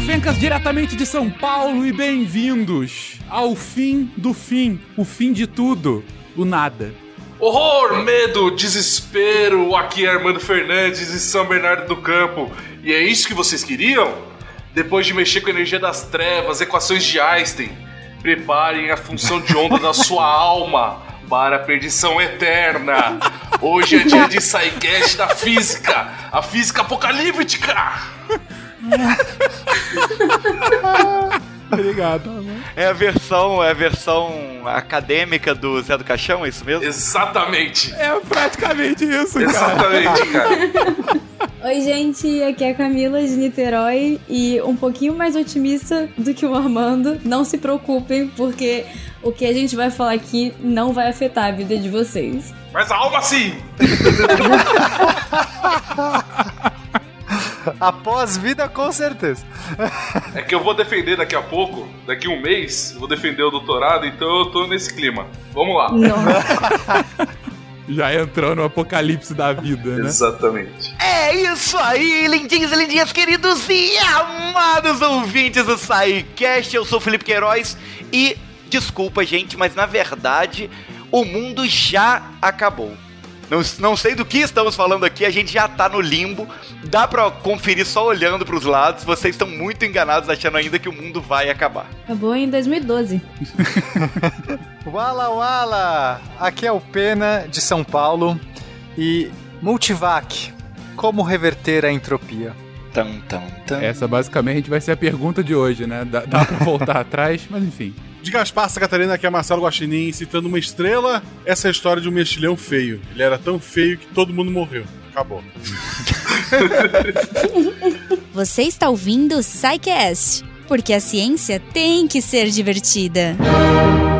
Fencas, diretamente de São Paulo, e bem-vindos ao fim do fim, o fim de tudo, o nada. Horror, medo, desespero, aqui é Armando Fernandes de São Bernardo do Campo. E é isso que vocês queriam? Depois de mexer com a energia das trevas, equações de Einstein, preparem a função de onda da sua alma para a perdição eterna. Hoje é dia de SciCast da física, a física apocalíptica. Obrigado. É a versão, é a versão acadêmica do Zé do Caixão, é isso mesmo? Exatamente. É praticamente isso, cara. Exatamente, cara. Oi, gente, aqui é a Camila de Niterói e um pouquinho mais otimista do que o Armando. Não se preocupem, porque o que a gente vai falar aqui não vai afetar a vida de vocês. Mas a alma sim! Após vida, com certeza. É que eu vou defender daqui a pouco, daqui a um mês, vou defender o doutorado, então eu tô nesse clima. Vamos lá. Nossa. Já entrou no apocalipse da vida, né? Exatamente. É isso aí, lindinhos e lindinhas, queridos e amados ouvintes do SciCast. Eu sou o Felipe Queiroz e desculpa, gente, mas na verdade o mundo já acabou. Não, não sei do que estamos falando aqui, a gente já tá no limbo. Dá pra conferir só olhando pros lados. Vocês estão muito enganados achando ainda que o mundo vai acabar. Acabou em 2012. Wala Wala! Aqui é o Pena de São Paulo e Multivac. Como reverter a entropia? Tam, tam, tam. Essa basicamente vai ser a pergunta de hoje, né? Dá, dá pra voltar atrás, mas enfim. De Gaspar, Catarina, aqui é Marcelo Guaxinim, citando uma estrela, essa é história de um mexilhão feio. Ele era tão feio que todo mundo morreu. Acabou. Você está ouvindo o SciCast, porque a ciência tem que ser divertida. Queridões,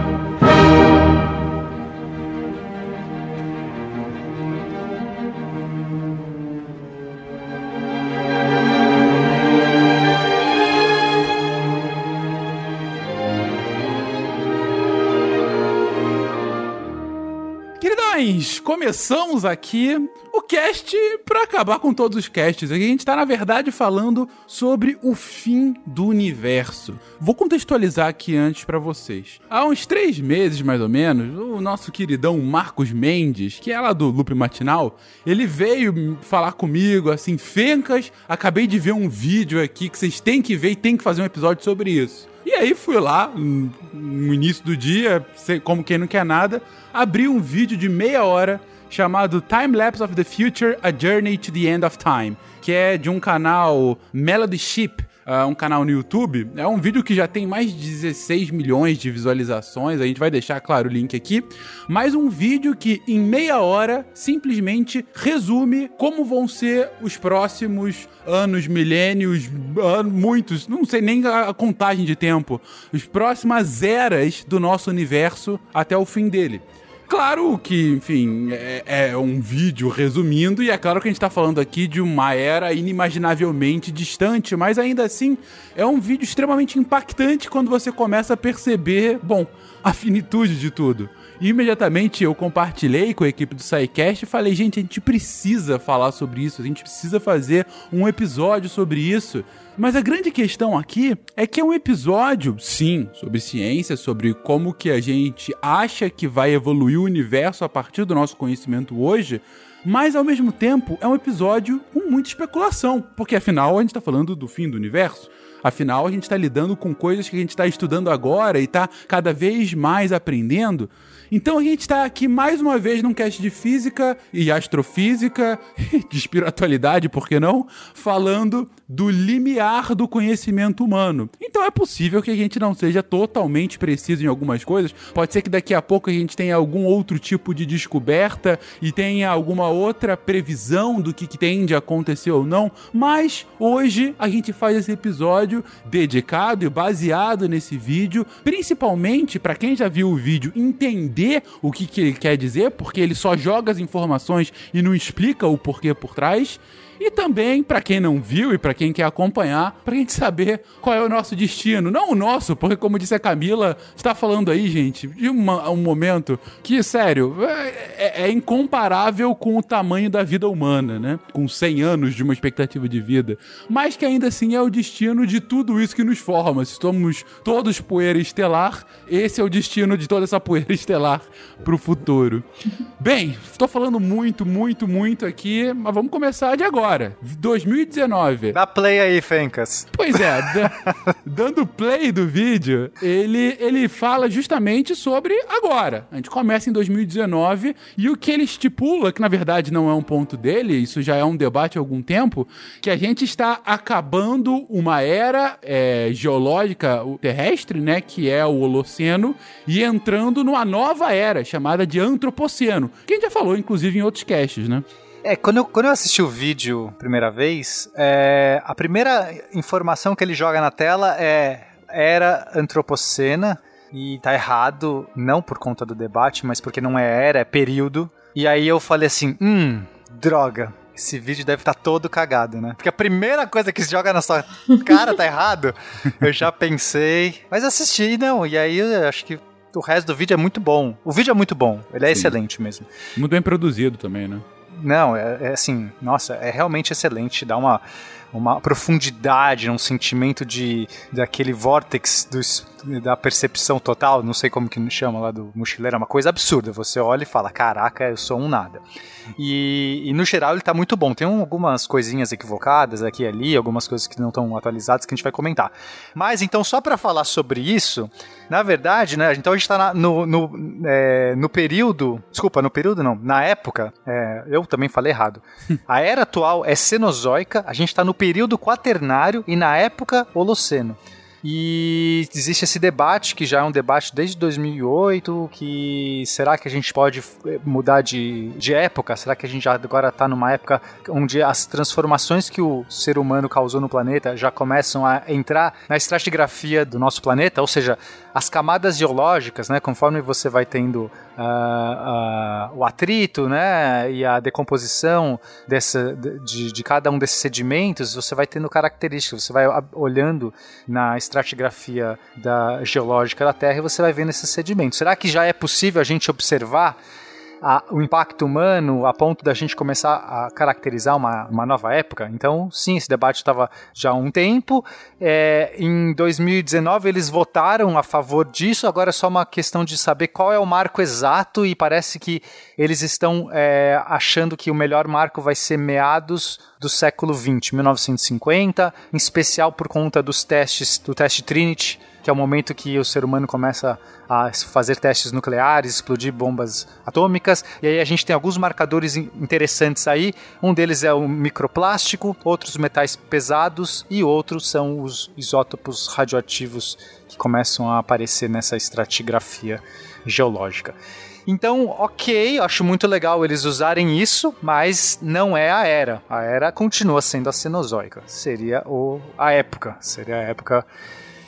começamos aqui o cast pra acabar com todos os casts. Aqui a gente tá, na verdade, falando sobre o fim do universo. Vou contextualizar aqui antes pra vocês. Há uns três meses, mais ou menos, o nosso queridão Marcos Mendes, que é lá do Loop Matinal, ele veio falar comigo, assim, Fencas, acabei de ver um vídeo aqui que vocês têm que ver e tem que fazer um episódio sobre isso. E aí fui lá, no início do dia, como quem não quer nada, abri um vídeo de meia hora chamado Time Lapse of the Future: A Journey to the End of Time, que é de um canal Melody Ship, ah, um canal no YouTube. É um vídeo que já tem mais de 16 milhões de visualizações. A gente vai deixar, claro, o link aqui. Mas um vídeo que, em meia hora, simplesmente resume como vão ser os próximos anos, milênios, muitos, não sei nem a contagem de tempo, as próximas eras do nosso universo até o fim dele. Claro que, enfim, é, é um vídeo resumindo, e é claro que a gente tá falando aqui de uma era inimaginavelmente distante, mas ainda assim é um vídeo extremamente impactante quando você começa a perceber, bom, a finitude de tudo. Imediatamente eu compartilhei com a equipe do SciCast e falei, gente, a gente precisa falar sobre isso, a gente precisa fazer um episódio sobre isso. Mas a grande questão aqui é que é um episódio, sim, sobre ciência, sobre como que a gente acha que vai evoluir o universo a partir do nosso conhecimento hoje, mas ao mesmo tempo é um episódio com muita especulação, porque afinal a gente está falando do fim do universo. Afinal, a gente está lidando com coisas que a gente está estudando agora e está cada vez mais aprendendo. Então a gente está aqui mais uma vez num cast de física e astrofísica, de espiritualidade, por que não? Falando do limiar do conhecimento humano. Então é possível que a gente não seja totalmente preciso em algumas coisas. Pode ser que daqui a pouco a gente tenha algum outro tipo de descoberta e tenha alguma outra previsão do que, que tende a acontecer ou não. Mas hoje a gente faz esse episódio dedicado e baseado nesse vídeo, principalmente para quem já viu o vídeo entender o que, que ele quer dizer, porque ele só joga as informações e não explica o porquê por trás. E também, para quem não viu e para quem quer acompanhar, pra gente saber qual é o nosso destino. Não o nosso, porque como disse a Camila, está falando aí, gente, de uma, um momento que, sério, é, é incomparável com o tamanho da vida humana, né? Com 100 anos de uma expectativa de vida. Mas que ainda assim é o destino de tudo isso que nos forma. Se somos todos poeira estelar, esse é o destino de toda essa poeira estelar pro futuro. Bem, estou falando muito, muito, muito aqui, mas vamos começar de agora. 2019. Dá play aí, Fencas. Pois é, da- dando play do vídeo, ele, ele fala justamente sobre agora. A gente começa em 2019 e o que ele estipula, que na verdade não é um ponto dele, isso já é um debate há algum tempo, que a gente está acabando uma era é, geológica terrestre, né, que é o Holoceno, e entrando numa nova era chamada de Antropoceno, que a gente já falou, inclusive, em outros casts, né? É, quando eu, quando eu assisti o vídeo primeira vez, é, a primeira informação que ele joga na tela é era antropocena e tá errado, não por conta do debate, mas porque não é era, é período. E aí eu falei assim, hum, droga. Esse vídeo deve estar todo cagado, né? Porque a primeira coisa que se joga na sua cara tá errado. Eu já pensei, mas assisti não. E aí eu acho que o resto do vídeo é muito bom. O vídeo é muito bom, ele é Sim. excelente mesmo. Muito bem produzido também, né? Não, é, é assim, nossa, é realmente excelente, dá uma, uma profundidade, um sentimento de daquele vórtex dos- da percepção total, não sei como que chama lá do mochileiro, é uma coisa absurda. Você olha e fala, caraca, eu sou um nada. E, e no geral ele tá muito bom. Tem um- algumas coisinhas equivocadas aqui e ali, algumas coisas que não estão atualizadas que a gente vai comentar. Mas então, só para falar sobre isso, na verdade, né? Então a gente tá na- no, no, é, no período. Desculpa, no período não. Na época, é, eu também falei errado. A era atual é cenozoica, a gente tá no período quaternário e na época holoceno. E existe esse debate, que já é um debate desde 2008, que será que a gente pode eh, mudar de, de época? Será que a gente já agora está numa época onde as transformações que o ser humano causou no planeta já começam a entrar na estratigrafia do nosso planeta? Ou seja, as camadas geológicas, né, conforme você vai tendo o atrito né, e a decomposição dessa, de, de cada um desses sedimentos, você vai tendo características, você vai olhando na estratigrafia da geológica da Terra e você vai vendo esses sedimentos. Será que já é possível a gente observar a- o impacto humano a ponto da gente começar a caracterizar uma, uma nova época? Então, sim, esse debate estava já há um tempo. É, em 2019 eles votaram a favor disso, agora é só uma questão de saber qual é o marco exato e parece que eles estão é, achando que o melhor marco vai ser meados do século 20, 1950, em especial por conta dos testes, do teste Trinity, que é o momento que o ser humano começa a fazer testes nucleares, explodir bombas atômicas, e aí a gente tem alguns marcadores in- interessantes aí. Um deles é o microplástico, outros metais pesados e outros são os isótopos radioativos que começam a aparecer nessa estratigrafia geológica. Então, ok, acho muito legal eles usarem isso, mas não é a era. A era continua sendo a Cenozoica. Seria o, a época. Seria a época.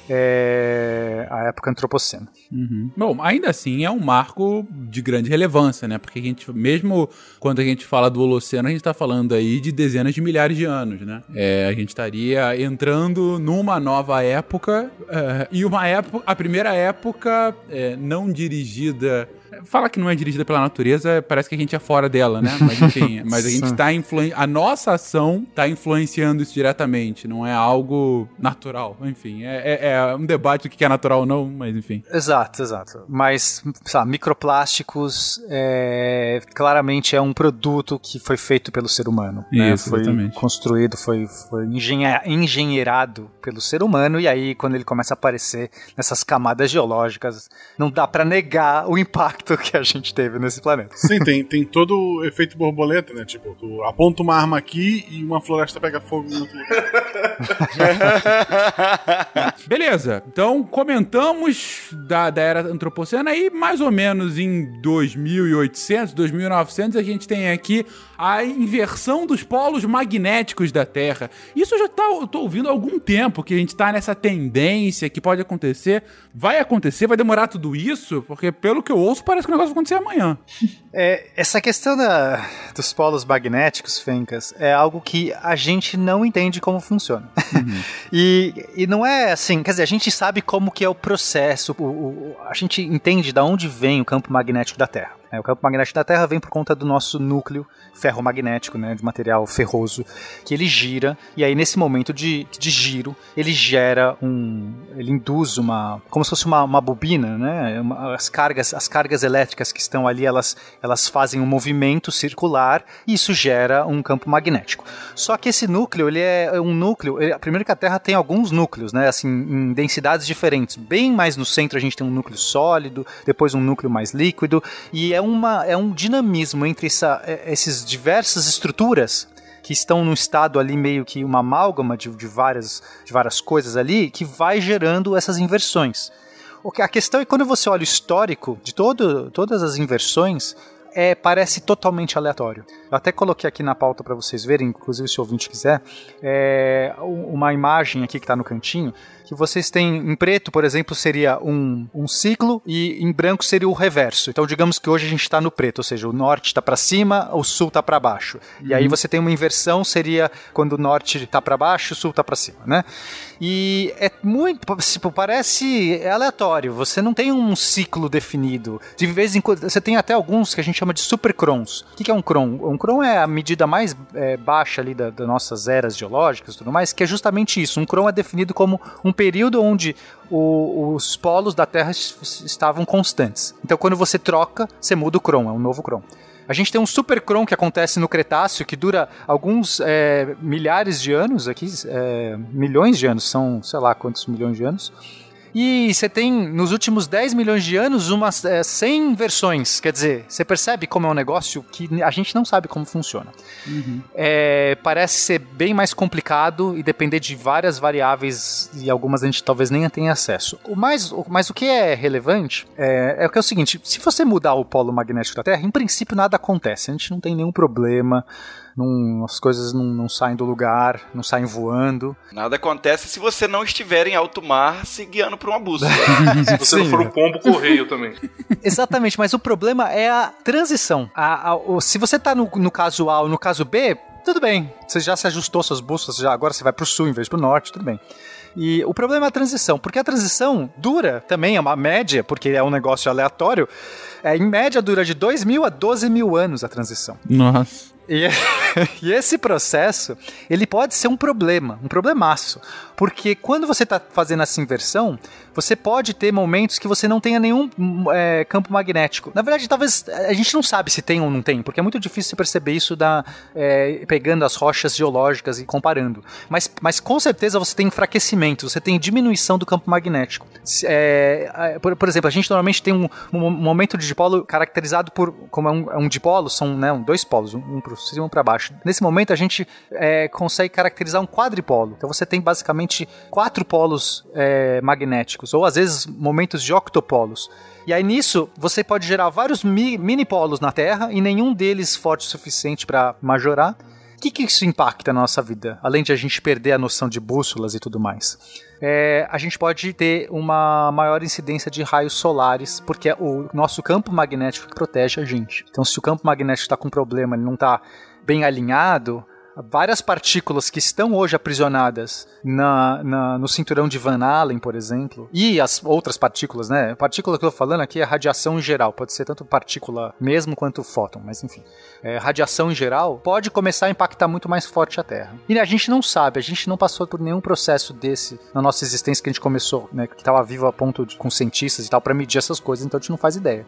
É, a época antropocena. Uhum. Bom, ainda assim é um marco de grande relevância, né? Porque a gente, mesmo quando a gente fala do Holoceno, a gente tá falando aí de dezenas de milhares de anos, né? É, a gente estaria entrando numa nova época é, e uma época, a primeira época é, não dirigida. Fala que não é dirigida pela natureza, parece que a gente é fora dela, né? Mas enfim, mas a gente tá influen... A nossa ação tá influenciando isso diretamente, não é algo natural. Enfim, é, é- é um debate do que é natural ou não, mas enfim. Exato, exato. Mas, sabe, microplásticos é, claramente é um produto que foi feito pelo ser humano. né? Isso, Foi exatamente. construído, foi, foi engenheirado pelo ser humano, e aí quando ele começa a aparecer nessas camadas geológicas, não dá pra negar o impacto que a gente teve nesse planeta. Sim, tem, tem todo o efeito borboleta, né? Tipo, tu aponta uma arma aqui e uma floresta pega fogo em outro lugar. Beleza, então comentamos da, da era antropocena e mais ou menos em 2800, 2900 a gente tem aqui a inversão dos polos magnéticos da Terra. Isso eu já tá, eu tô ouvindo há algum tempo que a gente tá nessa tendência que pode acontecer. Vai acontecer, vai demorar tudo isso, porque pelo que eu ouço parece parece que o negócio vai acontecer amanhã. É, essa questão da, dos polos magnéticos, Fencas, é algo que a gente não entende como funciona. Uhum. e, e não é assim, quer dizer, a gente sabe como que é o processo, o, o, a gente entende de onde vem o campo magnético da Terra. É, o campo magnético da Terra vem por conta do nosso núcleo ferromagnético, né, de material ferroso, que ele gira, e aí nesse momento de, de giro, ele gera um. ele induz uma. como se fosse uma, uma bobina, né? As, cargas, as cargas elétricas que estão ali, elas, elas fazem um movimento circular e isso gera um campo magnético. Só que esse núcleo, ele é um núcleo. Ele, primeiro que a Terra tem alguns núcleos, né? Assim, em densidades diferentes. Bem mais no centro a gente tem um núcleo sólido, depois um núcleo mais líquido, e é, uma, é um dinamismo entre essa, é, esses diversas estruturas que estão num estado ali meio que uma amálgama de, de, várias, de várias coisas ali que vai gerando essas inversões. A questão é quando você olha o histórico de todo, todas as inversões, é, parece totalmente aleatório. Eu até coloquei aqui na pauta para vocês verem, inclusive se o ouvinte quiser, é, uma imagem aqui que está no cantinho que vocês têm em preto, por exemplo, seria um, um ciclo e em branco seria o reverso. Então, digamos que hoje a gente está no preto, ou seja, o norte está para cima, o sul está para baixo. Uhum. E aí uhum. você tem uma inversão, seria quando o norte está para baixo, o sul está para cima, né? E é muito, tipo, parece aleatório. Você não tem um ciclo definido. De vez em quando, você tem até alguns que a gente chama de supercrons. O que é um cron? Um cron é a medida mais é, baixa ali das da nossas eras geológicas e tudo mais, que é justamente isso. Um cron é definido como um período onde o, os polos da Terra estavam constantes. Então, quando você troca, você muda o Cron, é um novo Cron. A gente tem um super Cron que acontece no Cretáceo, que dura alguns é, milhares de anos aqui, é, milhões de anos, são sei lá quantos milhões de anos. E você tem, nos últimos 10 milhões de anos, umas é, 100 versões. Quer dizer, você percebe como é um negócio que a gente não sabe como funciona. Uhum. É, parece ser bem mais complicado e depender de várias variáveis e algumas a gente talvez nem tenha acesso. O mais, o, mas o que é relevante é, é, é o seguinte: se você mudar o polo magnético da Terra, em princípio nada acontece. A gente não tem nenhum problema não, as coisas não, não, saem do lugar, não saem voando. Nada acontece se você não estiver em alto mar se guiando por uma bússola. se você Sim, não for um pombo correio também. Exatamente, mas o problema é a transição. A, a, o, se você está no, no caso A ou no caso B, tudo bem. Você já se ajustou suas bússolas, já agora você vai para o sul em vez para o norte, tudo bem. E o problema é a transição, porque a transição dura também, é uma média, porque é um negócio aleatório, é, em média dura de 2 mil a 12 mil anos a transição. Nossa. E, e, esse processo, ele pode ser um problema, um problemaço. Porque quando você está fazendo essa inversão, você pode ter momentos que você não tenha nenhum é, campo magnético. Na verdade, talvez a gente não sabe se tem ou não tem, porque é muito difícil perceber isso da, é, pegando as rochas geológicas e comparando. Mas, mas com certeza você tem enfraquecimento, você tem diminuição do campo magnético. É, por, por, exemplo, a gente normalmente tem um, um momento de dipolo caracterizado por, como é um, é um dipolo, são né, dois polos, um para cima e um para baixo. Nesse momento a gente é, consegue caracterizar um quadripolo. Então você tem basicamente quatro polos é, ou às vezes momentos de octopolos. E aí nisso você pode gerar vários mi mini polos na Terra e nenhum deles forte o suficiente para majorar. O que, que isso impacta na nossa vida, além de a gente perder a noção de bússolas e tudo mais? É, a gente pode ter uma maior incidência de raios solares, porque é o nosso campo magnético protege a gente. Então, se o campo magnético está com problema, ele não está bem alinhado, várias partículas que estão hoje aprisionadas na, na, no cinturão de Van Allen, por exemplo, e as outras partículas, né? A partícula que eu tô falando aqui é radiação em geral, pode ser tanto partícula mesmo quanto fóton, mas enfim. É, radiação em geral pode começar a impactar muito mais forte a Terra. E a gente não sabe, a gente não passou por nenhum processo desse na nossa existência que a gente começou, né? Que estava vivo a ponto de, com cientistas e tal, para medir essas coisas, então a gente não faz ideia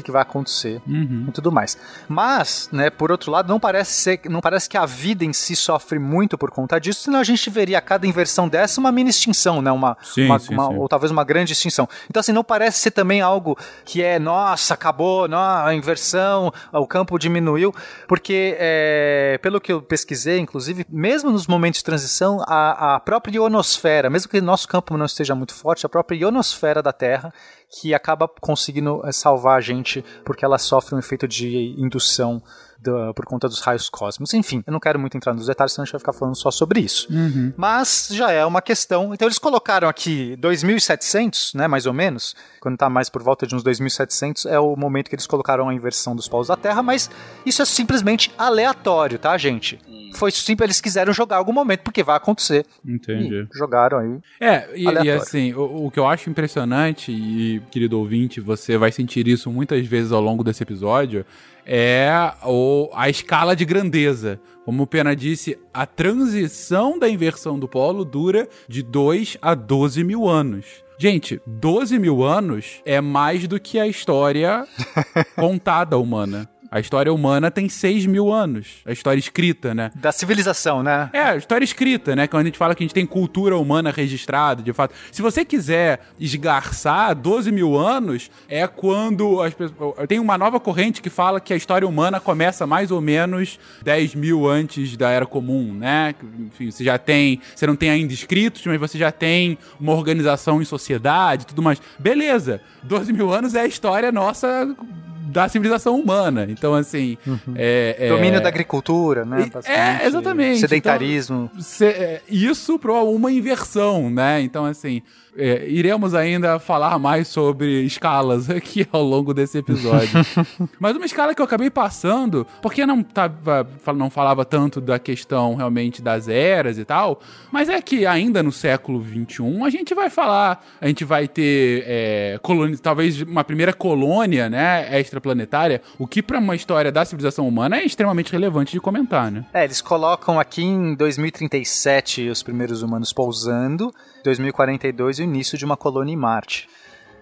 que, que vai acontecer uhum. e tudo mais. Mas, né, por outro lado, não parece ser, não parece que a vida em si sofre muito por conta disso, senão a gente veria a cada inversão dessa uma mini extinção, né, uma, sim, uma, sim, uma sim. ou talvez uma grande extinção. Então, assim, não parece ser também algo que é, nossa, acabou, não, a inversão, o campo diminuiu, porque é, pelo que eu pesquisei, inclusive, mesmo nos momentos de transição, a, a própria ionosfera, mesmo que nosso campo não esteja muito forte, a própria ionosfera da Terra que acaba conseguindo eh, salvar a gente porque ela sofre um efeito de indução do- por conta dos raios cósmicos. Enfim, eu não quero muito entrar nos detalhes, senão a gente vai ficar falando só sobre isso. Mas já é uma questão. Então eles colocaram aqui 2700, né, mais ou menos, quando tá mais por volta de uns 2700, é o momento que eles colocaram a inversão dos polos da Terra, mas isso é simplesmente aleatório, tá, gente? Foi simples, eles quiseram jogar em algum momento, porque vai acontecer. Entendi. E jogaram aí. É, e, e assim, o, o que eu acho impressionante, e querido ouvinte, você vai sentir isso muitas vezes ao longo desse episódio, é o, a escala de grandeza. Como o Pena disse, a transição da inversão do polo dura de 2 a 12 mil anos. Gente, 12 mil anos é mais do que a história contada humana. A história humana tem 6 mil anos. A história escrita, né? Da civilização, né? É, história escrita, né? Quando a gente fala que a gente tem cultura humana registrada, de fato. Se você quiser esgarçar 12 mil anos, é quando as pessoas. Tem uma nova corrente que fala que a história humana começa mais ou menos 10 mil antes da Era Comum, né? Enfim, você já tem. Você não tem ainda escritos, mas você já tem uma organização em sociedade tudo mais. Beleza, 12 mil anos é a história nossa da civilização humana. Então, assim. é- é- Domínio da agricultura, né? É, exatamente. Sedentarismo. Cê- é, isso para uma inversão, né? Então, assim, é, iremos ainda falar mais sobre escalas aqui ao longo desse episódio. Mas uma escala que eu acabei passando, porque não, tava, não falava tanto da questão realmente das eras e tal, mas é que ainda no século XXI a gente vai falar, a gente vai ter é, colônia, talvez uma primeira colônia, né, extraplanetária, o que para uma história da civilização humana é extremamente relevante de comentar, né? É, eles colocam aqui em 2037 os primeiros humanos pousando, 2042 o início de uma colônia em Marte.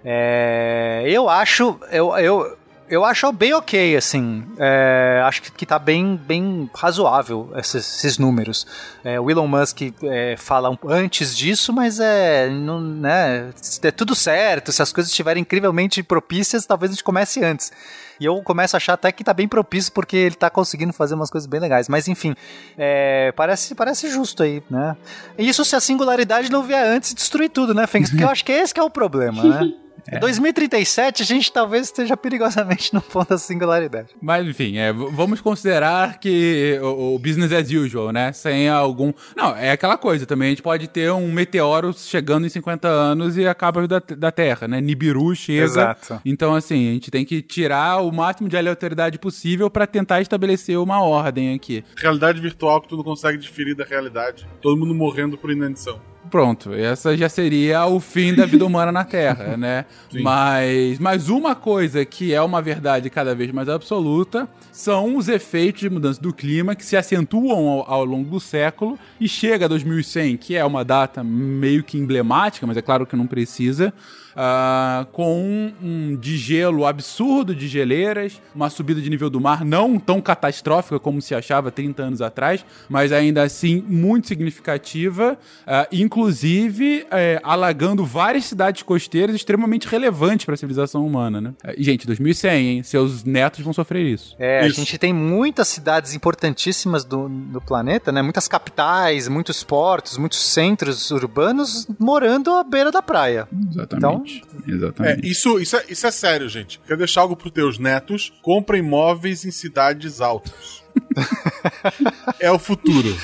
É, eu acho, eu, eu, eu acho bem ok, assim. É, acho que, que tá bem, bem razoável esses, esses números. É, o Elon Musk é, fala antes disso, mas é, não, né, der tudo certo, se as coisas estiverem incrivelmente propícias, talvez a gente comece antes. E eu começo a achar até que tá bem propício porque ele tá conseguindo fazer umas coisas bem legais. Mas enfim, é, parece, parece justo aí, né? Isso se a singularidade não vier antes e destruir tudo, né, Fênix? Porque eu acho que esse que é o problema, né? Em 2037 a gente talvez esteja perigosamente no ponto da singularidade. Mas enfim, é, vamos considerar que o, o business as usual, né? Sem algum. Não, é aquela coisa também. A gente pode ter um meteoro chegando em 50 anos e acaba a vida da, da Terra, né? Nibiru chega. Exato. Então, assim, a gente tem que tirar o máximo de aleatoriedade possível pra tentar estabelecer uma ordem aqui. Realidade virtual que tu não consegue diferir da realidade. Todo mundo morrendo por inanição. Pronto, essa já seria o fim da vida humana na Terra, né? Sim. Mas, mas uma coisa que é uma verdade cada vez mais absoluta são os efeitos de mudança do clima que se acentuam ao, ao longo do século e chega a 2100, que é uma data meio que emblemática, mas é claro que não precisa. Ah, com um, um degelo absurdo de geleiras, uma subida de nível do mar não tão catastrófica como se achava 30 anos atrás, mas ainda assim muito significativa, ah, inclusive eh, alagando várias cidades costeiras extremamente relevantes para a civilização humana, né? E, gente, 2100, hein? Seus netos vão sofrer isso. É, Isso. a gente tem muitas cidades importantíssimas do, do planeta, né? Muitas capitais, muitos portos, muitos centros urbanos morando à beira da praia. Exatamente. É, Exatamente. isso, isso, é, isso é sério, gente. Quer deixar algo pros teus netos? Compra imóveis em cidades altas. é o futuro.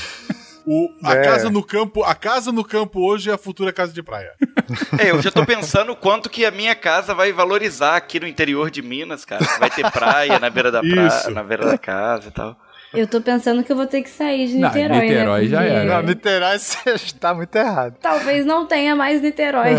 O, a É. casa no campo, a casa no campo hoje é a futura casa de praia. É, eu já tô pensando o quanto que a minha casa vai valorizar aqui no interior de Minas, cara. Vai ter praia na beira da praia, na beira da casa e tal. Eu tô pensando que eu vou ter que sair de Não, Niterói, Niterói né? já Porque era. Não, Niterói você tá muito errado. Talvez não tenha mais Niterói.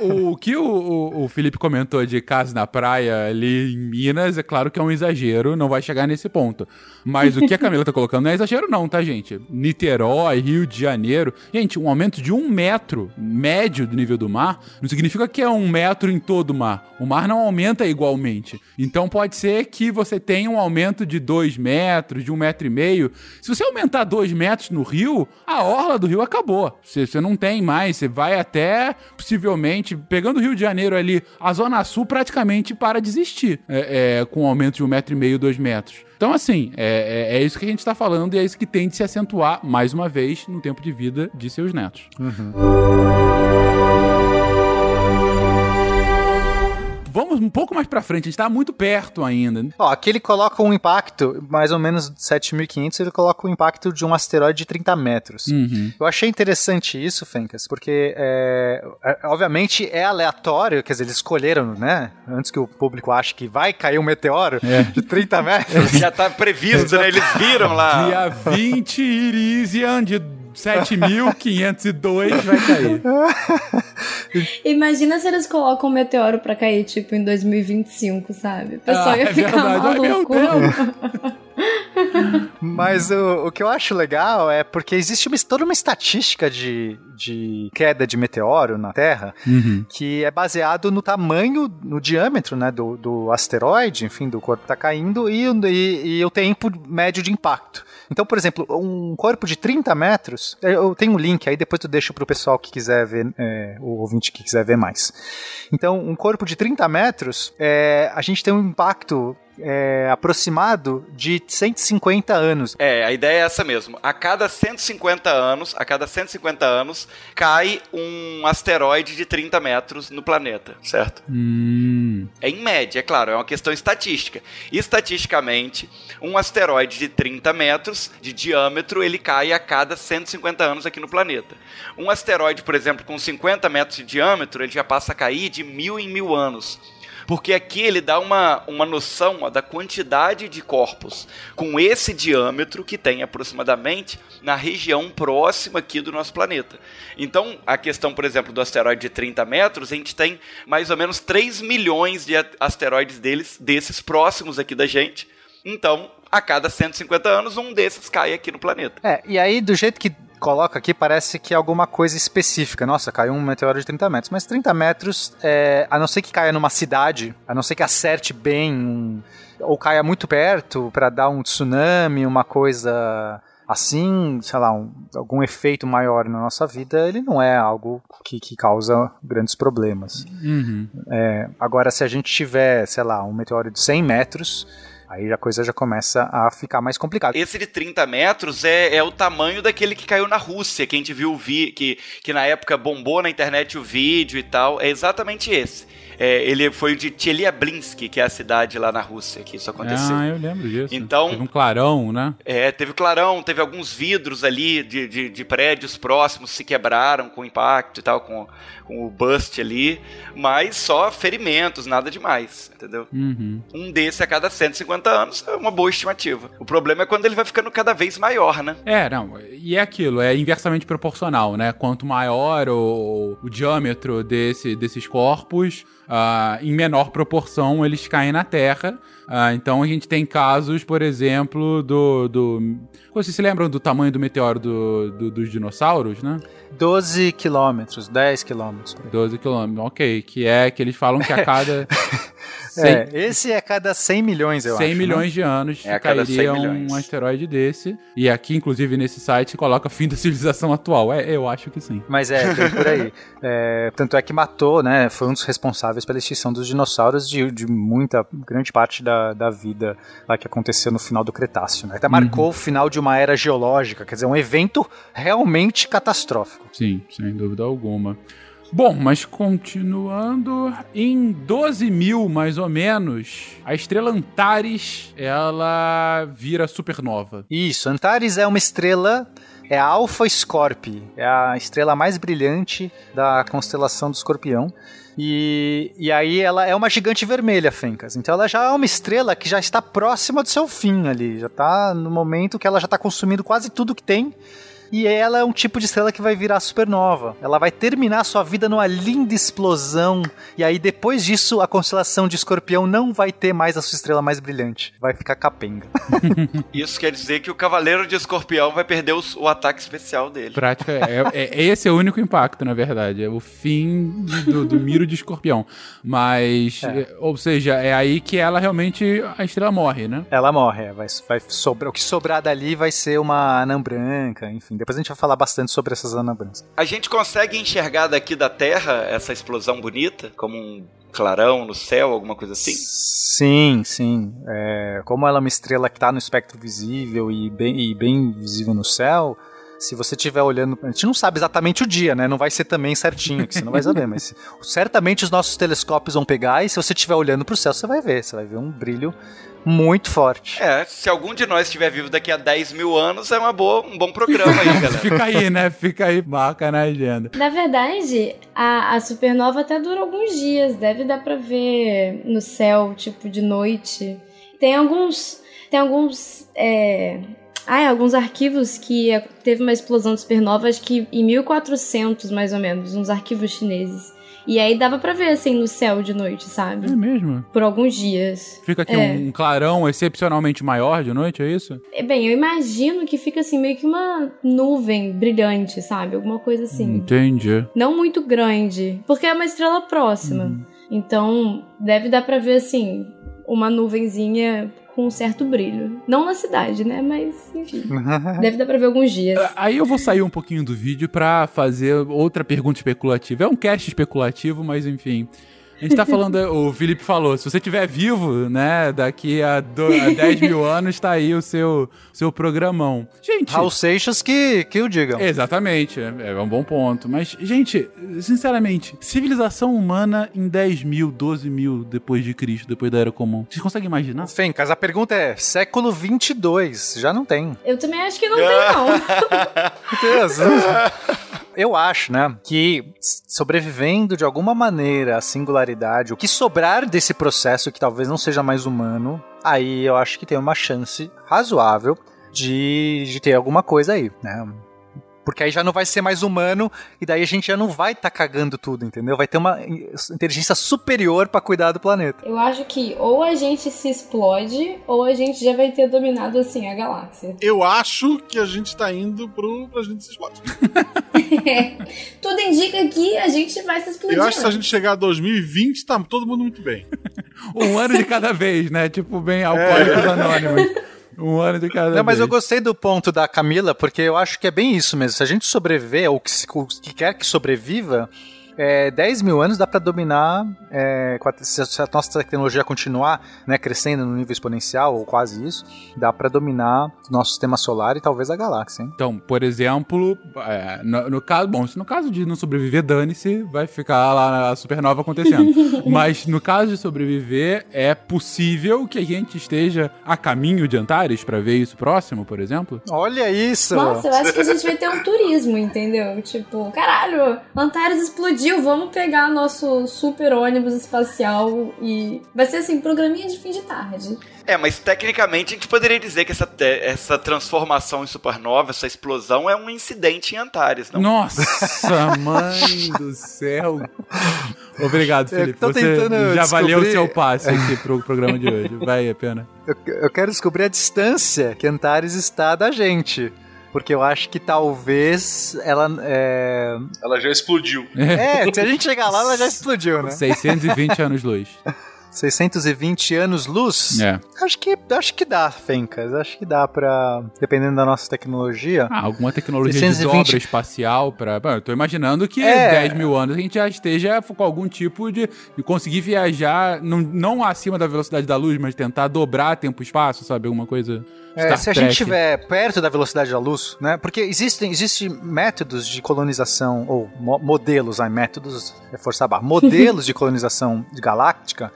o que o, o, o Felipe comentou de casa na praia ali em Minas, é claro que é um exagero, não vai chegar nesse ponto. Mas o que a Camila tá colocando não é exagero, não, tá, gente? Niterói, Rio de Janeiro. Gente, um aumento de um metro médio do nível do mar não significa que é um metro em todo o mar. O mar não aumenta igualmente. Então pode ser que você tenha um aumento de dois metros, de um metro e meio. Se você aumentar dois metros no rio, a orla do rio acabou. Você, você não tem mais, você vai até, possivelmente, pegando o Rio de Janeiro ali, a Zona Sul praticamente para de existir é, é, com um aumento de um metro e meio, dois metros. Então, assim, é, é, é isso que a gente está falando e é isso que tem de se acentuar, mais uma vez, no tempo de vida de seus netos. Um pouco mais pra frente, a gente tá muito perto ainda. Ó, aqui ele coloca um impacto, mais ou menos de 7.500, ele coloca o impacto de um asteroide de 30 metros. Uhum. Eu achei interessante isso, Fencas, porque é, é- obviamente é aleatório, quer dizer, eles escolheram, né? Antes que o público ache que vai cair um meteoro É. de 30 metros. Já tá previsto, né? Eles viram lá. Dia 20, Irisian de 7.502 vai cair. Imagina se eles colocam um meteoro pra cair, tipo, em 2025, sabe? O pessoal Ah, ia é ficar verdade. Ai, maluco. Deus. Mas o, o que eu acho legal é porque existe uma, toda uma estatística de, de queda de meteoro na Terra Uhum. que é baseado no tamanho, no diâmetro né, do, do asteroide, enfim, do corpo que está caindo, e, e- e o tempo médio de impacto. Então, por exemplo, um corpo de 30 metros, eu tenho um link aí, depois eu deixo para o pessoal que quiser ver, é, o ouvinte que quiser ver mais. Então, um corpo de 30 metros, é, a gente tem um impacto é, aproximado de 150 anos. É, a ideia é essa mesmo. A cada 150 anos, a cada 150 anos, cai um asteroide de 30 metros no planeta, certo? Hum. É em média, é claro, é uma questão estatística. Estatisticamente, um asteroide de 30 metros de diâmetro, ele cai a cada 150 anos aqui no planeta. Um asteroide, por exemplo, com 50 metros de diâmetro, ele já passa a cair de mil em mil anos. Porque aqui ele dá uma, uma noção ó, da quantidade de corpos com esse diâmetro que tem aproximadamente na região próxima aqui do nosso planeta. Então, a questão, por exemplo, do asteroide de 30 metros, a gente tem mais ou menos 3 milhões de asteroides deles, desses próximos aqui da gente. Então, a cada 150 anos, um desses cai aqui no planeta. É, e aí, do jeito que coloca aqui, parece que é alguma coisa específica. Nossa, caiu um meteoro de 30 metros. Mas 30 metros, é, a não ser que caia numa cidade, a não ser que acerte bem, um- ou caia muito perto para dar um tsunami, uma coisa assim, sei lá, um- algum efeito maior na nossa vida, ele não é algo que, que causa grandes problemas. Uhum. É, agora, se a gente tiver, sei lá, um meteoro de 100 metros, aí a coisa já começa a ficar mais complicada. Esse de 30 metros é, é o tamanho daquele que caiu na Rússia, que a gente viu vi que, que na época bombou na internet o vídeo e tal. É exatamente esse. É, ele foi de Chelyabinsk, que é a cidade lá na Rússia que isso aconteceu. Ah, eu lembro disso. Então- Teve um clarão, né? É, teve clarão, teve alguns vidros ali de, de, de prédios próximos se quebraram com o impacto e tal, com, com o bust ali, mas só ferimentos, nada demais, entendeu? Uhum. Um desse a cada 150 anos é uma boa estimativa. O problema é quando ele vai ficando cada vez maior, né? É, não, e é aquilo, é inversamente proporcional, né? Quanto maior o, o diâmetro desse, desses corpos, ah, em menor proporção eles caem na Terra. Ah, então a gente tem casos, por exemplo, do. do vocês se lembram do tamanho do meteoro do- do- dos dinossauros, né? 12 quilômetros, 10 quilômetros. 12 quilômetros, ok. Que é que eles falam que a cada 100, É, esse é cada 100 milhões, eu 100 acho. né? milhões de anos É a cada 100 cairia um asteroide desse. E aqui, inclusive, nesse site, coloca fim da civilização atual. É, eu acho que sim. Mas é, tem por aí. É, tanto é que matou, né? Foi um dos responsáveis pela extinção dos dinossauros de, de muita, grande parte da, da vida lá que aconteceu no final do Cretáceo. Né? Até marcou o final de uma era geológica, quer dizer, um evento realmente catastrófico. Sim, sem dúvida alguma. Bom, mas continuando, em 12 mil mais ou menos, a estrela Antares ela vira supernova. Isso, Antares é uma estrela, é a Alpha Scorpii, é a estrela mais brilhante da constelação do Escorpião. E, e aí ela é uma gigante vermelha, Fencas. Então ela já é uma estrela que já está próxima do seu fim ali. Já está no momento que ela já está consumindo quase tudo que tem. E ela é um tipo de estrela que vai virar supernova. Ela vai terminar sua vida numa linda explosão. E aí, depois disso, a constelação de escorpião não vai ter mais a sua estrela mais brilhante. Vai ficar capenga. Isso quer dizer que o Cavaleiro de Escorpião vai perder os- o ataque especial dele. Prática, é, é- esse é o único impacto, na verdade. É o fim do, do miro de escorpião. Mas, é, ou seja, é aí que ela realmente, a estrela morre, né? Ela morre, é, vai, vai sobrar, o que sobrar dali vai ser uma anã branca, enfim. Depois a gente vai falar bastante sobre essas anãs brancas. A gente consegue enxergar daqui da Terra essa explosão bonita, como um clarão no céu, alguma coisa assim? Sim, sim. É, como ela é uma estrela que está no espectro visível e bem, e bem visível no céu, se você estiver olhando, a gente não sabe exatamente o dia, né? Não vai ser também certinho, que você não vai saber, mas certamente os nossos telescópios vão pegar e se você estiver olhando para o céu, você vai ver, você vai ver um brilho muito forte. É, se algum de nós estiver vivo daqui a 10 mil anos, é uma boa, um bom programa aí, galera. Fica aí, né? Fica aí, marca na agenda. Na verdade, a, a supernova até dura alguns dias. Deve dar pra ver no céu, tipo, de noite. Tem alguns. Tem alguns. É, ah, alguns arquivos que teve uma explosão de supernova, acho que em 1400 mais ou menos, uns arquivos chineses. E aí dava pra ver, assim, no céu de noite, sabe? É mesmo? Por alguns dias. Fica aqui É. um clarão excepcionalmente maior de noite, é isso? É, Bem, eu imagino que fica assim, meio que uma nuvem brilhante, sabe? Alguma coisa assim. Entendi. Não muito grande, porque é uma estrela próxima. Então, deve dar pra ver, assim, uma nuvenzinha com um certo brilho. Não na cidade, né? Mas, enfim. deve dar pra ver alguns dias. Aí eu vou sair um pouquinho do vídeo pra fazer outra pergunta especulativa. É um cast especulativo, mas enfim. A gente tá falando, o Felipe falou, se você estiver vivo, né, daqui a, do, a 10 mil anos, tá aí o seu, seu programão. Gente, Raul Seixas que, que o digam. Exatamente, é é um bom ponto. Mas, gente, sinceramente, civilização humana em 10 mil, 12 mil depois de Cristo, depois da Era Comum. Vocês conseguem imaginar? Fencas, a pergunta é, século 22, já não tem. Eu também acho que não tem, não. Deus. Eu acho, né, que sobrevivendo de alguma maneira à singularidade, o que sobrar desse processo que talvez não seja mais humano, aí eu acho que tem uma chance razoável de, de ter alguma coisa aí, né? Porque aí já não vai ser mais humano e daí a gente já não vai estar cagando tudo, entendeu? Vai ter uma inteligência superior pra cuidar do planeta. Eu acho que ou a gente se explode, ou a gente já vai ter dominado, assim, a galáxia. Eu acho que a gente tá indo pro, pra gente se explodir. Tudo indica que a gente vai se explodir. Eu acho que se a né? gente chegar a 2020, tá todo mundo muito bem. Um ano de cada vez, né? Tipo, bem alcoólicos anônimos. Um ano de cada Não, mas vez. eu gostei do ponto da Camila, porque eu acho que é bem isso mesmo. Se a gente sobreviver, ou que, se- que quer que sobreviva, é, 10 mil anos dá pra dominar. é, se, a, nossa tecnologia continuar né, crescendo no nível exponencial, ou quase isso, dá pra dominar o nosso sistema solar e talvez a galáxia, hein? Então, por exemplo, é, no, no caso, bom, se no caso de não sobreviver, dane-se, vai ficar lá a supernova acontecendo. Mas no caso de sobreviver, é possível que a gente esteja a caminho de Antares pra ver isso próximo, por exemplo? Olha isso! Nossa, eu acho que a gente vai ter um turismo, entendeu? Tipo, caralho, Antares explodiu, vamos pegar nosso super ônibus espacial e. Vai ser assim, programinha de fim de tarde. É, mas tecnicamente a gente poderia dizer que essa, essa transformação em supernova, essa explosão, é um incidente em Antares, não? Nossa, mãe do céu. Obrigado, Felipe. tô Você tentando já valeu o seu passe aqui pro programa de hoje. Vai a pena. Eu, eu quero descobrir a distância que Antares está da gente. Porque eu acho que talvez ela. É, Ela já explodiu. é se a gente chegar lá, ela já explodiu, né? 620 anos-luz. 620 anos luz? É. Acho que, acho que dá, Fencas. Acho que dá pra. Dependendo da nossa tecnologia. Ah, alguma tecnologia 620. de dobra espacial pra. Bom, eu tô imaginando que É. 10 mil anos a gente já esteja com algum tipo de, de conseguir viajar, não, não acima da velocidade da luz, mas tentar dobrar tempo e espaço, sabe? Alguma coisa. É, se a gente estiver perto da velocidade da luz, né? Porque existem, existem métodos de colonização, ou mo- modelos, ai, métodos, é forçar a barra, modelos de colonização galáctica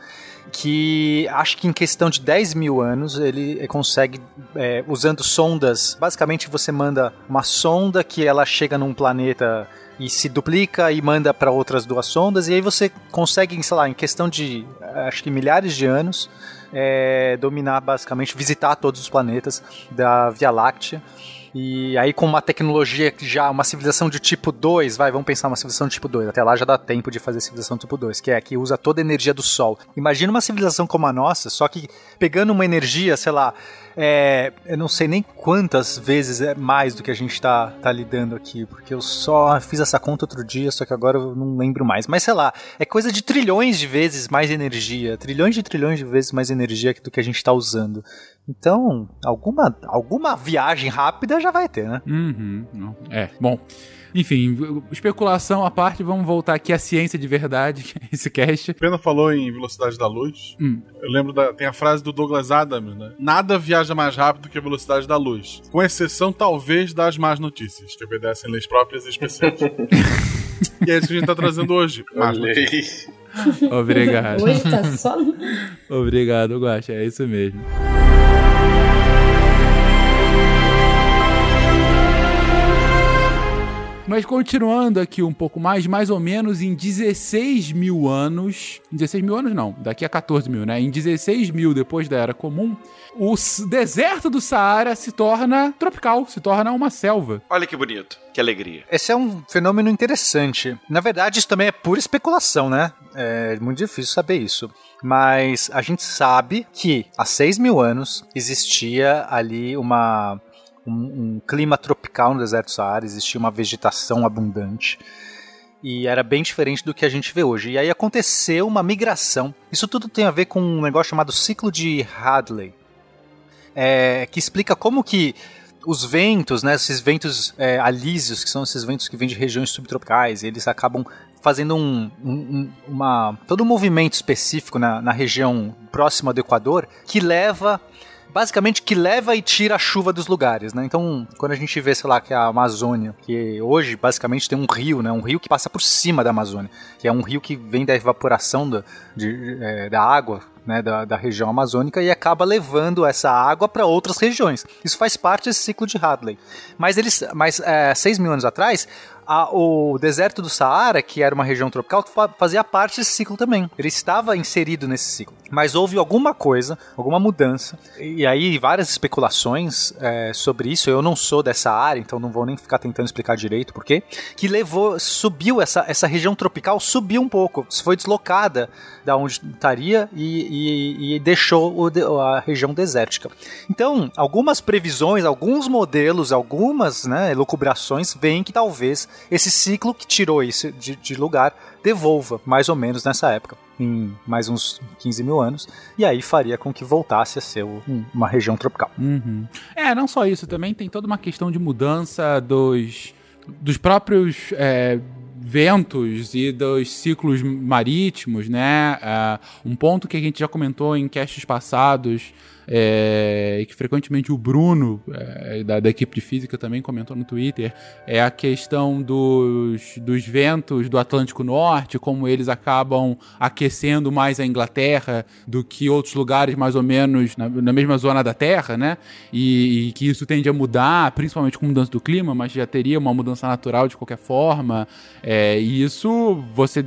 que acho que em questão de 10 mil anos ele consegue, é, usando sondas, basicamente você manda uma sonda que ela chega num planeta e se duplica e manda para outras duas sondas, e aí você consegue, sei lá, em questão de acho que milhares de anos, é, dominar basicamente, visitar todos os planetas da Via Láctea. E aí com uma tecnologia que já, uma civilização de tipo 2, vai, vamos pensar uma civilização de tipo 2, até lá já dá tempo de fazer civilização tipo 2, que é que usa toda a energia do Sol. Imagina uma civilização como a nossa, só que pegando uma energia, sei lá, é, eu não sei nem quantas vezes é mais do que a gente tá, tá lidando aqui, porque eu só fiz essa conta outro dia, só que agora eu não lembro mais. Mas sei lá, é coisa de trilhões de vezes mais energia, trilhões de trilhões de vezes mais energia do que a gente tá usando. Então, alguma, alguma viagem rápida já vai ter, né? Uhum. É, bom. Enfim, especulação à parte, vamos voltar aqui à ciência de verdade, que é esse cast. Pena falou em velocidade da luz. Hum. Eu lembro da. Tem a frase do Douglas Adams, né? Nada viaja mais rápido que a velocidade da luz. Com exceção, talvez, das más notícias, que obedecem leis próprias e especiais. e é isso que a gente tá trazendo hoje. Más notícias. Obrigado. Hoje tá só. Obrigado, Guaxa, é isso mesmo. Mas continuando aqui um pouco mais, mais ou menos em 16 mil anos. 16 mil anos não, daqui a 14 mil, né? Em 16 mil depois da Era Comum, o deserto do Saara se torna tropical, se torna uma selva. Olha que bonito, que alegria. Esse é um fenômeno interessante. Na verdade, isso também é pura especulação, né? É muito difícil saber isso. Mas a gente sabe que há 6 mil anos existia ali uma, um, um clima tropical no deserto Saara, existia uma vegetação abundante. E era bem diferente do que a gente vê hoje. E aí aconteceu uma migração. Isso tudo tem a ver com um negócio chamado ciclo de Hadley. É, que explica como que os ventos, né, esses ventos é, alísios, que são esses ventos que vêm de regiões subtropicais, eles acabam fazendo um- um- uma, todo um movimento específico na, na região próxima do Equador que leva basicamente que leva e tira a chuva dos lugares, né? Então, quando a gente vê, sei lá, que a Amazônia, que hoje basicamente tem um rio, né? Um rio que passa por cima da Amazônia, que é um rio que vem da evaporação da, de, é, da água, né? Da, da região amazônica e acaba levando essa água para outras regiões. Isso faz parte desse ciclo de Hadley. Mas eles, mas é, seis mil anos atrás, a- o deserto do Saara, que era uma região tropical, fa- fazia parte desse ciclo também. Ele estava inserido nesse ciclo. Mas houve alguma coisa, alguma mudança. E aí, várias especulações é, sobre isso. Eu não sou dessa área, então não vou nem ficar tentando explicar direito por quê. Que levou, subiu essa, essa região tropical, subiu um pouco. Foi deslocada da onde estaria e, e- e deixou o a região desértica. Então, algumas previsões, alguns modelos, algumas né, elucubrações veem que talvez esse ciclo que tirou isso de, de lugar devolva mais ou menos nessa época, em mais uns 15 mil anos, e aí faria com que voltasse a ser um- uma região tropical. Uhum. É, não só isso, também tem toda uma questão de mudança dos, dos próprios é, ventos e dos ciclos marítimos, né? Ah, um ponto que a gente já comentou em castes passados. É, e que frequentemente o Bruno, é, da, da equipe de física, também comentou no Twitter, é a questão dos, dos ventos do Atlântico Norte, como eles acabam aquecendo mais a Inglaterra do que outros lugares mais ou menos na, na mesma zona da Terra, né? E, e que isso tende a mudar, principalmente com mudança do clima, mas já teria uma mudança natural de qualquer forma. É, e isso, você,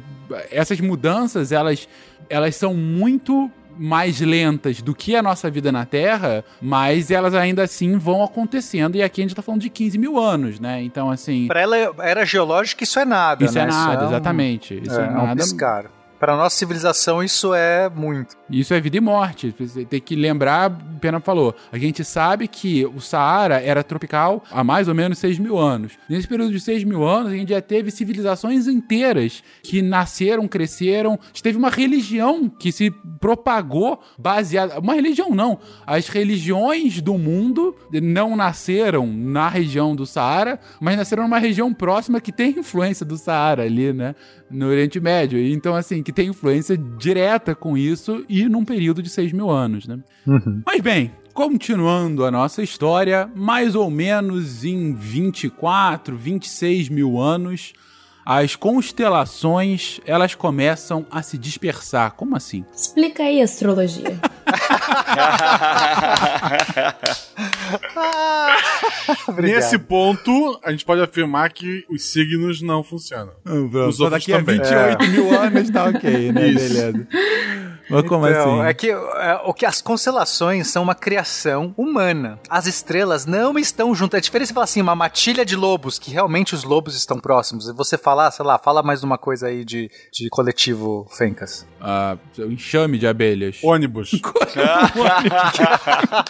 essas mudanças, elas, elas são muito mais lentas do que a nossa vida na Terra, mas elas ainda assim vão acontecendo. E aqui a gente tá falando de 15 mil anos, né? Então, assim. Para ela era geológica, isso é nada. Isso né? é nada, um- exatamente. Isso é, é, é um nada. piscar. Para nossa civilização, isso é muito. Isso é vida e morte. Tem que lembrar, Pena falou, a gente sabe que o Saara era tropical há mais ou menos 6 mil anos. Nesse período de 6 mil anos, a gente já teve civilizações inteiras que nasceram, cresceram. A gente teve uma religião que se propagou baseada. Uma religião não. As religiões do mundo não nasceram na região do Saara, mas nasceram numa região próxima que tem influência do Saara ali, né? No Oriente Médio. Então, assim, que tem influência direta com isso e num período de 6 mil anos, né? Mas bem, continuando a nossa história, mais ou menos em 24, 26 mil anos, as constelações elas começam a se dispersar. Como assim? Explica aí astrologia. Nesse ponto, a gente pode afirmar que os signos não funcionam. Os outros daqui a também. 28 mil anos tá ok, né? Isso. Beleza. Mas como Então, assim? é que é, o que as constelações são uma criação humana. As estrelas não estão juntas. É diferente você falar assim, uma matilha de lobos, que realmente os lobos estão próximos. E você falar, sei lá, fala mais uma coisa aí de, de coletivo Fencas. Ah, o enxame de abelhas. Ônibus.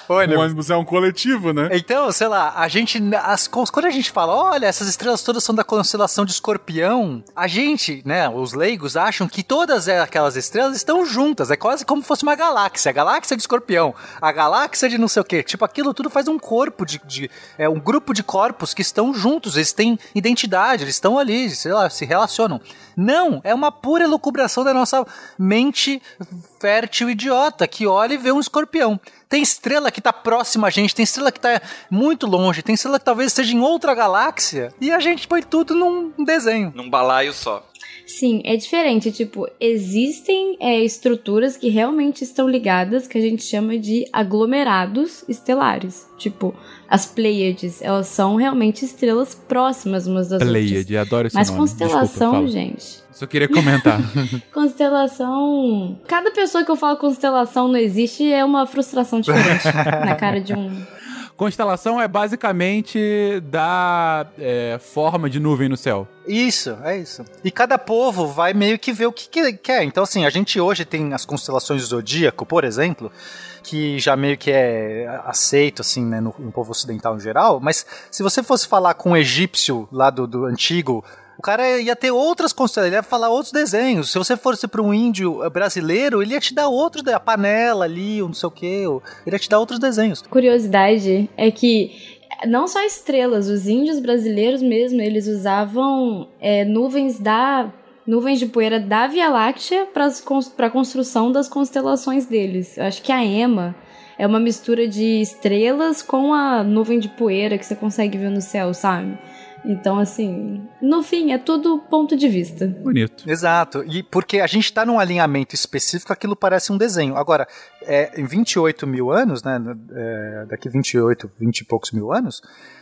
O ônibus é um coletivo, né? Então, sei lá, a gente. As, quando a gente fala, olha, essas estrelas todas são da constelação de escorpião, a gente, né, os leigos, acham que todas aquelas estrelas estão juntas. juntas. É quase como se fosse uma galáxia. A galáxia de escorpião, a galáxia de não sei o quê. Tipo, aquilo tudo faz um corpo de. de é um grupo de corpos que estão juntos. Eles têm identidade, eles estão ali, sei se relacionam. Não, é uma pura elucubração da nossa mente fértil idiota que olha e vê um escorpião. Tem estrela que tá próxima a gente, tem estrela que tá muito longe, tem estrela que talvez esteja em outra galáxia, e a gente põe tudo num desenho. Num balaio só. Sim, é diferente. Tipo, existem é, estruturas que realmente estão ligadas, que a gente chama de aglomerados estelares. Tipo, as Pleiades, elas são realmente estrelas próximas umas das Pleiade, outras. adoro esse Mas nome. constelação, Desculpa, gente. Só queria comentar. Constelação. Cada pessoa que eu falo constelação não existe é uma frustração diferente na cara de um. Constelação é basicamente da é, forma de nuvem no céu. Isso, é isso. E cada povo vai meio que ver o que que quer. Então, assim, a gente hoje tem as constelações do zodíaco, por exemplo, que já meio que é aceito, assim, né, no, no povo ocidental em geral. Mas se você fosse falar com um egípcio lá do, do antigo, o cara ia ter outras constelações, ele ia falar outros desenhos. Se você fosse para um índio brasileiro, ele ia te dar outros, a panela ali, o não sei o quê, ele ia te dar outros desenhos. Curiosidade é que não só estrelas, os índios brasileiros mesmo, eles usavam é, nuvens da nuvens de poeira da Via Láctea para a construção das constelações deles. Eu acho que a EMA é uma mistura de estrelas com a nuvem de poeira que você consegue ver no céu, sabe? Então, assim, no fim, é tudo ponto de vista. Bonito. Exato. E porque a gente está num alinhamento específico, aquilo parece um desenho. Agora, é, em 28 mil anos, né? É, daqui 28, 20 e poucos mil anos,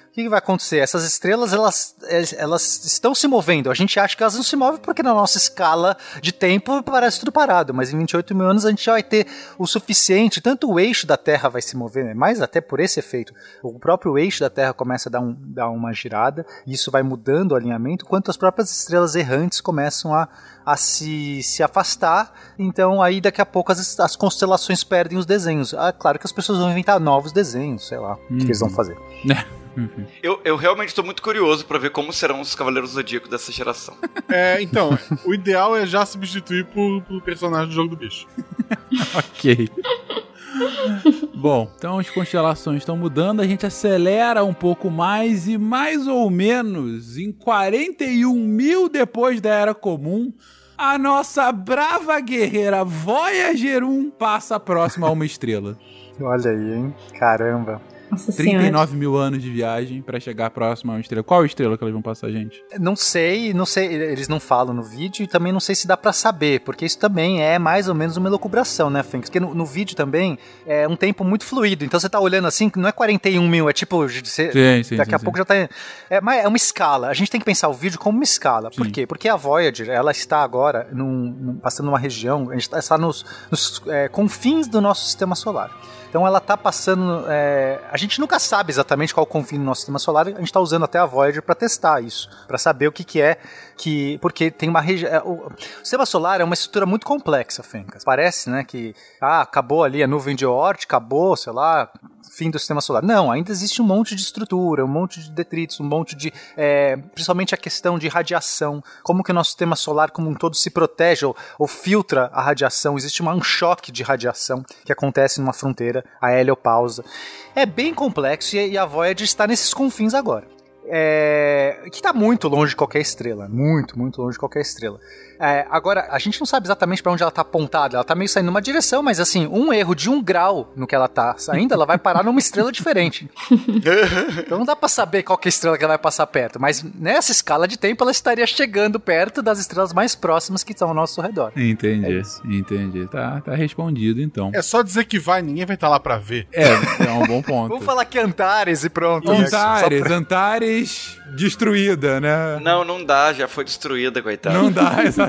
o que, que vai acontecer? Essas estrelas, elas, elas estão se movendo. A gente acha que elas não se movem porque na nossa escala de tempo parece tudo parado. Mas em 28 mil anos a gente já vai ter o suficiente, tanto o eixo da Terra vai se mover, né? mais até por esse efeito. O próprio eixo da Terra começa a dar, um, dar uma girada, e isso vai mudando o alinhamento, quanto as próprias estrelas errantes começam a, a se, se afastar. Então aí daqui a pouco as, as constelações perdem os desenhos. Ah, claro que as pessoas vão inventar novos desenhos, sei lá, o que eles vão fazer. Eu, eu realmente estou muito curioso para ver como serão os Cavaleiros do Zodíaco dessa geração. É, então, o ideal é já substituir por, por personagem do jogo do bicho. ok. Bom, então as constelações estão mudando, a gente acelera um pouco mais e mais ou menos em 41 mil depois da Era Comum, a nossa brava guerreira Voyager 1 passa próxima a uma estrela. Olha aí, hein? Caramba. Nossa 39 mil anos de viagem pra chegar próximo a uma estrela. Qual estrela que elas vão passar, gente? Não sei, não sei, eles não falam no vídeo e também não sei se dá pra saber, porque isso também é mais ou menos uma elucubração, né, Fênix? Porque no, no vídeo também é um tempo muito fluido, então você tá olhando assim, que não é 41 mil, é tipo, você, Sim, sim, daqui sim, a sim. pouco já tá. É, mas é uma escala, a gente tem que pensar o vídeo como uma escala. Por quê? Porque a Voyager, ela está agora num, num- passando numa região, a gente está nos, nos é, confins do nosso sistema solar. Então ela tá passando. é, a gente nunca sabe exatamente qual o confim do nosso sistema solar. A gente tá usando até a Voyager para testar isso, para saber o que, que é que. Porque tem uma região. O, o sistema solar é uma estrutura muito complexa, Fencas. Parece, né, que ah, acabou ali a nuvem de Oort, acabou, sei lá, fim do sistema solar. Não, ainda existe um monte de estrutura, um monte de detritos, um monte de. é, principalmente a questão de radiação. Como que o nosso sistema solar, como um todo, se protege ou, ou filtra a radiação. Existe uma, um choque de radiação que acontece numa fronteira, a heliopausa. É bem complexo e, e a Voyager está nesses confins agora. É, que está muito longe de qualquer estrela. Muito, muito longe de qualquer estrela. É, agora, a gente não sabe exatamente para onde ela tá apontada. Ela tá meio saindo numa direção, mas assim, um erro de um grau no que ela tá saindo, ela vai parar numa estrela diferente. Então não dá pra saber qual que é a estrela que ela vai passar perto, mas nessa escala de tempo ela estaria chegando perto das estrelas mais próximas que estão ao nosso redor. Entendi, É entendi. Tá, tá respondido então. É só dizer que vai, ninguém vai estar lá pra ver. É, é um bom ponto. Vamos falar que Antares e pronto. né? Antares, pra- Antares destruída, né? Não, não dá, já foi destruída, coitada. Não dá, exatamente.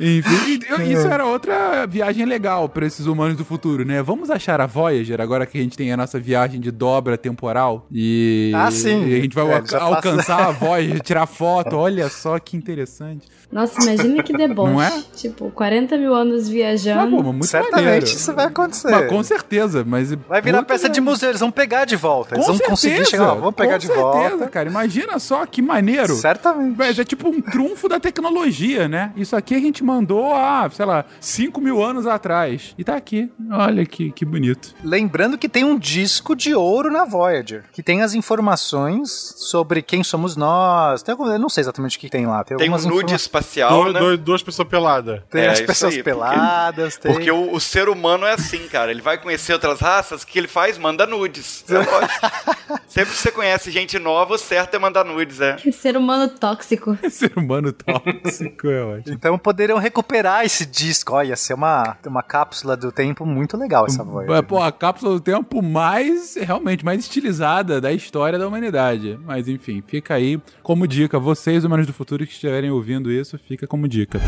Enfim, e eu- isso era outra viagem legal pra esses humanos do futuro, né? Vamos achar a Voyager, agora que a gente tem a nossa viagem de dobra temporal. E, Ah, sim. e a gente vai É, passa- alcançar a Voyager, tirar foto. Olha só que interessante. Nossa, imagina que deboche. Não é? Tipo, 40 mil anos viajando. pô, mas muito Certamente maneiro. isso vai acontecer. Mas, com certeza, mas... Vai virar peça de museu, eles vão pegar de volta. Eles Com vão conseguir certeza, chegar lá, vamos pegar com de certeza. volta. volta. cara. Imagina só que maneiro. Certamente. Mas é tipo um trunfo da tecnologia, né? Isso aqui a gente mandou há, sei lá, 5 mil anos atrás. E tá aqui. Olha que, que bonito. Lembrando que tem um disco de ouro na Voyager, que tem as informações sobre quem somos nós. Tem algum, eu não sei exatamente o que tem lá. Tem, Tem um nude informa- espacial, Dois- né? dois- duas pessoas peladas. Tem É, as pessoas aí, porque- peladas, tem... Porque o, o ser humano é assim, cara. Ele vai conhecer outras raças, o que ele faz? Manda nudes. Pode- Sempre que você conhece gente nova, o certo é mandar nudes, é. Ser humano tóxico. Ser humano tóxico, é ótimo. Então poderiam recuperar esse disco. Olha, ia ser uma, uma cápsula do tempo muito legal essa Voyager. É, Pô, a cápsula do tempo mais, realmente, mais estilizada da história da humanidade. Mas enfim, fica aí como dica. Vocês, humanos do futuro, que estiverem ouvindo isso, fica como dica.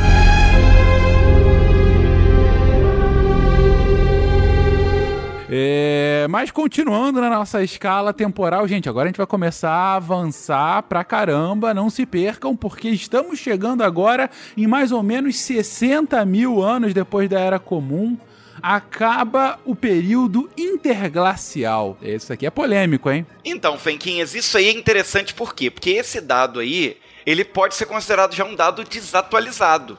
É, mas continuando na nossa escala temporal, gente, agora a gente vai começar a avançar pra caramba, não se percam, porque estamos chegando agora em mais ou menos 60 mil anos depois da Era Comum. Acaba o período interglacial. Isso aqui é polêmico, hein? Então, Fenquinhas, isso aí é interessante por quê? Porque esse dado aí, ele pode ser considerado já um dado desatualizado.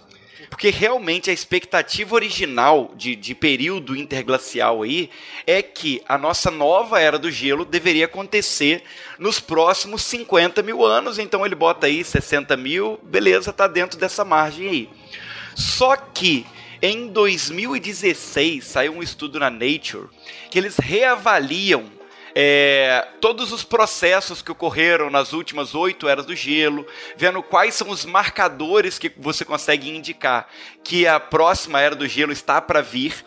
Porque realmente a expectativa original de, de período interglacial aí é que a nossa nova era do gelo deveria acontecer nos próximos 50 mil anos. Então ele bota aí 60 mil, beleza, tá dentro dessa margem aí. Só que em 2016 saiu um estudo na Nature que eles reavaliam é, todos os processos que ocorreram nas últimas oito eras do gelo, vendo quais são os marcadores que você consegue indicar que a próxima era do gelo está para vir.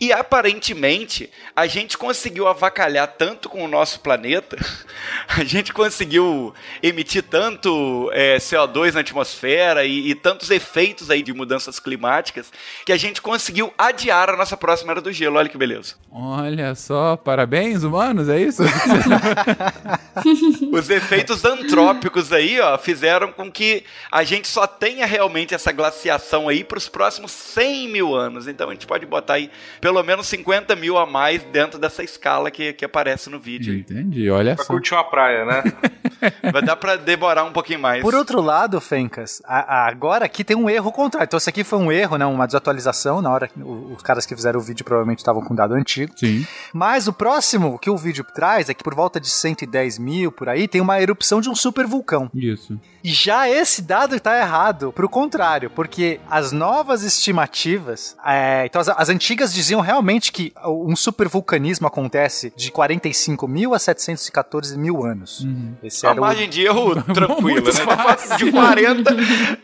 E aparentemente a gente conseguiu avacalhar tanto com o nosso planeta, a gente conseguiu emitir tanto é, CO2 na atmosfera e, e tantos efeitos aí de mudanças climáticas que a gente conseguiu adiar a nossa próxima era do gelo. Olha que beleza. Olha só, parabéns, humanos, é isso? Os efeitos antrópicos aí, ó, fizeram com que a gente só tenha realmente essa glaciação aí para os próximos 100 mil anos. Então a gente pode botar aí pelo menos 50 mil a mais dentro dessa escala que, que aparece no vídeo. Entendi, olha Pra só. curtir uma praia, né? Vai dar para demorar um pouquinho mais. Por outro lado, Fencas, a- a- agora aqui tem um erro contrário. Então, isso aqui foi um erro, né? Uma desatualização. Na hora que o- os caras que fizeram o vídeo provavelmente estavam com dado antigo. Sim. Mas o próximo que o vídeo traz é que por volta de 110 mil por aí tem uma erupção de um super vulcão. Isso. E já esse dado está errado, pro contrário, porque as novas estimativas, é, então as, as antigas diziam realmente que um supervulcanismo acontece de 45 mil a 714 mil anos. Esse A era o margem de erro tranquila, né? fácil. De 40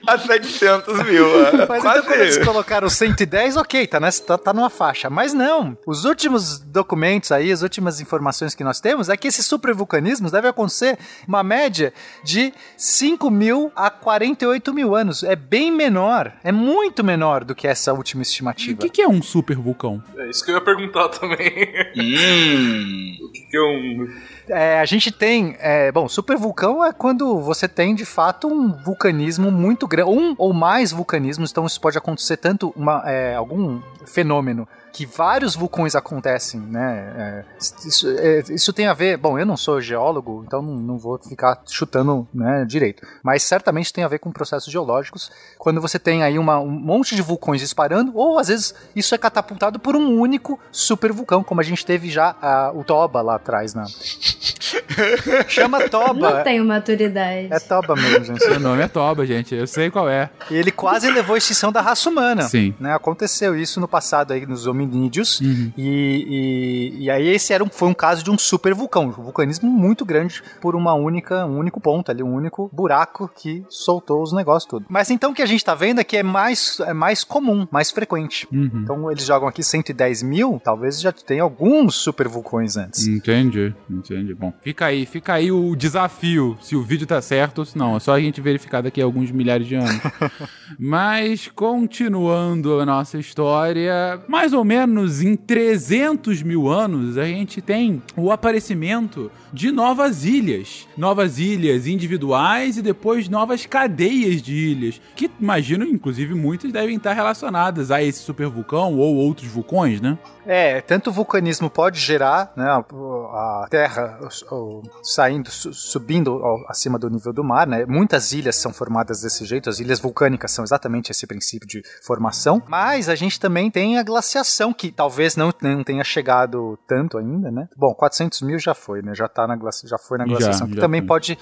a 700 mil. é. Mas Quase então quando eles colocaram 110, ok, tá, nessa, tá, tá numa faixa. Mas não, os últimos documentos aí, as últimas informações que nós temos é que esses supervulcanismos devem acontecer uma média de 5 mil a 48 mil anos. É bem menor, é muito menor do que essa última E o estimativa. que, que é um super vulcão? É isso que eu ia perguntar também. Hum. o que, que é um. É, a gente tem, é, bom, supervulcão é quando você tem de fato um vulcanismo muito grande, um ou mais vulcanismos, então isso pode acontecer tanto uma, é, algum fenômeno que vários vulcões acontecem, né? É, isso, é, isso tem a ver, bom, eu não sou geólogo, então não, não vou ficar chutando né, direito, mas certamente tem a ver com processos geológicos, quando você tem aí uma, um monte de vulcões disparando, ou às vezes isso é catapultado por um único supervulcão, como a gente teve já ah, o Toba lá atrás, né? Chama Toba. Não tenho maturidade. É Toba mesmo, gente. Meu nome é Toba, gente. Eu sei qual é. E ele quase levou a extinção da raça humana. Sim. Né? Aconteceu isso no passado aí nos hominídeos. Uhum. E, e, e aí esse era um, foi um caso de um super vulcão. Um vulcanismo muito grande por uma única, um único ponto ali, um único buraco que soltou os negócios tudo. Mas então o que a gente tá vendo é que é mais, é mais comum, mais frequente. Uhum. Então eles jogam aqui 110 mil, talvez já tenha alguns super vulcões antes. Entendi, entendi. Bom, fica aí, fica aí o desafio, se o vídeo tá certo ou se não. É só a gente verificar daqui a alguns milhares de anos. Mas, continuando a nossa história, mais ou menos em 300 mil anos, a gente tem o aparecimento de novas ilhas. Novas ilhas individuais e depois novas cadeias de ilhas, que imagino, inclusive, muitas devem estar relacionadas a esse supervulcão ou outros vulcões, né? É, tanto o vulcanismo pode gerar, né, a, a Terra, o- saindo, su- subindo ao- acima do nível do mar, né? Muitas ilhas são formadas desse jeito, as ilhas vulcânicas são exatamente esse princípio de formação. Mas a gente também tem a glaciação, que talvez não, não tenha chegado tanto ainda, né? Bom, 400 mil já foi, né? Já, tá na já foi na Já, glaciação, que já também foi. pode,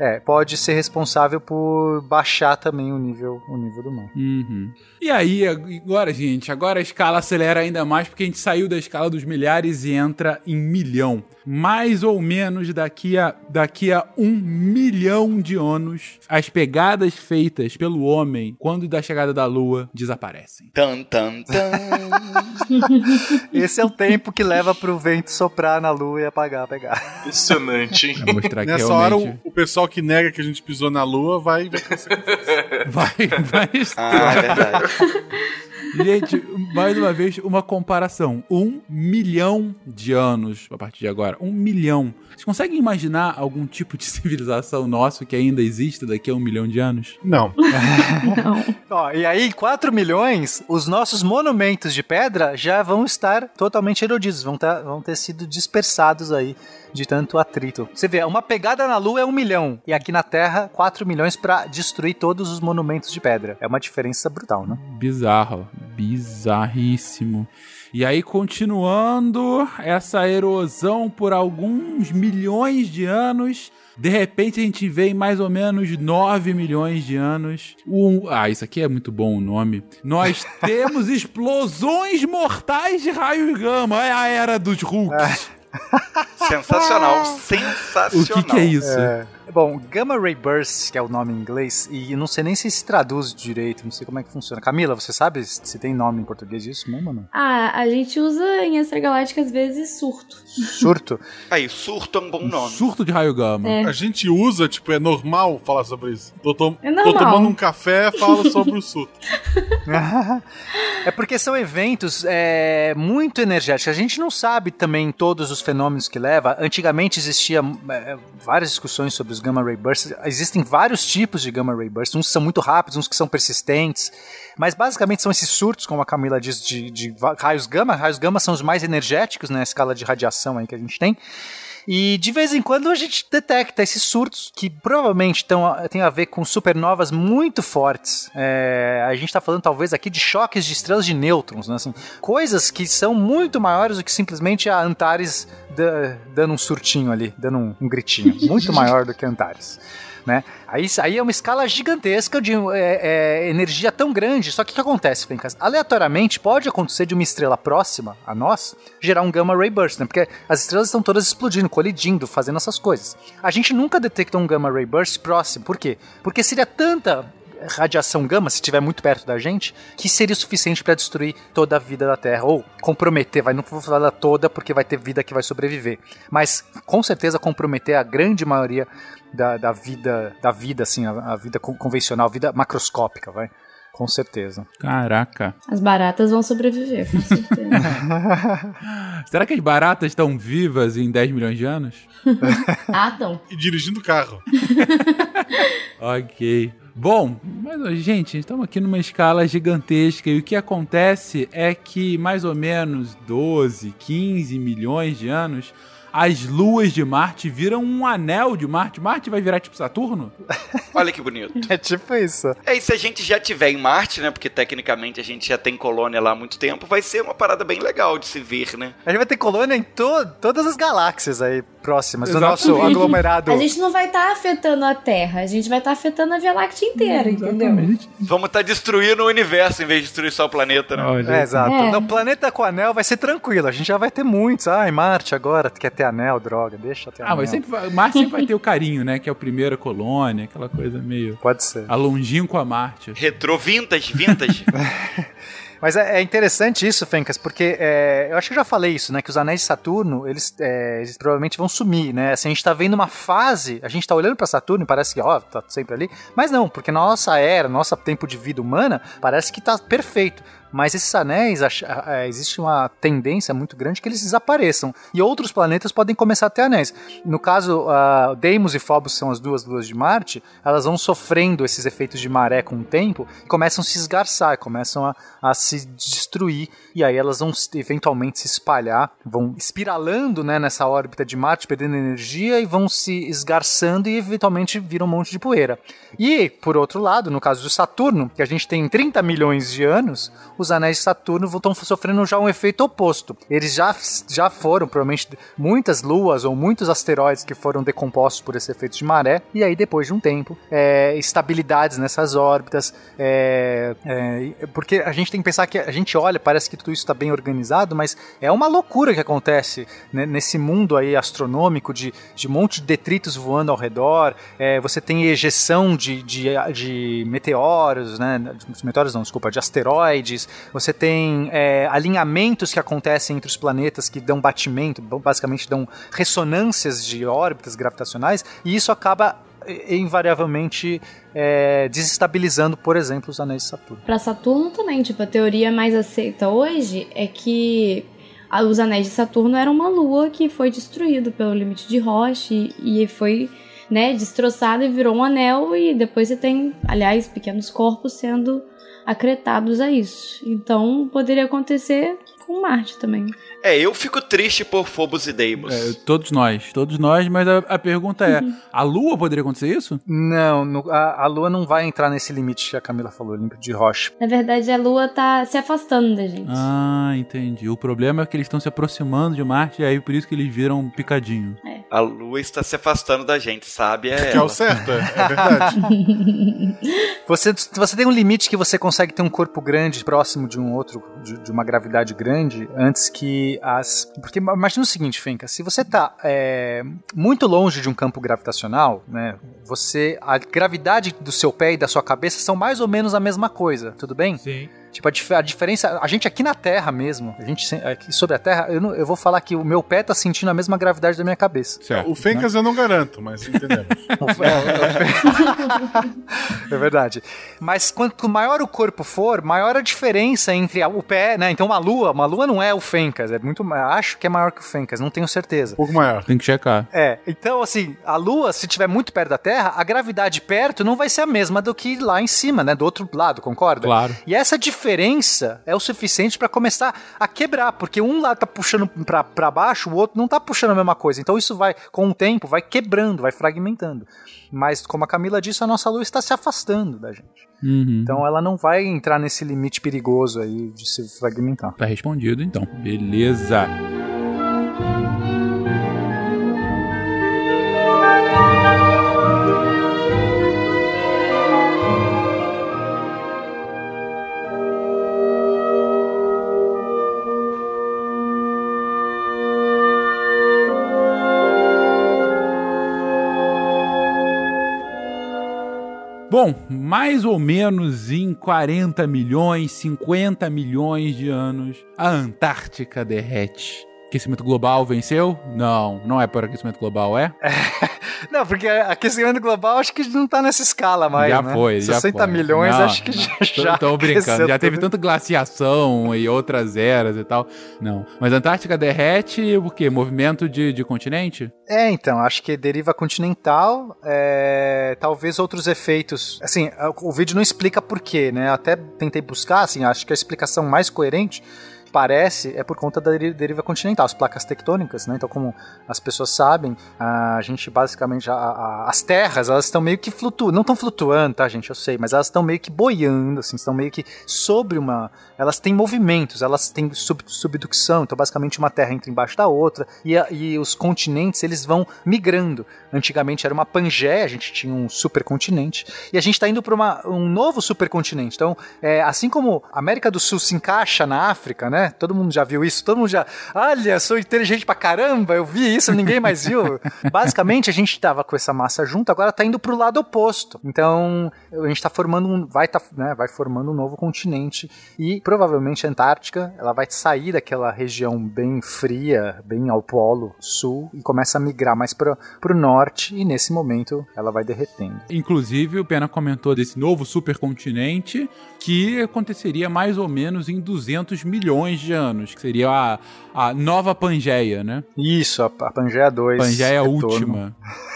é, pode ser responsável por baixar também o nível, o nível do mar. Uhum. E aí, agora, gente, agora a escala acelera ainda mais porque a gente saiu da escala dos milhares e entra em milhão. Mais ou menos daqui a, daqui a um milhão de anos, as pegadas feitas pelo homem quando da chegada da lua desaparecem. Tan, tan, tan. Esse é o tempo que leva pro vento soprar na lua e apagar, pegar. Impressionante, hein? Pra mostrar que Nessa hora, realmente o, o pessoal que nega que a gente pisou na lua vai, vai vai, vai Ah, é verdade. Gente, mais uma vez, uma comparação. Um milhão de anos a partir de agora. Um milhão. Vocês conseguem imaginar algum tipo de civilização nosso que ainda exista daqui a um milhão de anos? Não. Ó, e aí, em 4 milhões, os nossos monumentos de pedra já vão estar totalmente erodidos, vão, tá- vão ter sido dispersados aí de tanto atrito. Você vê, uma pegada na Lua é um milhão, e aqui na Terra, 4 milhões pra destruir todos os monumentos de pedra. É uma diferença brutal, né? Bizarro. Bizarríssimo. E aí, continuando essa erosão por alguns milhões de anos. De repente a gente vê em mais ou menos 9 milhões de anos. Um, ah, isso aqui é muito bom o nome. Nós temos explosões mortais de raios gama. É a era dos Hulks. Sensacional, O sensacional. que, que é isso? É. Bom, Gamma Ray Burst, que é o nome em inglês, e não sei nem se se traduz direito, não sei como é que funciona. Camila, você sabe se tem nome em português disso mesmo ou não? Ah, a gente usa em Extragaláctica às vezes surto. Surto? Aí, surto é um bom Um nome. surto de raio gama. É. A gente usa, tipo, é normal falar sobre isso. Tô, tom- É tô tomando um café, falo sobre o surto. é porque são eventos é, muito energéticos. A gente não sabe também todos os fenômenos que leva. Antigamente existia é, várias discussões sobre os gamma ray bursts. Existem vários tipos de gamma ray bursts. Uns são muito rápidos, uns que são persistentes. Mas basicamente são esses surtos, como a Camila diz, de, de raios gama. Raios gama são os mais energéticos na escala de radiação aí que a gente tem. E de vez em quando a gente detecta esses surtos que provavelmente tão, tem a ver com supernovas muito fortes. É, a gente está falando talvez aqui de choques de estrelas de nêutrons, né? assim, coisas que são muito maiores do que simplesmente a Antares da- dando um surtinho ali, dando um, um gritinho. Muito maior do que a Antares. Né? Aí, aí é uma escala gigantesca de é, é, energia tão grande. Só que o que acontece, Fencas? Aleatoriamente pode acontecer de uma estrela próxima a nós gerar um gamma ray burst, né? Porque as estrelas estão todas explodindo, colidindo, fazendo essas coisas. A gente nunca detectou um gamma ray burst próximo. Por quê? Porque seria tanta radiação gama, se estiver muito perto da gente, que seria o suficiente para destruir toda a vida da Terra ou comprometer, vai não vou falar toda porque vai ter vida que vai sobreviver, mas com certeza comprometer a grande maioria da, da vida, da vida assim, a, a vida con- convencional, a vida macroscópica, vai. Com certeza. Caraca. As baratas vão sobreviver, com certeza. Será que as baratas estão vivas em 10 milhões de anos? ah, então. E dirigindo o carro. Ok. Bom, mas gente, estamos aqui numa escala gigantesca e o que acontece é que mais ou menos 12, 15 milhões de anos as luas de Marte viram um anel de Marte. Marte vai virar tipo Saturno? Olha que bonito. É tipo isso. É, e se a gente já tiver em Marte, né? Porque tecnicamente a gente já tem colônia lá há muito tempo, vai ser uma parada bem legal de se ver, né? A gente vai ter colônia em to todas as galáxias aí próximas do nosso Exatamente. aglomerado. A gente não vai estar afetando a Terra, a gente vai estar afetando a Via Láctea inteira, entendeu? Exatamente. Vamos estar destruindo o universo em vez de destruir só o planeta, né? Olha, É, exato. É. No planeta com anel vai ser tranquilo. A gente já vai ter muitos. Ai, Marte agora quer ter anel, droga. Deixa ter Ah, anel. mas sempre vai, Marte sempre vai ter o carinho, né? Que é a primeira colônia, aquela coisa meio. Pode ser. A longínqua a Marte. Retrô vintage, vintage. Mas é, é interessante isso, Fencas, porque é, eu acho que eu já falei isso, né? Que os anéis de Saturno, eles, é, eles provavelmente vão sumir, né? Assim, a gente tá vendo uma fase, a gente tá olhando pra Saturno e parece que, ó, tá sempre ali. Mas não, porque na nossa era, nosso tempo de vida humana, parece que tá perfeito. Mas esses anéis, existe uma tendência muito grande que eles desapareçam. E outros planetas podem começar a ter anéis. No caso, uh, Deimos e Phobos são as duas luas de Marte, elas vão sofrendo esses efeitos de maré com o tempo e começam a se esgarçar, começam a, a se destruir. E aí elas vão eventualmente se espalhar, vão espiralando né, nessa órbita de Marte, perdendo energia e vão se esgarçando e eventualmente viram um monte de poeira. E, por outro lado, no caso do Saturno, que a gente tem 30 milhões de anos, os anéis de Saturno estão sofrendo já um efeito oposto. Eles já, já foram, provavelmente, muitas luas ou muitos asteroides que foram decompostos por esse efeito de maré, e aí, depois de um tempo, é, estabilidades nessas órbitas, é, é, porque a gente tem que pensar que a gente olha, parece que tudo isso está bem organizado, mas é uma loucura que acontece né, nesse mundo aí astronômico de, de um monte de detritos voando ao redor, é, você tem ejeção de, de, de meteoros, né, de meteoros não, desculpa, de asteroides, você tem é, alinhamentos que acontecem entre os planetas que dão batimento, basicamente dão ressonâncias de órbitas gravitacionais, e isso acaba eh, invariavelmente é, desestabilizando, por exemplo, os anéis de Saturno. Pra Saturno também, tipo, a teoria mais aceita hoje é que os anéis de Saturno eram uma lua que foi destruído pelo limite de Roche e, e foi, né, destroçada e virou um anel e depois você tem, aliás, pequenos corpos sendo acretados a isso. Então, poderia acontecer com Marte também. É, eu fico triste por Phobos e Deimos. É, todos nós, todos nós, mas a, a pergunta é: a Lua poderia acontecer isso? Não, no- a, a Lua não vai entrar nesse limite que a Camila falou, limite de Roche. Na verdade, a Lua tá se afastando da gente. Ah, entendi. O problema é que eles estão se aproximando de Marte e aí por isso que eles viram um picadinho. A lua está se afastando da gente, sabe? É Que é o certo, é é verdade. Você, você tem um limite que você consegue ter um corpo grande próximo de um outro, de, de uma gravidade grande, antes que as. Porque imagina o seguinte, Fenka, se você tá é, muito longe de um campo gravitacional, né? Você. A gravidade do seu pé e da sua cabeça são mais ou menos a mesma coisa, tudo bem? Sim. Tipo, a, dif- a diferença. A gente aqui na Terra mesmo, a gente aqui sobre a Terra, eu, não- eu vou falar que o meu pé tá sentindo a mesma gravidade da minha cabeça. Certo. O Fencas eu não garanto, mas entendemos. É verdade. Mas quanto maior o corpo for, maior a diferença entre a- o pé, né? Então uma lua, uma lua não é o Fencas, é muito, acho que é maior que o Fencas, não tenho certeza. Um pouco maior. Tem que checar. É, então assim, a lua, se estiver muito perto da Terra, a gravidade perto não vai ser a mesma do que lá em cima, né? Do outro lado, concorda? Claro. E essa diferença é o suficiente pra começar a quebrar, porque um lado tá puxando pra baixo, o outro não tá puxando a mesma coisa. Então isso vai, com o tempo, vai quebrando, vai fragmentando. Mas, como a Camila disse, a nossa lua está se afastando da gente. Uhum. Então ela não vai entrar nesse limite perigoso aí de se fragmentar. Tá respondido então. Beleza. Bom, mais ou menos em 40 milhões, 50 milhões de anos, a Antártica derrete. Aquecimento global venceu? Não, não é por aquecimento global, é? Não, porque aquecimento global acho que não tá nessa escala mais, já né? foi, já 60 foi. milhões Não, acho que já, Tô, já tô brincando, já teve tudo. tanta glaciação e outras eras e tal. Não. Mas a Antártica derrete o quê? Movimento de, de continente? É, então, acho que deriva continental, é, talvez outros efeitos. Assim, o vídeo não explica por quê, né? Até tentei buscar, assim, acho que a explicação mais coerente parece é por conta da deri- deriva continental, as placas tectônicas, né? Então, como as pessoas sabem, a gente basicamente a- a- as terras elas estão meio que flutuando, não estão flutuando, tá, gente? Eu sei, mas elas estão meio que boiando, assim, estão meio que sobre uma, elas têm movimentos, elas têm sub, subducção, então basicamente uma terra entra embaixo da outra e, a- e os continentes eles vão migrando. Antigamente era uma Pangeia, a gente tinha um supercontinente e a gente está indo para um novo supercontinente. Então, é, assim como a América do Sul se encaixa na África, né? Né? Todo mundo já viu isso, todo mundo já. Olha, sou inteligente pra caramba, eu vi isso, ninguém mais viu. Basicamente, a gente tava com essa massa junto, agora tá indo pro lado oposto. Então, a gente tá formando um. Vai, tá, né, vai formando um novo continente. E provavelmente a Antártica ela vai sair daquela região bem fria, bem ao polo sul, e começa a migrar mais pro, pro norte, e nesse momento ela vai derretendo. Inclusive, o Pena comentou desse novo supercontinente que aconteceria mais ou menos em 200 milhões de anos, que seria a, a nova Pangeia, né? Isso, a, a Pangeia 2. Pangeia retorno. última.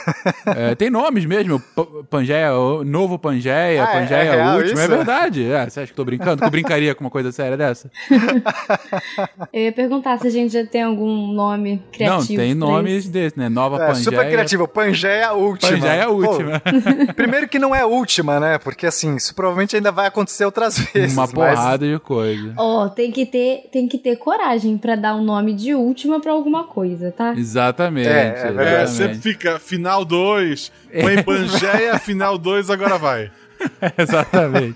É, tem nomes mesmo, P- Pangeia, novo Pangeia, Ah, é- Pangeia é real última, é isso? verdade. É, você acha que eu tô brincando? Que eu brincaria com uma coisa séria dessa? Eu ia perguntar se a gente já tem algum nome criativo. Não, tem nomes desse, né? Nova É, Pangeia. super criativo, Pangeia última. Pangeia Pô, última. primeiro que não é última, né? Porque assim, isso provavelmente ainda vai acontecer outras vezes. Uma mas- porrada de coisa. Ó, tem que ter, tem que ter coragem pra dar um nome de última pra alguma coisa, tá? Exatamente. É, é verdade. É, exatamente. sempre fica final 2, põe Pangeia, final 2, agora vai. Exatamente.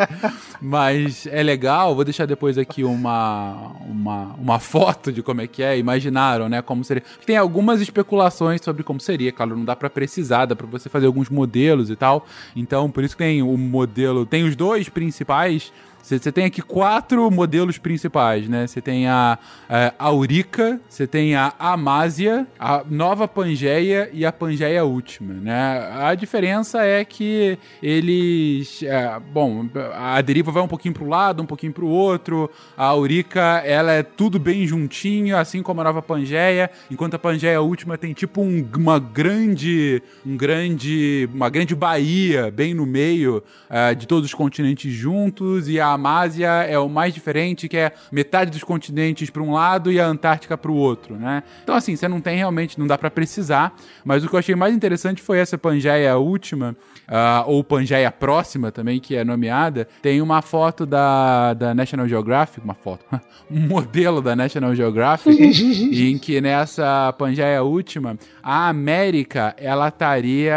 Mas é legal, vou deixar depois aqui uma, uma, uma foto de como é que é. Imaginaram, né? Como seria. Tem algumas especulações sobre como seria, claro, não dá pra precisar, dá pra você fazer alguns modelos e tal. Então, por isso que tem o modelo. Tem os dois principais. Você tem aqui quatro modelos principais, né? Você tem a, a Aurica, você tem a Amásia, a Nova Pangeia e a Pangeia Última, né? A diferença é que eles... é, bom, a deriva vai um pouquinho para um lado, um pouquinho para o outro. A Aurica, ela é tudo bem juntinho, assim como a Nova Pangeia, enquanto a Pangeia Última tem tipo um- uma grande... Um grande... Uma grande baía bem no meio é, de todos os continentes juntos e a Amásia é o mais diferente, que é metade dos continentes para um lado e a Antártica para o outro, né? Então, assim, você não tem realmente, não dá para precisar, mas o que eu achei mais interessante foi essa Pangeia última, ah, ou Pangeia próxima também, que é nomeada. Tem uma foto da, da National Geographic, uma foto, um modelo da National Geographic, em que nessa Pangeia última, a América, ela estaria.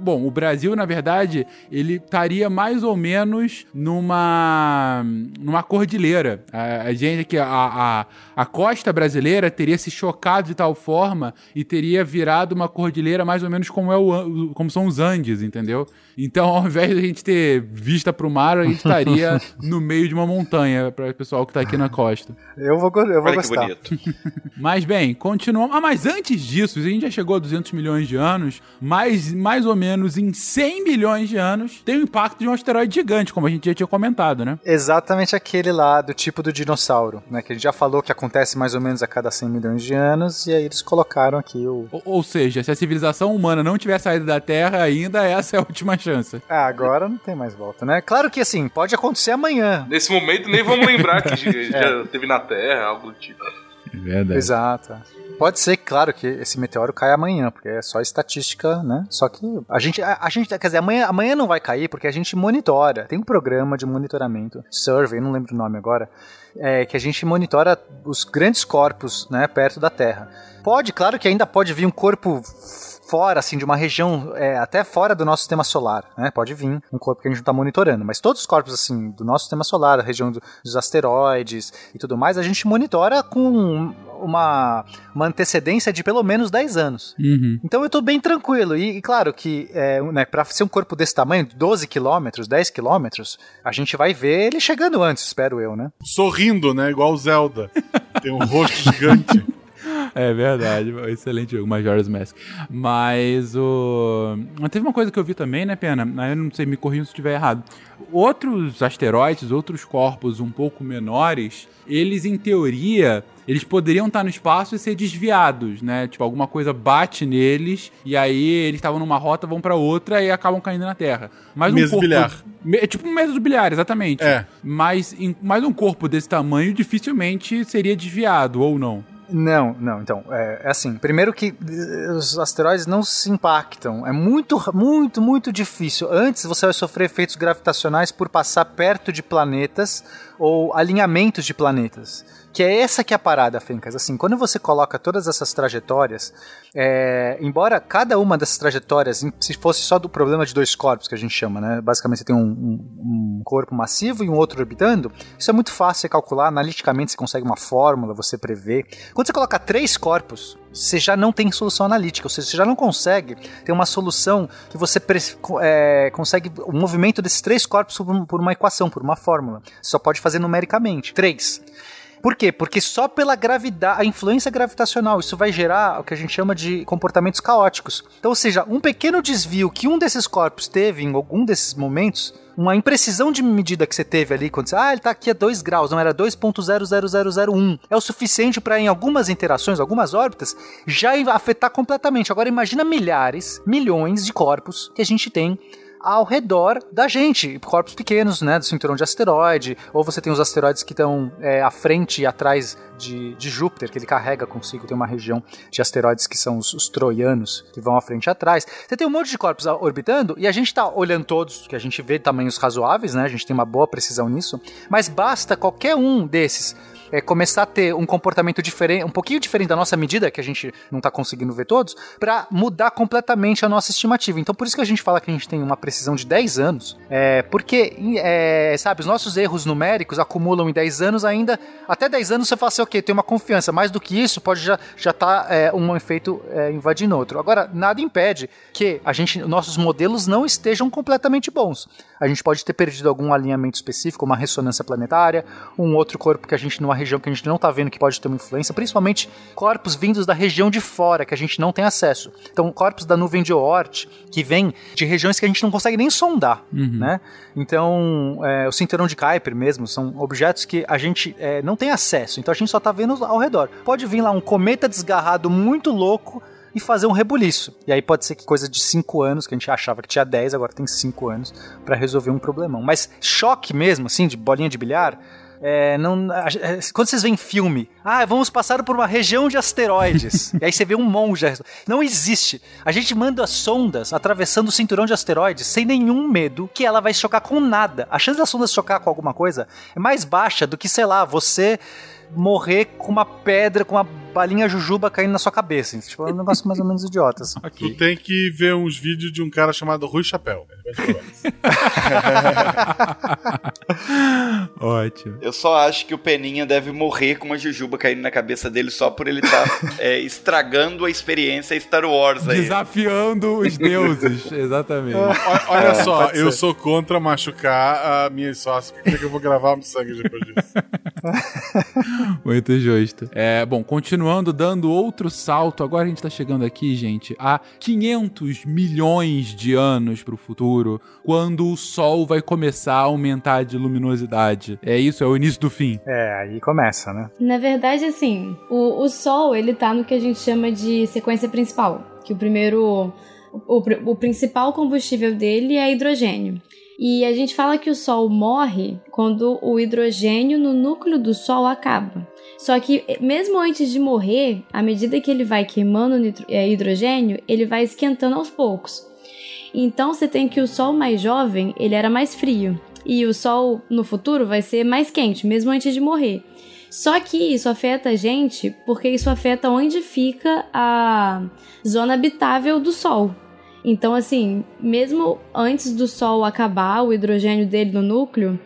Bom, o Brasil, na verdade, ele estaria mais ou menos numa. Numa cordilheira. A, a gente aqui, a, a, a costa brasileira teria se chocado de tal forma e teria virado uma cordilheira mais ou menos como, é o, como são os Andes, entendeu? Então, ao invés de a gente ter vista para o mar, a gente estaria no meio de uma montanha, para o pessoal que está aqui na costa. Eu vou, eu vou Olha que gostar. bonito. Mas bem, continuamos. Ah, mas antes disso, a gente já chegou a 200 milhões de anos, mas mais ou menos em 100 milhões de anos tem o impacto de um asteroide gigante, como a gente já tinha comentado, né? Exatamente aquele lá do tipo do dinossauro, né? Que a gente já falou que acontece mais ou menos a cada 100 milhões de anos, e aí eles colocaram aqui o. Ou, ou seja, se a civilização humana não tiver saído da Terra ainda, essa é a última chance. Ah, agora não tem mais volta, né? Claro que assim, pode acontecer amanhã. Nesse momento nem vamos lembrar que já já teve na Terra, algo do tipo. É verdade. Exato. Pode ser, claro, que esse meteoro cai amanhã, porque é só estatística, né? Só que a gente, a, a gente, quer dizer, amanhã, amanhã não vai cair porque a gente monitora. Tem um programa de monitoramento, survey, não lembro o nome agora, é, que a gente monitora os grandes corpos, né, perto da Terra. Pode, claro que ainda pode vir um corpo fora, assim, de uma região é, até fora do nosso sistema solar, né? Pode vir um corpo que a gente não está monitorando, mas todos os corpos, assim, do nosso sistema solar, a região do- dos asteroides e tudo mais, a gente monitora com uma, uma antecedência de pelo menos 10 anos. Uhum. Então eu tô bem tranquilo. E, e claro que é, né, para ser um corpo desse tamanho, 12 quilômetros, 10 quilômetros, a gente vai ver ele chegando antes, espero eu, né? Sorrindo, né? Igual o Zelda. Tem um rosto gigante. É verdade, excelente jogo, Majora's Mask. Mas o. Mas teve uma coisa que eu vi também, né, Pena? Aí Eu não sei, me corrija se estiver errado. Outros asteroides, outros corpos um pouco menores, eles, em teoria, eles poderiam estar no espaço e ser desviados, né? Tipo, alguma coisa bate neles e aí eles estavam numa rota, vão pra outra e acabam caindo na Terra. Mas um corpo... bilhar. É tipo um mesa do bilhar, exatamente. É. Mas, em- mas um corpo desse tamanho dificilmente seria desviado, ou não? Não, não, então, é, é assim, primeiro que eh, os asteroides não se impactam, é muito, muito, muito difícil. Antes você vai sofrer efeitos gravitacionais por passar perto de planetas ou alinhamentos de planetas. Que é essa que é a parada, Fencas. Assim, quando você coloca todas essas trajetórias, é, embora cada uma dessas trajetórias, se fosse só do problema de dois corpos, que a gente chama, né? Basicamente você tem um, um, um corpo massivo e um outro orbitando, isso é muito fácil de calcular, analiticamente você consegue uma fórmula, você prevê. Quando você coloca três corpos, você já não tem solução analítica, ou seja, você já não consegue ter uma solução que você é, consegue o movimento desses três corpos por, uma equação, por uma fórmula. Você só pode fazer numericamente. Três. Por quê? Porque só pela gravidade, a influência gravitacional, isso vai gerar o que a gente chama de comportamentos caóticos. Então, ou seja, um pequeno desvio que um desses corpos teve em algum desses momentos, uma imprecisão de medida que você teve ali, quando você, ah, ele está aqui a 2 graus, não era 2.00001, é o suficiente para em algumas interações, algumas órbitas, já afetar completamente. Agora imagina milhares, milhões de corpos que a gente tem ao redor da gente. Corpos pequenos, né? Do cinturão de asteroide. Ou você tem os asteroides que estão é, à frente e atrás de, de, Júpiter, que ele carrega consigo. Tem uma região de asteroides que são os, os, troianos, que vão à frente e atrás. Você tem um monte de corpos orbitando e a gente está olhando todos, que a gente vê tamanhos razoáveis, né? A gente tem uma boa precisão nisso. Mas basta qualquer um desses é, começar a ter um comportamento diferente, um pouquinho diferente da nossa medida, que a gente não está conseguindo ver todos, para mudar completamente a nossa estimativa. Então, por isso que a gente fala que a gente tem uma precisão de 10 anos, é, porque, é, sabe, os nossos erros numéricos acumulam em 10 anos ainda. Até 10 anos você fala assim, ok, tem uma confiança, mais do que isso pode já já tá é, um efeito é, invadindo outro. Agora, nada impede que a gente, nossos modelos não estejam completamente bons. A gente pode ter perdido algum alinhamento específico, uma ressonância planetária, um outro corpo que a gente numa região que a gente não está vendo que pode ter uma influência, principalmente corpos vindos da região de fora que a gente não tem acesso. Então, corpos da nuvem de Oort que vêm de regiões que a gente não consegue nem sondar, uhum. né? Então, é, o cinturão de Kuiper mesmo são objetos que a gente é, não tem acesso. Então, a gente só está vendo ao redor. Pode vir lá um cometa desgarrado muito louco e fazer um rebuliço. E aí pode ser que coisa de 5 anos, que a gente achava que tinha 10, agora tem 5 anos para resolver um problemão. Mas choque mesmo, assim, de bolinha de bilhar, é, não, é, quando vocês veem filme, ah, vamos passar por uma região de asteroides. e aí você vê um monge. Não existe. A gente manda sondas atravessando o cinturão de asteroides sem nenhum medo que ela vai chocar com nada. A chance da sonda chocar com alguma coisa é mais baixa do que, sei lá, você morrer com uma pedra, com uma balinha jujuba caindo na sua cabeça. Tipo, é um negócio mais ou menos idiota. Assim. Okay. Tu tem que ver uns vídeos de um cara chamado Rui Chapéu. Ótimo. Eu só acho que o Peninha deve morrer com uma jujuba caindo na cabeça dele só por ele estar tá, é, estragando a experiência Star Wars aí. Desafiando os deuses, exatamente. Olha é, só, eu sou contra machucar a minha sócia. Por que eu vou gravar um sangue depois disso? Muito justo. É, bom, continuando, dando outro salto, agora a gente tá chegando aqui, gente, a 500 milhões de anos pro futuro, quando o Sol vai começar a aumentar de luminosidade. É isso? É o início do fim? É, aí começa, né? Na verdade, assim, o, o Sol, ele tá no que a gente chama de sequência principal, que o primeiro... O, o, principal combustível dele é hidrogênio. E a gente fala que o Sol morre quando o hidrogênio no núcleo do Sol acaba. Só que mesmo antes de morrer, à medida que ele vai queimando é, hidrogênio, ele vai esquentando aos poucos. Então você tem que o Sol mais jovem, ele era mais frio. E o Sol no futuro vai ser mais quente, mesmo antes de morrer. Só que isso afeta a gente porque isso afeta onde fica a zona habitável do Sol. Então, assim, mesmo antes do Sol acabar o hidrogênio dele no núcleo,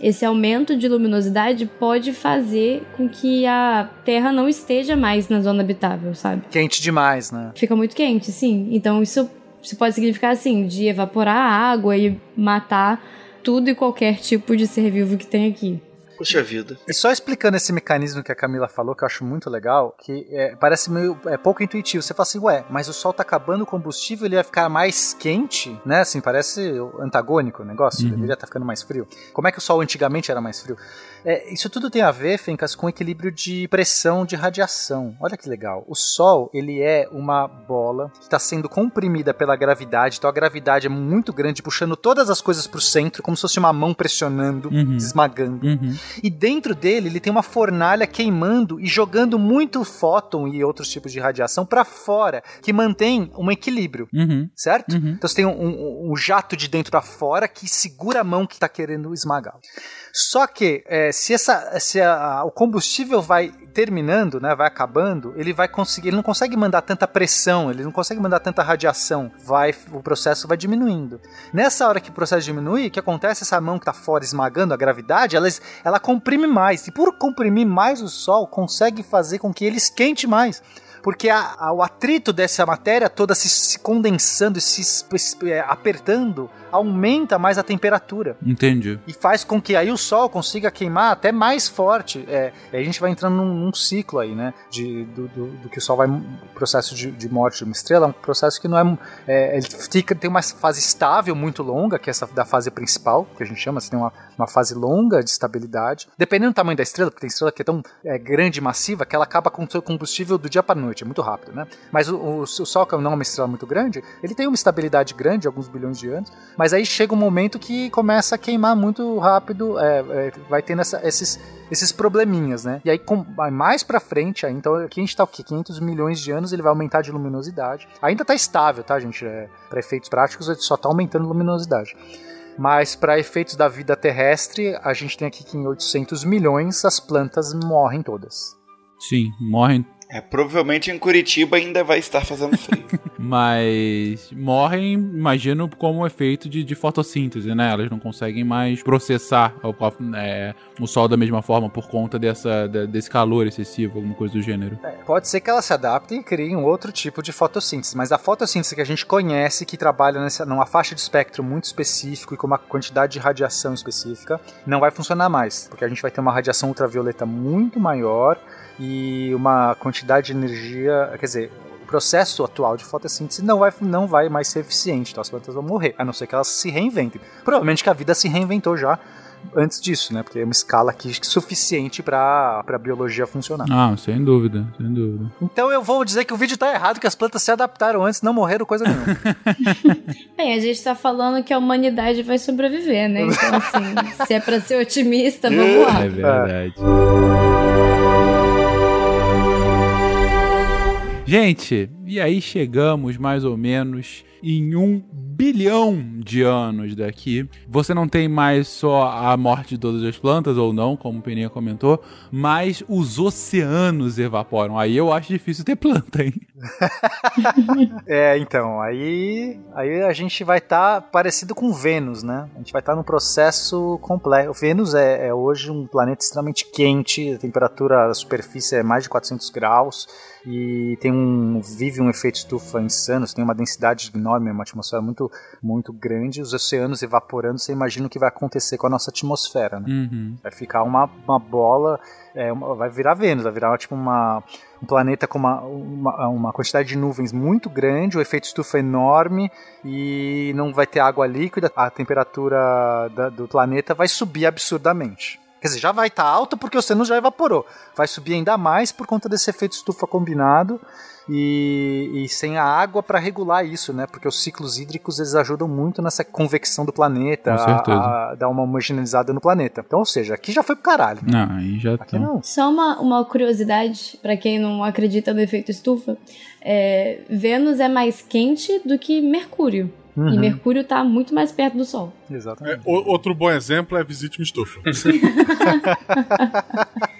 esse aumento de luminosidade pode fazer com que a Terra não esteja mais na zona habitável, sabe? Quente demais, né? Fica muito quente, sim. Então isso, isso pode significar, assim, de evaporar a água e matar tudo e qualquer tipo de ser vivo que tem aqui. Puxa vida. E só explicando esse mecanismo que a Camila falou, que eu acho muito legal, que é, parece meio é, pouco intuitivo. Você fala assim, ué, mas o sol tá acabando o combustível, ele vai ficar mais quente, né? Assim, parece antagônico o negócio, uhum. deveria estar tá ficando mais frio. Como é que o sol antigamente era mais frio? É, isso tudo tem a ver, Fencas, com equilíbrio de pressão de radiação. Olha que legal. O Sol, ele é uma bola que está sendo comprimida pela gravidade, então a gravidade é muito grande, puxando todas as coisas para o centro, como se fosse uma mão pressionando, uhum. esmagando. Uhum. e dentro dele ele tem uma fornalha queimando e jogando muito fóton e outros tipos de radiação para fora, que mantém um equilíbrio, Uhum. certo? Uhum. Então você tem um, um- um jato de dentro para fora que segura a mão que está querendo esmagar. Só que é, se, essa, se a- o combustível vai terminando, né, vai acabando, ele vai conseguir, ele não consegue mandar tanta pressão, ele não consegue mandar tanta radiação, vai, o processo vai diminuindo. Nessa hora que o processo diminui, o que acontece? Essa mão que está fora esmagando a gravidade, ela, ela comprime mais e por comprimir mais o Sol consegue fazer com que ele esquente mais. Porque a- a- o atrito dessa matéria toda se, se condensando e se é, apertando aumenta mais a temperatura Entendi. e faz com que aí o Sol consiga queimar até mais forte. É, a gente vai entrando num, num ciclo aí, né? De, do, do- do que o Sol vai. O processo de, de morte de uma estrela é um processo que não é. é, ele fica, tem uma fase estável muito longa, que é essa da fase principal, que a gente chama, você tem uma, uma fase longa de estabilidade. Dependendo do tamanho da estrela, porque tem estrela que é tão é, grande e massiva que ela acaba com o seu combustível do dia para noite, é muito rápido, né? Mas o, o, o Sol, que não é uma estrela muito grande, ele tem uma estabilidade grande, alguns bilhões de anos, mas aí chega um momento que começa a queimar muito rápido, é, é, vai tendo essa- esses, esses probleminhas, né? E aí com, mais pra frente, aí, então aqui a gente tá o quê? 500 milhões de anos, ele vai aumentar de luminosidade. Ainda tá estável, tá, gente? É, para efeitos práticos, ele só tá aumentando luminosidade. Mas para efeitos da vida terrestre, a gente tem aqui que em 800 milhões as plantas morrem todas. Sim, morrem, É, provavelmente em Curitiba ainda vai estar fazendo frio. mas morrem, imagino, como efeito de, de fotossíntese, né? Elas não conseguem mais processar o, é, o sol da mesma forma por conta dessa, de- desse calor excessivo, alguma coisa do gênero. É, pode ser que elas se adaptem e criem um outro tipo de fotossíntese, mas a fotossíntese que a gente conhece, que trabalha nessa, numa faixa de espectro muito específico e com uma quantidade de radiação específica, não vai funcionar mais, porque a gente vai ter uma radiação ultravioleta muito maior e uma quantidade de energia, quer dizer, o processo atual de fotossíntese não vai, não vai mais ser eficiente, então as plantas vão morrer, a não ser que elas se reinventem. Provavelmente que a vida se reinventou já antes disso, né? Porque é uma escala aqui suficiente para a biologia funcionar. Ah, sem dúvida, sem dúvida. Então eu vou dizer que o vídeo tá errado, que as plantas se adaptaram antes, não morreram coisa nenhuma. Bem, a gente tá falando que a humanidade vai sobreviver, né? Então, assim, se é pra ser otimista, vamos lá. É verdade. Gente, e aí chegamos mais ou menos em um bilhão de anos daqui. Você não tem mais só a morte de todas as plantas, ou não, como o Peninha comentou, mas os oceanos evaporam. Aí eu acho difícil ter planta, hein? é, então, aí, aí a gente vai estar parecido com Vênus, né? A gente vai estar num processo complexo. Vênus é, é hoje um planeta extremamente quente, a temperatura da superfície é mais de 400 graus e tem um vive um efeito estufa insano, você tem uma densidade enorme, uma atmosfera muito muito grande, os oceanos evaporando, você imagina o que vai acontecer com a nossa atmosfera, né? Uhum. Vai ficar uma, uma bola, é, uma- vai virar Vênus, vai virar tipo uma, um planeta com uma, uma, uma quantidade de nuvens muito grande, o efeito estufa enorme e não vai ter água líquida, a temperatura da- do planeta vai subir absurdamente. Quer dizer, já vai estar alta porque o oceano já evaporou. Vai subir ainda mais por conta desse efeito estufa combinado e, e sem a água para regular isso, né? Porque os ciclos hídricos eles ajudam muito nessa convecção do planeta, a, a dar uma homogeneizada no planeta. Então, ou seja, aqui já foi pro caralho. Não, aí já Aqui tá. não. Só uma, uma curiosidade, pra quem não acredita no efeito estufa, é, Vênus é mais quente do que Mercúrio. E Uhum. Mercúrio tá muito mais perto do Sol. É, Exatamente. o- outro bom exemplo é Visite uma Estufa.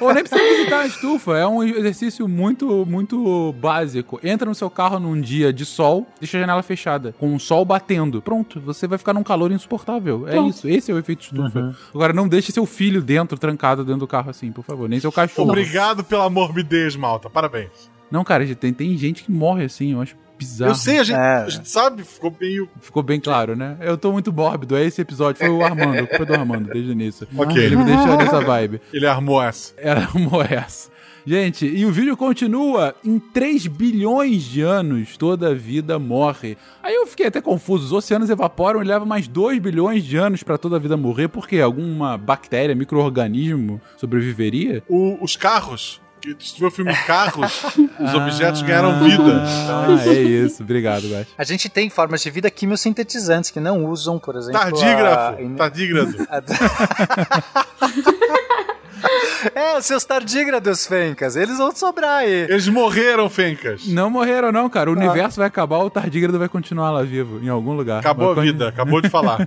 Ou nem precisa visitar a estufa, é um exercício muito, muito básico. Entra no seu carro num dia de sol, deixa a janela fechada, com o sol batendo. Pronto, você vai ficar num calor insuportável. É Pronto. isso, esse é o efeito estufa. Agora, não deixe seu filho dentro, trancado dentro do carro assim, por favor. Nem seu cachorro. Obrigado pela morbidez, malta. Parabéns. Não, cara, tem, tem gente que morre assim, eu acho bizarro. Eu sei, a gente, É. a gente sabe, ficou meio. Ficou bem claro, né? Eu tô muito mórbido. É esse episódio. Foi o Armando. A culpa é do Armando, desde o início. Ok. Ele me deixou nessa vibe. Ele armou essa. Era uma essa. Gente, e o vídeo continua. Em 3 bilhões de anos, toda a vida morre. Aí eu fiquei até confuso. Os oceanos evaporam e leva mais 2 bilhões de anos pra toda a vida morrer. Por quê? Alguma bactéria, micro-organismo sobreviveria? O- os carros que vê o filme Carros, os objetos ganharam vida. Ah, é isso. Obrigado. A gente tem formas de vida quimiosintetizantes que não usam, por exemplo. Tardígrafo, a- tardígrado. É, os seus tardígrados, Fencas, eles vão sobrar aí. Eles morreram, Fencas. Não morreram, não, cara. O universo vai acabar, o tardígrado vai continuar lá vivo, em algum lugar. Acabou a Vai con- vida, acabou de falar.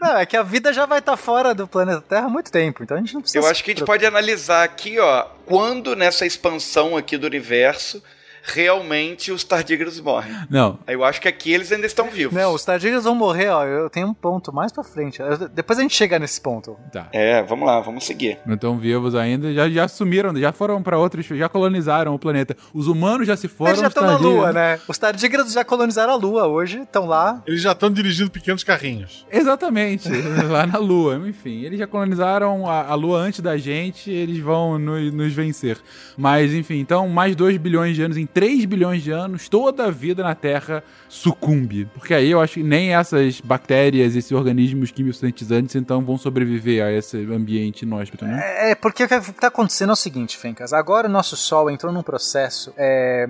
Não, é que a vida já vai estar fora do planeta Terra há muito tempo, então a gente não precisa. Eu acho que a gente pode analisar aqui, ó, quando nessa expansão aqui do universo realmente os tardígrados morrem. Não, Eu acho que aqui eles ainda estão vivos. Não, os tardígrados vão morrer, ó. Eu tenho um ponto mais pra frente. Eu- Depois a gente chega nesse ponto. tá. É, vamos lá, vamos seguir. Não estão vivos ainda, já, já sumiram, já foram pra outros, já colonizaram o planeta. Os humanos já se foram. Eles já os estão na tardígrados- Lua, né? Os tardígrados já colonizaram a Lua hoje, estão lá. Eles já estão dirigindo pequenos carrinhos. Exatamente, lá na Lua. Enfim, eles já colonizaram a, a Lua antes da gente, eles vão nos, nos vencer. Mas, enfim, então, mais 2 bilhões de anos, em 3 bilhões de anos, toda a vida na Terra sucumbe. Porque aí eu acho que nem essas bactérias, esses organismos quimiosintetizantes, então, vão sobreviver a esse ambiente inóspito, né? É, porque o que está acontecendo é o seguinte, Fencas. Agora o nosso Sol entrou num processo. É,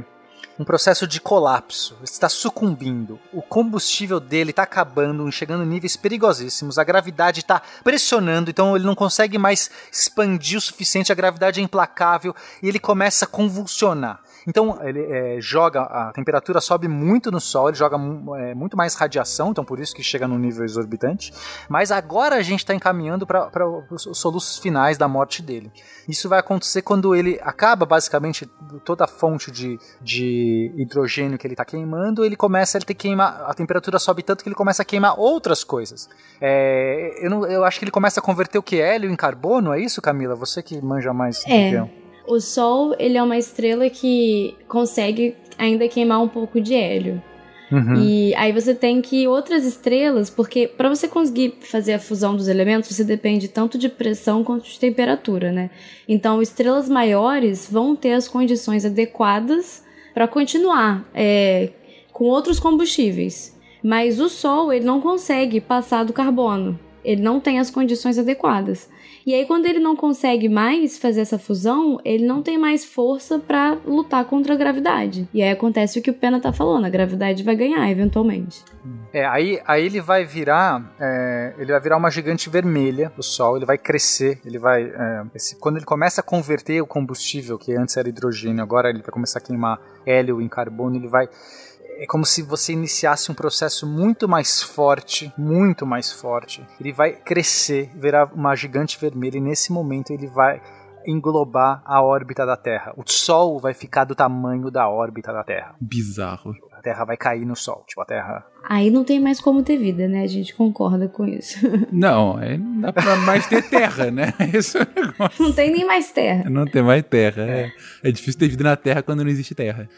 um processo de colapso. Está sucumbindo. O combustível dele está acabando, chegando em níveis perigosíssimos. A gravidade está pressionando, então ele não consegue mais expandir o suficiente. A gravidade é implacável e ele começa a convulsionar. Então ele é, joga, a temperatura sobe muito no Sol, ele joga é, muito mais radiação, então por isso que chega num nível exorbitante. Mas agora a gente está encaminhando para os soluços finais da morte dele. Isso vai acontecer quando ele acaba basicamente toda a fonte de, de hidrogênio que ele está queimando, ele começa a ter que queimar, a temperatura sobe tanto que ele começa a queimar outras coisas. É, eu, não- eu acho que ele começa a converter o que hélio em carbono, é isso, Camila? Você que manja mais do É. que eu. O Sol, ele é uma estrela que consegue ainda queimar um pouco de hélio. Uhum. E aí você tem que outras estrelas, porque para você conseguir fazer a fusão dos elementos, você depende tanto de pressão quanto de temperatura, né? Então, estrelas maiores vão ter as condições adequadas para continuar é, com outros combustíveis. Mas o Sol, ele não consegue passar do carbono. Ele não tem as condições adequadas. E aí, quando ele não consegue mais fazer essa fusão, ele não tem mais força para lutar contra a gravidade. E aí acontece o que o Pena tá falando: a gravidade vai ganhar eventualmente. É, aí, aí ele vai virar, é, ele vai virar uma gigante vermelha, o Sol, ele vai crescer, ele vai, é, esse- quando ele começa a converter o combustível que antes era hidrogênio, agora ele vai começar a queimar hélio em carbono, ele vai, é como se você iniciasse um processo muito mais forte, muito mais forte. Ele vai crescer, virar uma gigante vermelha e nesse momento ele vai englobar a órbita da Terra. O Sol vai ficar do tamanho da órbita da Terra. Bizarro. A Terra vai cair no Sol, tipo a Terra Aí não tem mais como ter vida, né? A gente concorda com isso. Não, aí não dá pra mais ter terra, né? Esse é o negócio. Não tem nem mais terra. Não tem mais terra. É, é difícil ter vida na Terra quando não existe terra.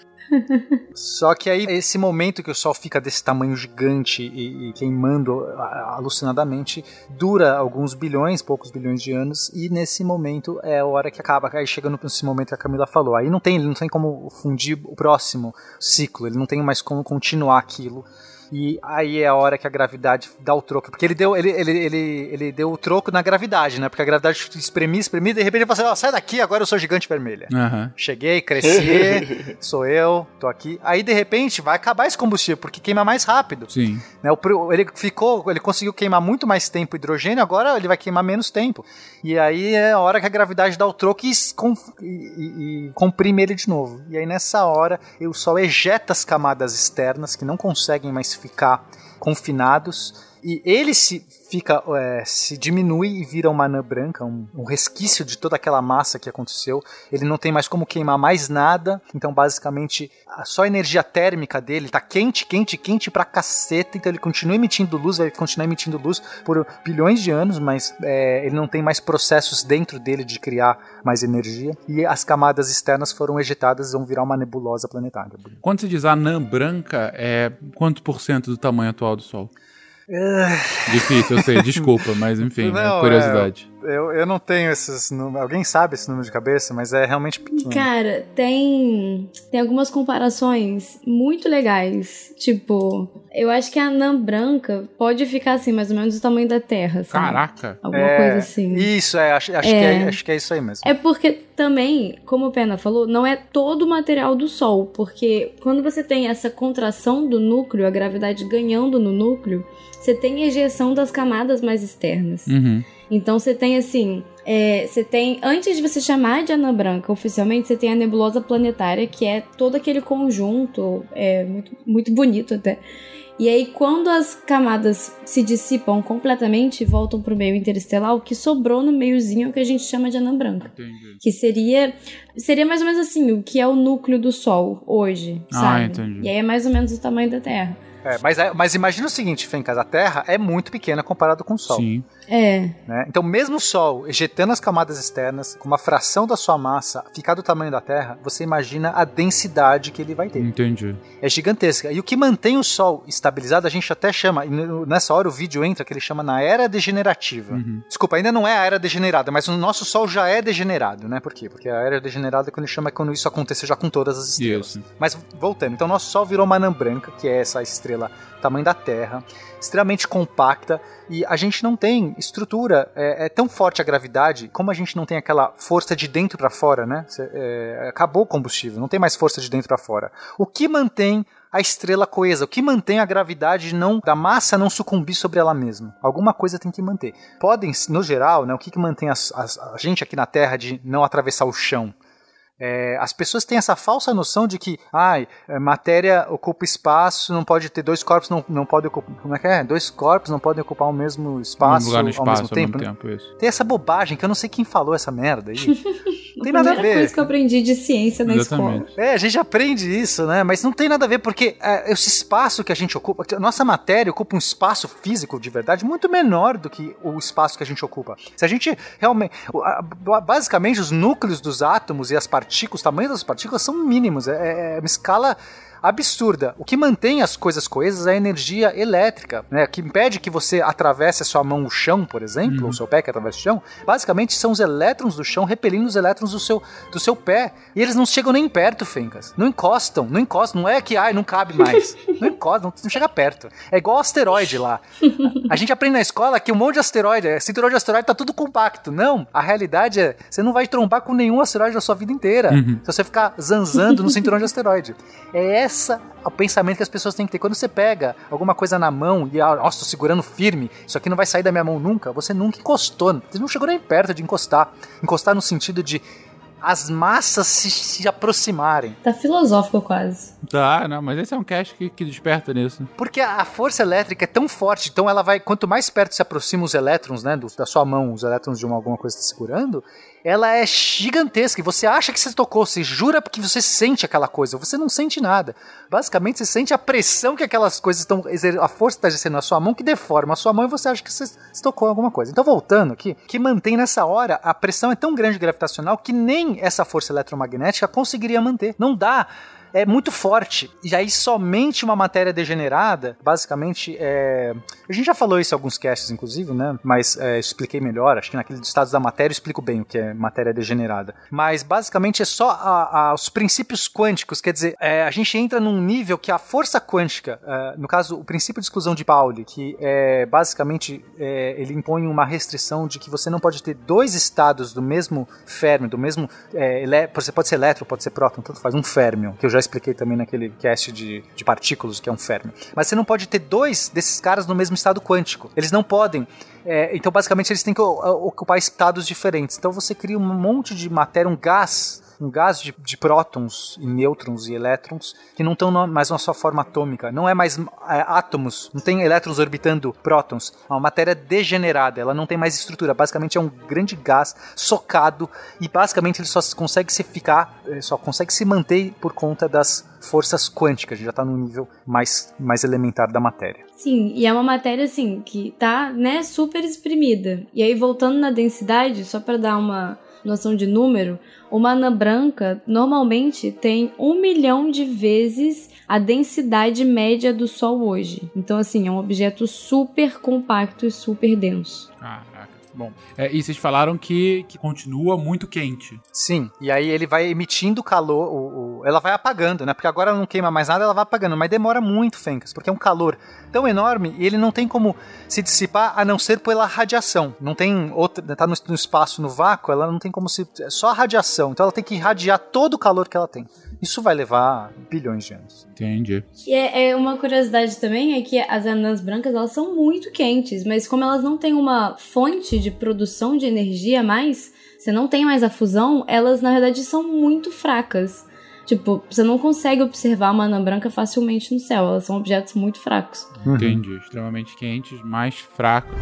Só que aí, esse momento que o Sol fica desse tamanho gigante e, e queimando alucinadamente, dura alguns bilhões, poucos bilhões de anos, e nesse momento é a hora que acaba. Aí chega nesse momento que a Camila falou. Aí não tem, ele não tem como fundir o próximo ciclo, ele não tem mais como continuar aquilo. E aí é a hora que a gravidade dá o troco. Porque ele deu, ele, ele, ele, ele deu o troco na gravidade, né? Porque a gravidade espremia, espremia, e de repente ele falou assim: ó, sai daqui, agora eu sou gigante vermelha. Aham. Cheguei, cresci, sou eu, tô aqui. Aí de repente vai acabar esse combustível, porque queima mais rápido. Sim. Né? O ele ficou, ele conseguiu queimar muito mais tempo hidrogênio, agora ele vai queimar menos tempo. E aí é a hora que a gravidade dá o troco e, e- e- e comprime ele de novo. E aí nessa hora o Sol ejeta as camadas externas que não conseguem mais ficar confinados. E ele se fica é, se diminui e vira uma anã branca, um, um resquício de toda aquela massa que aconteceu. Ele não tem mais como queimar mais nada. Então, basicamente, só a energia térmica dele tá quente, quente, quente pra caceta. Então, ele continua emitindo luz, vai continuar emitindo luz por bilhões de anos, mas é, ele não tem mais processos dentro dele de criar mais energia. E as camadas externas foram ejetadas e vão virar uma nebulosa planetária. Quando se diz anã branca, é quanto por cento do tamanho atual do Sol? Difícil, eu sei, desculpa, mas enfim, é Não, curiosidade. Eu, eu não tenho esses números. Alguém sabe esse número de cabeça, mas é realmente pequeno. Cara, tem tem algumas comparações muito legais. Tipo, eu acho que a anã branca pode ficar assim, mais ou menos do tamanho da Terra, sabe? Caraca. Alguma É, coisa assim. Isso, é, acho, acho, É. Que é, acho que é isso aí mesmo. É porque também, como o Pena falou, não é todo o material do Sol, porque quando você tem essa contração do núcleo, a gravidade ganhando no núcleo, você tem ejeção das camadas mais externas. Uhum. Então você tem assim, é, você tem antes de você chamar de anã branca oficialmente, você tem a nebulosa planetária, que é todo aquele conjunto, é muito, muito bonito até. E aí, quando as camadas se dissipam completamente e voltam pro meio interestelar, o que sobrou no meiozinho é o que a gente chama de anã branca. Entendi. Que seria. Seria mais ou menos assim, o que é o núcleo do Sol hoje, Ah, sabe? entendi. E aí é mais ou menos o tamanho da Terra. É, mas, é- mas imagina o seguinte, Fencas, a Terra é muito pequena comparado com o Sol. Sim. É. né? Então, mesmo o Sol ejetando as camadas externas, com uma fração da sua massa ficar do tamanho da Terra, você imagina a densidade que ele vai ter. Entendi. É gigantesca. E o que mantém o Sol estabilizado, a gente até chama, e nessa hora o vídeo entra, que ele chama na era degenerativa. Uhum. Desculpa, ainda não é a era degenerada, mas o nosso Sol já é degenerado, né? Por quê? Porque a era degenerada, quando ele chama, é quando isso aconteceu já com todas as estrelas. Isso. Mas voltando, então nosso Sol virou uma anã branca, que é essa estrela tamanho da Terra, extremamente compacta, e a gente não tem estrutura, é, é tão forte a gravidade, como a gente não tem aquela força de dentro para fora, né? Cê- é, acabou o combustível, não tem mais força de dentro para fora. O que mantém a estrela coesa, o que mantém a gravidade não da massa não sucumbir sobre ela mesma. Alguma coisa tem que manter. Podem, no geral, né, o que, que mantém as- as- a gente aqui na Terra de não atravessar o chão? É, as pessoas têm essa falsa noção de que ai, é, matéria ocupa espaço, não pode ter dois corpos, não, não pode ocupar. Como é que é? Dois corpos não podem ocupar o mesmo espaço, lugar no ao espaço mesmo tempo. né? tempo isso. Tem essa bobagem que eu não sei quem falou essa merda aí. Não tem a nada a primeira ver. coisa que eu aprendi de ciência na escola. Exatamente. É, a gente aprende isso, né? Mas não tem nada a ver, porque é, esse espaço que a gente ocupa, a nossa matéria ocupa um espaço físico de verdade muito menor do que o espaço que a gente ocupa. Se a gente realmente. Basicamente, os núcleos dos átomos e as partículas, o tamanho das partículas são mínimos. É, é uma escala absurda. O que mantém as coisas coesas é a energia elétrica, né? Que impede que você atravesse a sua mão o chão, por exemplo, ou o seu pé que atravessa o chão. Basicamente são os elétrons do chão repelindo os elétrons do seu, do seu pé. E eles não chegam nem perto, Fencas. Não encostam, não encostam. Não é que, ai, não cabe mais. Não encosta, não, não chega perto. É igual asteroide lá. A gente aprende na escola que um monte de asteroide, é, cinturão de asteroide tá tudo compacto. Não, a realidade é, você não vai trombar com nenhum asteroide na sua vida inteira. Se você ficar zanzando no cinturão de asteroide. É essa o pensamento que as pessoas têm que ter. Quando você pega alguma coisa na mão e, ah, nossa, tô segurando firme, isso aqui não vai sair da minha mão nunca, você nunca encostou. Você não chegou nem perto de encostar. Encostar no sentido de as massas se, se aproximarem. Tá filosófico quase. Tá, não, mas esse é um cast que, que desperta nisso. Porque a a força elétrica é tão forte, então ela vai. Quanto mais perto se aproximam os elétrons, né? do- da sua mão, os elétrons de uma, alguma coisa que está segurando, ela é gigantesca. E você acha que você tocou, você jura porque você sente aquela coisa. Você não sente nada. Basicamente, você sente a pressão que aquelas coisas estão. A força está exercendo na sua mão que deforma a sua mão e você acha que você, tocou alguma coisa. Então, voltando aqui, que mantém nessa hora a pressão é tão grande gravitacional que nem essa força eletromagnética conseguiria manter. Não dá é muito forte. E aí somente uma matéria degenerada, basicamente, é... a gente já falou isso em alguns casts, inclusive, né? Mas é, expliquei melhor. Acho que naquele dos estados da matéria eu explico bem o que é matéria degenerada. Mas basicamente é só a- a- os princípios quânticos. Quer dizer, é, a gente entra num nível que a força quântica, é, no caso, o princípio de exclusão de Pauli, que é basicamente é, ele impõe uma restrição de que você não pode ter dois estados do mesmo férmio, do mesmo. É, elé- você pode ser elétron, pode ser próton, tanto faz, um férmio, que eu já expliquei também naquele cast de, de partículas, que é um férmio. Mas você não pode ter dois desses caras no mesmo estado quântico. Eles não podem. É, então, basicamente, eles têm que ocupar estados diferentes. Então, você cria um monte de matéria, um gás um gás de, de prótons e nêutrons e elétrons que não estão mais na sua forma atômica. Não é mais é, átomos, não tem elétrons orbitando prótons. É uma matéria degenerada, ela não tem mais estrutura. Basicamente é um grande gás socado e basicamente ele só consegue se ficar, eh, só consegue se manter por conta das forças quânticas. A gente já está no nível mais, mais elementar da matéria. Sim, e é uma matéria assim que tá, né, super exprimida. E aí voltando na densidade, só para dar uma noção de número, uma anã branca normalmente tem um milhão de vezes a densidade média do Sol hoje. Então assim, é um objeto super compacto e super denso. Caraca. Bom, é, e vocês falaram que, que continua muito quente. Sim, e aí ele vai emitindo calor, o, o- ela vai apagando, né? Porque agora não queima mais nada, ela vai apagando, mas demora muito, Fencas, porque é um calor tão enorme e ele não tem como se dissipar a não ser pela radiação. Não tem outra, tá no, no espaço, no vácuo, ela não tem como se. É só a radiação, então ela tem que irradiar todo o calor que ela tem. Isso vai levar bilhões de anos. Entendi. E é, é uma curiosidade também é que as anãs brancas elas são muito quentes, mas como elas não têm uma fonte de produção de energia a mais, você não tem mais a fusão, elas na verdade são muito fracas. Tipo, você não consegue observar uma anã branca facilmente no céu, elas são objetos muito fracos. Entendi. Extremamente quentes, mais fracos.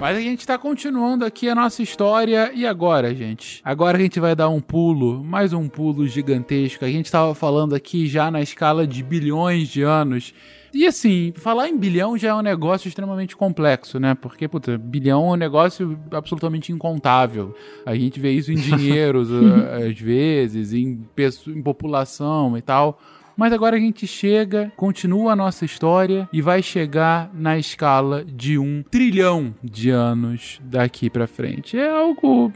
Mas a gente tá continuando aqui a nossa história. E agora, gente? Agora a gente vai dar um pulo, mais um pulo gigantesco. A gente tava falando aqui já na escala de bilhões de anos. E assim, falar em bilhão já é um negócio extremamente complexo, né? Porque, puta, bilhão é um negócio absolutamente incontável. A gente vê isso em dinheiros, às vezes, em, em população e tal. Mas agora a gente chega, continua a nossa história e vai chegar na escala de um trilhão de anos daqui pra frente. É algo.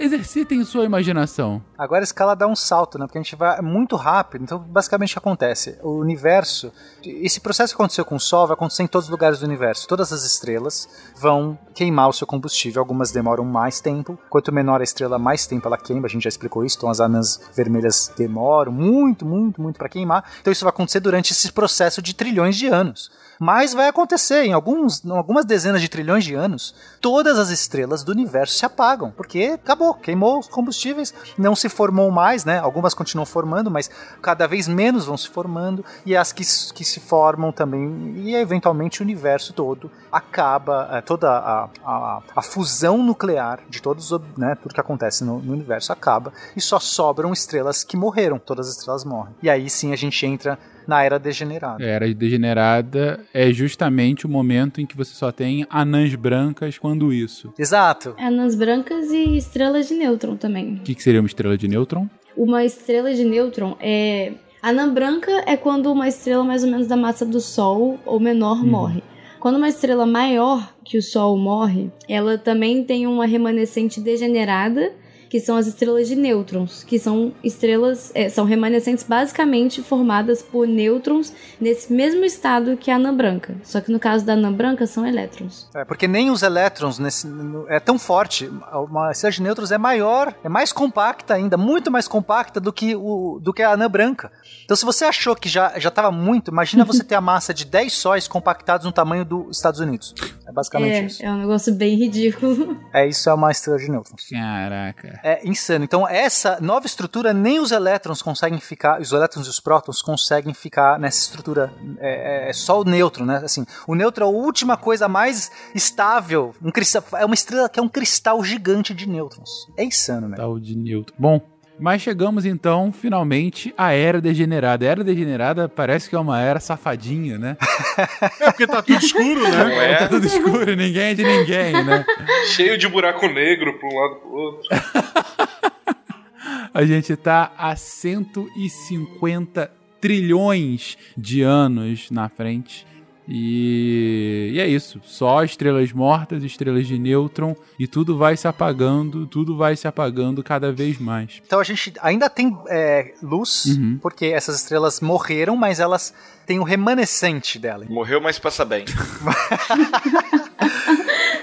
Exercitem sua imaginação. Agora a escala dá um salto, né? Porque a gente vai muito rápido. Então, basicamente, o que acontece? O universo. Esse processo que aconteceu com o Sol vai acontecer em todos os lugares do universo. Todas as estrelas vão queimar o seu combustível. Algumas demoram mais tempo. Quanto menor a estrela, mais tempo ela queima. A gente já explicou isso. Então, as anãs vermelhas demoram muito, muito, muito para queimar. Então, isso vai acontecer durante esse processo de trilhões de anos. Mas vai acontecer em, alguns, algumas dezenas de trilhões de anos, todas as estrelas do universo se apagam, porque acabou, queimou os combustíveis, não se formou mais, né? Algumas continuam formando, mas cada vez menos vão se formando, e as que, que se formam também, e eventualmente o universo todo acaba, eh, toda a, a, a fusão nuclear de todos, né, tudo que acontece no, no universo acaba, e só sobram estrelas que morreram, todas as estrelas morrem. E aí sim a gente entra na era degenerada. A era degenerada é justamente o momento em que você só tem anãs brancas quando isso. Exato. Anãs brancas e estrelas de nêutron também. O que, que seria uma estrela de nêutron? Uma estrela de nêutron é. Anã branca é quando uma estrela mais ou menos da massa do Sol ou menor morre. Quando uma estrela maior que o Sol morre, ela também tem uma remanescente degenerada, que são as estrelas de nêutrons, que são estrelas, é, são remanescentes basicamente formadas por nêutrons nesse mesmo estado que a anã branca. Só que no caso da anã branca são elétrons. É, porque nem os elétrons nesse, no- é tão forte. Uma estrela de nêutrons é maior, é mais compacta ainda, muito mais compacta do que, o, do que a anã branca. Então, se você achou que já estava muito, imagina você ter a massa de 10 sóis compactados no tamanho dos Estados Unidos. É basicamente isso. É, é um negócio bem ridículo. É isso, é uma estrela de nêutrons. Caraca. É insano. Então, essa nova estrutura, nem os elétrons conseguem ficar, os elétrons e os prótons conseguem ficar nessa estrutura. É, é só o nêutron, né? Assim, o nêutron é a última coisa mais estável. Um cristal, é uma estrela que é um cristal gigante de nêutrons. É insano, né? Tal de nêutron. Bom, mas chegamos então, finalmente, à Era Degenerada. A Era Degenerada parece que é uma era safadinha, né? É porque tá tudo escuro, né? Tá tudo escuro, ninguém é de ninguém, né? Cheio de buraco negro pra um lado pro outro. A gente tá a 150 trilhões de anos na frente. E, e é isso. Só estrelas mortas, estrelas de nêutron, e tudo vai se apagando, tudo vai se apagando cada vez mais. Então a gente ainda tem é, luz, Uhum. porque essas estrelas morreram, mas elas têm o remanescente dela. Morreu, mas passa bem.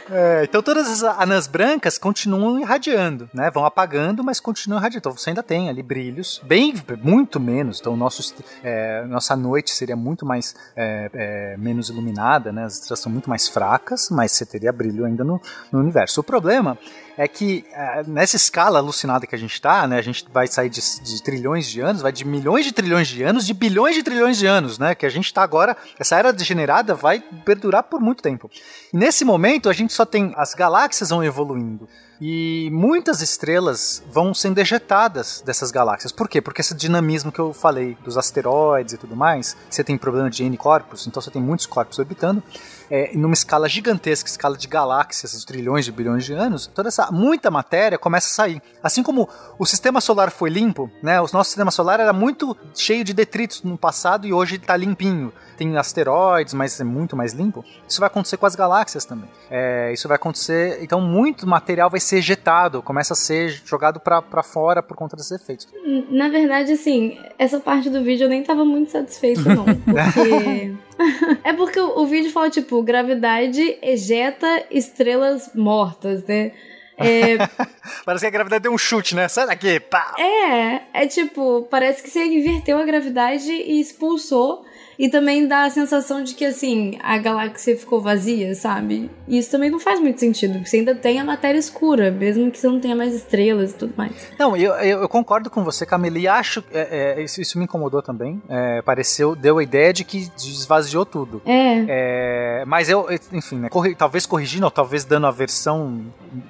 É, então todas as anãs brancas continuam irradiando, né? Vão apagando, mas continuam irradiando. Então você ainda tem ali brilhos, bem, muito menos. Então nosso, é, nossa noite seria muito mais é, é, menos iluminada, né? As estrelas são muito mais fracas, mas você teria brilho ainda no, no universo. O problema é que é, nessa escala alucinada que a gente está, né? A gente vai sair de, de trilhões de anos, vai de milhões de trilhões de anos, de bilhões de trilhões de anos, né? Que a gente está agora, essa era degenerada vai perdurar por muito tempo. E nesse momento a gente só tem as galáxias vão evoluindo e muitas estrelas vão sendo ejetadas dessas galáxias. Por quê? Porque esse dinamismo que eu falei dos asteroides e tudo mais, você tem problema de N corpos, então você tem muitos corpos orbitando. É, numa escala gigantesca, escala de galáxias, trilhões de bilhões de anos, toda essa muita matéria começa a sair. Assim como o sistema solar foi limpo, né? O nosso sistema solar era muito cheio de detritos no passado e hoje está limpinho. Tem asteroides, mas é muito mais limpo. Isso vai acontecer com as galáxias também. É, isso vai acontecer. Então, muito material vai ser ejetado, começa a ser jogado para fora por conta desses efeitos. Na verdade, assim, essa parte do vídeo eu nem tava muito satisfeito, não. Porque. é porque o, o vídeo fala, tipo, gravidade ejeta estrelas mortas, né? É, parece que a gravidade deu um chute, né? Sai daqui, pá! é, é tipo, parece que você inverteu a gravidade e expulsou. E também dá a sensação de que, assim, a galáxia ficou vazia, sabe? E isso também não faz muito sentido, porque você ainda tem a matéria escura, mesmo que você não tenha mais estrelas e tudo mais. Não, eu, eu, eu concordo com você, Camila, e acho é, é, isso, isso me incomodou também. É, pareceu, deu a ideia de que esvaziou tudo. É. É, mas eu, enfim, né, corri- talvez corrigindo, ou talvez dando a versão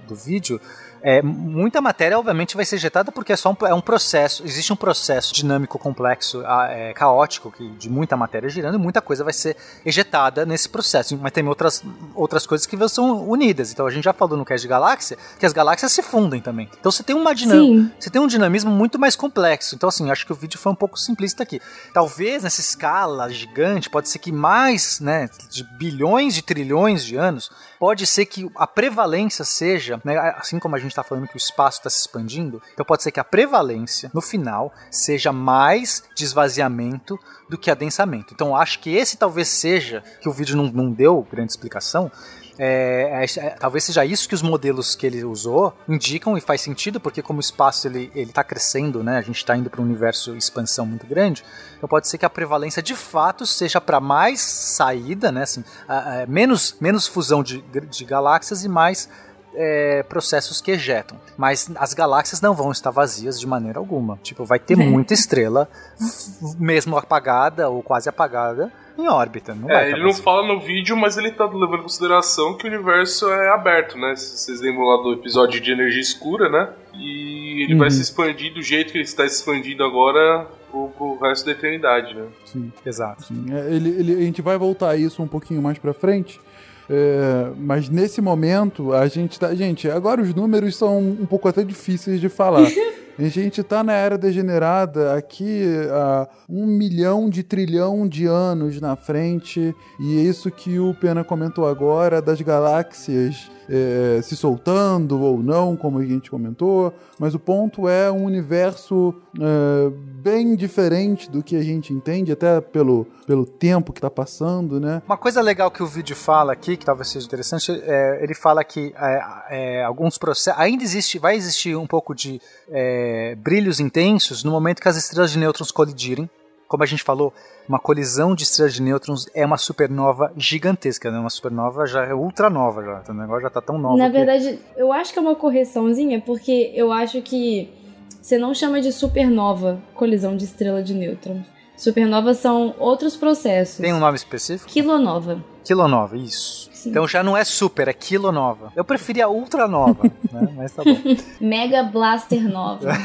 do vídeo, é, muita matéria, obviamente, vai ser ejetada porque é só um, é um processo, existe um processo dinâmico complexo, é, caótico, que, de muita matéria girando e muita coisa vai ser ejetada nesse processo. Mas tem outras, outras coisas que são unidas. Então a gente já falou no cast de galáxia que as galáxias se fundem também. Então você tem uma dinâmica. Você tem um dinamismo muito mais complexo. Então, assim, acho que o vídeo foi um pouco simplista aqui. Talvez nessa escala gigante, pode ser que mais, né, de bilhões de trilhões de anos, pode ser que a prevalência seja, né, assim como a gente está falando que o espaço está se expandindo, então pode ser que a prevalência, no final, seja mais de esvaziamento do que adensamento. Então, acho que esse talvez seja, que o vídeo não, não deu grande explicação, é, é, é, talvez seja isso que os modelos que ele usou indicam e faz sentido, porque como o espaço ele ele está crescendo, né, a gente está indo para um universo expansão muito grande, então pode ser que a prevalência de fato seja para mais saída, né, assim, a- a- menos menos fusão de, de galáxias e mais é, processos que ejetam. Mas as galáxias não vão estar vazias de maneira alguma. Tipo, vai ter É. muita estrela, mesmo apagada ou quase apagada, em órbita. Não vai É, ele não vazia. fala no vídeo, mas ele tá levando em consideração que o universo é aberto, né? Se vocês lembram lá do episódio de energia escura, né? E ele vai Uhum. se expandir do jeito que ele está se expandindo agora pro, pro resto da eternidade, né? Sim. Exato. Sim, é, ele, ele- a gente vai voltar a isso um pouquinho mais pra frente. é, mas nesse momento, a gente tá. Gente, agora os números são um pouco até difíceis de falar. A gente tá na era degenerada aqui há um milhão de trilhão de anos na frente. E é isso que o Pena comentou agora das galáxias é, se soltando ou não, como a gente comentou. Mas o ponto é um universo é, bem diferente do que a gente entende, até pelo, pelo tempo que tá passando, né? Uma coisa legal que o vídeo fala aqui, que talvez seja interessante, é, ele fala que é, é, alguns processos. Ainda existe, vai existir um pouco de é, brilhos intensos no momento que as estrelas de nêutrons colidirem. Como a gente falou, uma colisão de estrelas de nêutrons é uma supernova gigantesca, né? Uma supernova já é ultranova, já. O negócio já tá tão nova. Na que- verdade, eu acho que é uma correçãozinha, porque eu acho que você não chama de supernova colisão de estrela de nêutrons. Supernovas são outros processos. Tem um nome específico? Quilonova. Quilonova, isso. Sim. Então já não é super, é quilonova. Eu preferia ultranova, né? Mas tá bom. Mega Blaster Nova.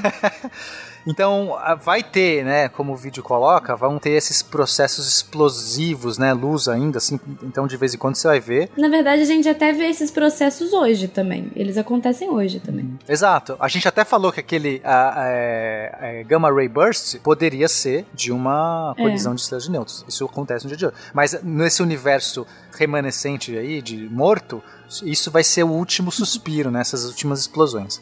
Então, vai ter, né, como o vídeo coloca, vão ter esses processos explosivos, né, luz ainda, assim, então de vez em quando você vai ver. Na verdade, a gente até vê esses processos hoje também. Eles acontecem hoje também. Exato. A gente até falou que aquele ah, é, é, Gamma Ray Burst poderia ser de uma É. colisão de estrelas de nêutrons. Isso acontece no dia de hoje. Mas nesse universo remanescente aí, de morto, isso vai ser o último suspiro, nessas últimas explosões.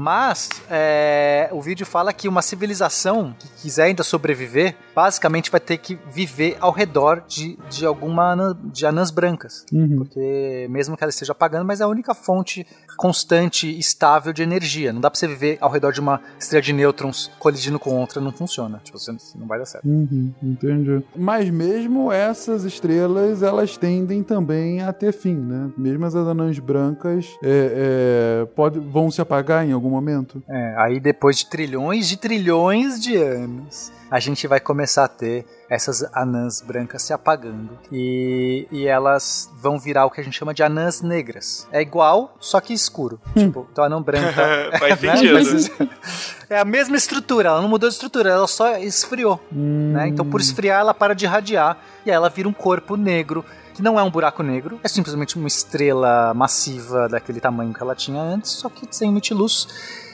Mas é, o vídeo fala que uma civilização que quiser ainda sobreviver, basicamente vai ter que viver ao redor de, de alguma anã- de anãs brancas. Uhum. Porque mesmo que ela esteja apagando, mas é a única fonte constante e estável de energia. Não dá pra você viver ao redor de uma estrela de nêutrons colidindo com outra, não funciona. Tipo, você não vai dar certo. Uhum, entendi. Mas mesmo essas estrelas, elas tendem também a ter fim, né? Mesmo as anãs brancas é, é, pode, vão se apagar em algum momento. É, aí depois de trilhões de trilhões de anos, a gente vai começar a ter essas anãs brancas se apagando. E, e elas vão virar o que a gente chama de anãs negras. É igual, só que escuro. tipo, então a anã branca. Faz né? sentido. É a mesma estrutura, ela não mudou de estrutura, ela só esfriou. Hum, né? Então, por esfriar, ela para de irradiar e aí ela vira um corpo negro que não é um buraco negro, é simplesmente uma estrela massiva daquele tamanho que ela tinha antes, só que sem emitir luz.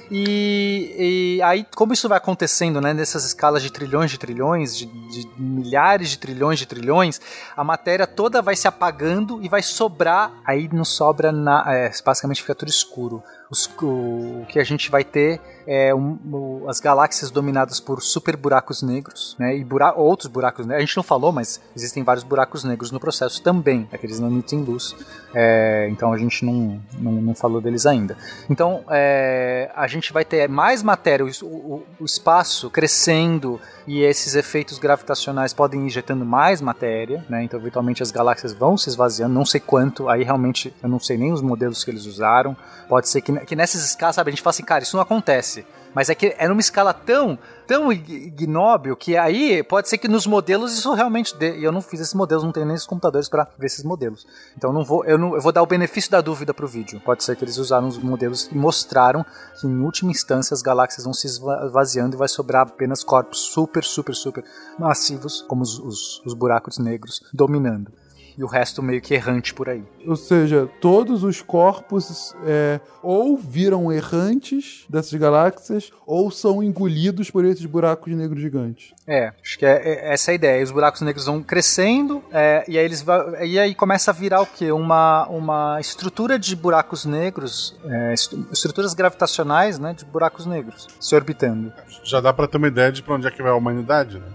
E, e, aí, como isso vai acontecendo, né, nessas escalas de trilhões de trilhões, de, de, milhares de trilhões de trilhões, a matéria toda vai se apagando e vai sobrar, aí não sobra, na, é, basicamente fica tudo escuro. Os, o, o que a gente vai ter é, um, as galáxias dominadas por super buracos negros, né? E bura outros buracos negros. A gente não falou, mas existem vários buracos negros no processo também, é que eles não emitem luz. É, então a gente não, não, não, falou deles ainda. Então é, a gente vai ter mais matéria, o, o, o espaço crescendo e esses efeitos gravitacionais podem ir injetando mais matéria, né? Então, eventualmente as galáxias vão se esvaziando, não sei quanto, aí realmente eu não sei nem os modelos que eles usaram. Pode ser que, que nessas escalas, sabe, a gente fala assim, cara, isso não acontece. Mas é que é numa escala tão, tão ignóbil que aí pode ser que nos modelos isso realmente dê. E eu não fiz esses modelos, não tenho nem os computadores para ver esses modelos. Então não vou, eu, não, eu vou dar o benefício da dúvida pro vídeo. Pode ser que eles usaram os modelos e mostraram que em última instância as galáxias vão se esvaziando e vai sobrar apenas corpos super, super, super massivos, como os, os, os buracos negros, dominando e o resto meio que errante por aí. Ou seja, todos os corpos é, ou viram errantes dessas galáxias ou são engolidos por esses buracos negros gigantes. É, acho que é, é essa a ideia. Os buracos negros vão crescendo é, e aí eles e aí começa a virar o que uma uma estrutura de buracos negros, é, estruturas gravitacionais, né, de buracos negros se orbitando. Já dá para ter uma ideia de para onde é que vai a humanidade, né?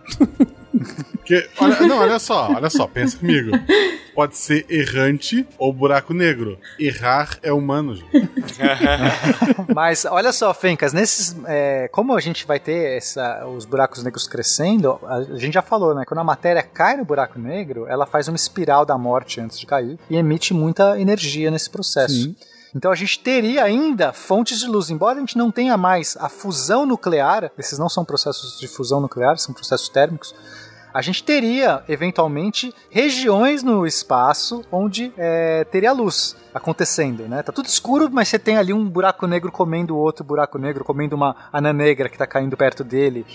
Porque, olha, não, olha só, olha só, pensa comigo. Pode ser errante ou buraco negro. Errar é humano, gente. Mas olha só, Fencas, nesses. É, como a gente vai ter essa, os buracos negros crescendo, a gente já falou, né? Quando a matéria cai no buraco negro, ela faz uma espiral da morte antes de cair e emite muita energia nesse processo. Sim. Então a gente teria ainda fontes de luz, embora a gente não tenha mais a fusão nuclear, esses não são processos de fusão nuclear, são processos térmicos, a gente teria, eventualmente, regiões no espaço onde é, teria luz acontecendo, né? Tá tudo escuro, mas você tem ali um buraco negro comendo outro buraco negro, comendo uma anã negra que tá caindo perto dele.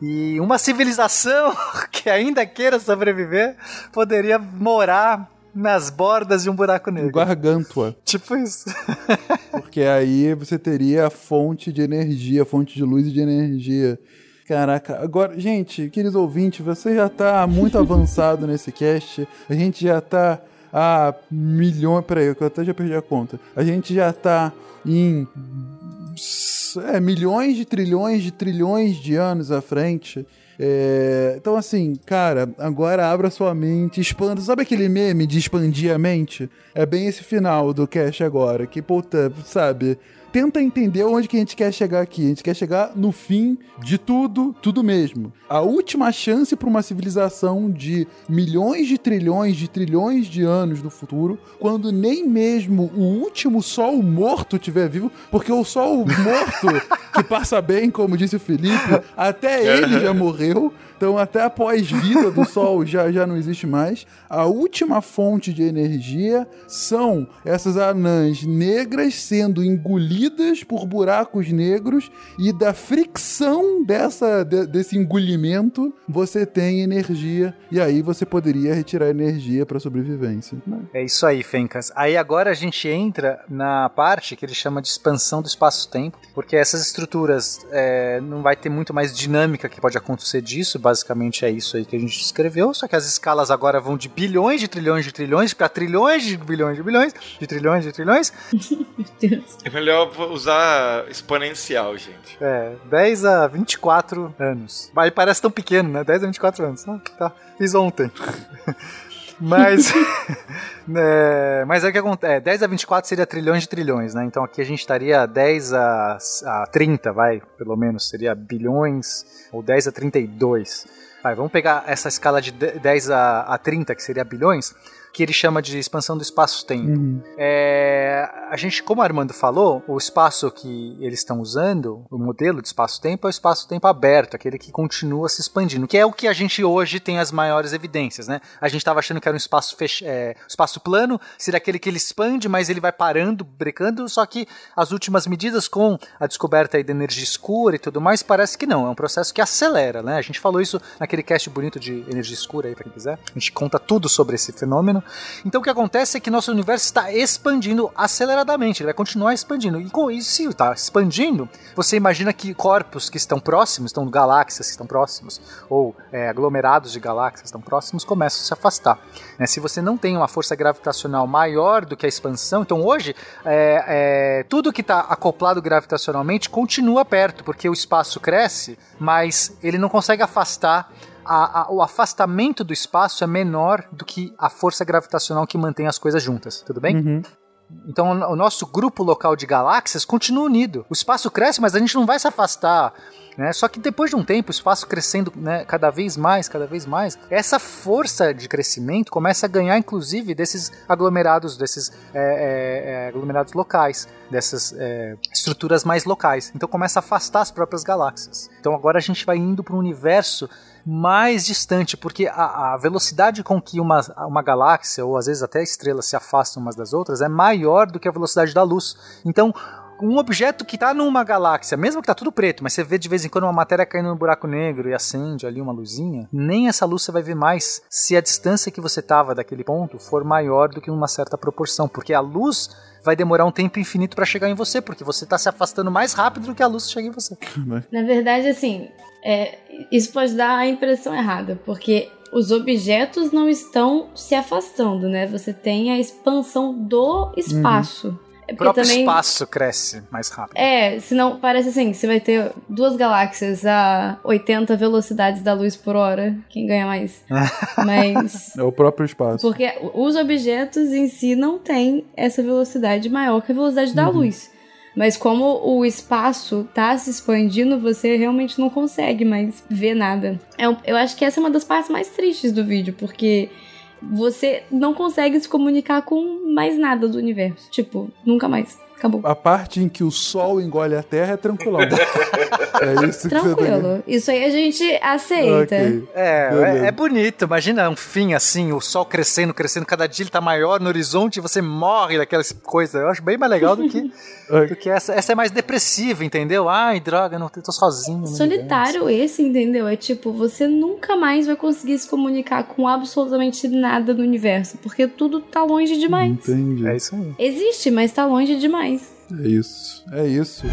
E uma civilização que ainda queira sobreviver poderia morar nas bordas de um buraco negro. Gargantua. Tipo isso. Porque aí você teria a fonte de energia, a fonte de luz e de energia. Caraca, agora, gente, queridos ouvintes, você já tá muito avançado nesse cast. A gente já tá a milhões. Peraí, eu até já perdi a conta. A gente já tá em. É, milhões de trilhões de trilhões de anos à frente. É, então, assim, cara, agora abra sua mente, expanda. Sabe aquele meme de expandir a mente? É bem esse final do cast agora. Que, puta, sabe? Tenta entender onde que a gente quer chegar aqui. A gente quer chegar no fim de tudo, tudo mesmo. A última chance para uma civilização de milhões de trilhões de trilhões de anos no futuro, quando nem mesmo o último sol morto tiver vivo, porque o sol morto que passa bem, como disse o Felipe, até ele já morreu. Então, até a pós-vida do Sol já, já não existe mais. A última fonte de energia são essas anãs negras sendo engolidas por buracos negros e da fricção dessa, de, desse engolimento você tem energia e aí você poderia retirar energia para sobrevivência. Né? É isso aí, Fencas. Aí agora a gente entra na parte que ele chama de expansão do espaço-tempo, porque essas estruturas é, não vai ter muito mais dinâmica que pode acontecer disso, basicamente é isso aí que a gente descreveu, só que as escalas agora vão de bilhões de trilhões de trilhões para trilhões de bilhões de bilhões, de trilhões de trilhões. é melhor usar exponencial, gente. É, 10 a 24 anos. Mas parece tão pequeno, né? 10 a 24 anos. Ah, tá, fiz ontem. Mas. é, mas é o que acontece. É, 10 a 24 seria trilhões de trilhões, né? Então aqui a gente estaria 10 a, a 30, vai, pelo menos. Seria bilhões, ou 10 a 32. Vai, vamos pegar essa escala de 10 a, a 30, que seria bilhões que ele chama de expansão do espaço-tempo. Uhum. É, a gente, como o Armando falou, o espaço que eles estão usando, o modelo de espaço-tempo, é o espaço-tempo aberto, aquele que continua se expandindo, que é o que a gente hoje tem as maiores evidências, né? A gente estava achando que era um espaço, fech... É, espaço plano, seria aquele que ele expande, mas ele vai parando, brecando, só que as últimas medidas com a descoberta aí da energia escura e tudo mais, parece que não, é um processo que acelera, né? A gente falou isso naquele cast bonito de energia escura aí, para quem quiser. A gente conta tudo sobre esse fenômeno. Ano. Então o que acontece é que nosso universo está expandindo aceleradamente, ele vai continuar expandindo. E com isso, se está expandindo, você imagina que corpos que estão próximos, estão galáxias que estão próximos, ou é, aglomerados de galáxias que estão próximos, começam a se afastar. Né? Se você não tem uma força gravitacional maior do que a expansão, então hoje é, é, tudo que está acoplado gravitacionalmente continua perto, porque o espaço cresce, mas ele não consegue afastar a, a, o afastamento do espaço é menor do que a força gravitacional que mantém as coisas juntas, tudo bem? Uhum. Então o nosso grupo local de galáxias continua unido. O espaço cresce, mas a gente não vai se afastar. Né? Só que depois de um tempo, o espaço crescendo né, cada vez mais, cada vez mais, essa força de crescimento começa a ganhar, inclusive, desses aglomerados, desses é, é, aglomerados locais, dessas é, estruturas mais locais. Então começa a afastar as próprias galáxias. Então agora a gente vai indo para um universo mais distante, porque a, a, velocidade com que uma, uma galáxia, ou às vezes até estrelas, se afastam umas das outras é maior do que a velocidade da luz. Então, um objeto que está numa galáxia, mesmo que está tudo preto, mas você vê de vez em quando uma matéria caindo no buraco negro e acende ali uma luzinha, nem essa luz você vai ver mais se a distância que você estava daquele ponto for maior do que uma certa proporção, porque a luz vai demorar um tempo infinito para chegar em você, porque você está se afastando mais rápido do que a luz chega em você. Na verdade, assim, é, isso pode dar a impressão errada, porque os objetos não estão se afastando, né? Você tem a expansão do espaço. Uhum. É o próprio também, espaço cresce mais rápido. É, senão parece assim, você vai ter duas galáxias a 80 velocidades da luz por hora, quem ganha mais. Mas é o próprio espaço. Porque os objetos em si não têm essa velocidade maior que a velocidade da uhum. luz. Mas como o espaço tá se expandindo, você realmente não consegue mais ver nada. É eu acho que essa é uma das partes mais tristes do vídeo, porque você não consegue se comunicar com mais nada do universo. Tipo, nunca mais. Acabou. A parte em que o sol engole a terra é tranquilão. é isso que Tranquilo. Você Isso aí a gente aceita. Okay. É, é, é, bonito. Imagina um fim assim, o sol crescendo, crescendo, cada dia ele tá maior no horizonte e você morre daquelas coisas. Eu acho bem mais legal do que, do que essa. Essa é mais depressiva, entendeu? Ai, droga, não tô sozinho. Solitário esse, entendeu? É tipo, você nunca mais vai conseguir se comunicar com absolutamente nada do universo, porque tudo tá longe demais. Entendi. É isso aí. Existe, mas tá longe demais. É isso, é isso.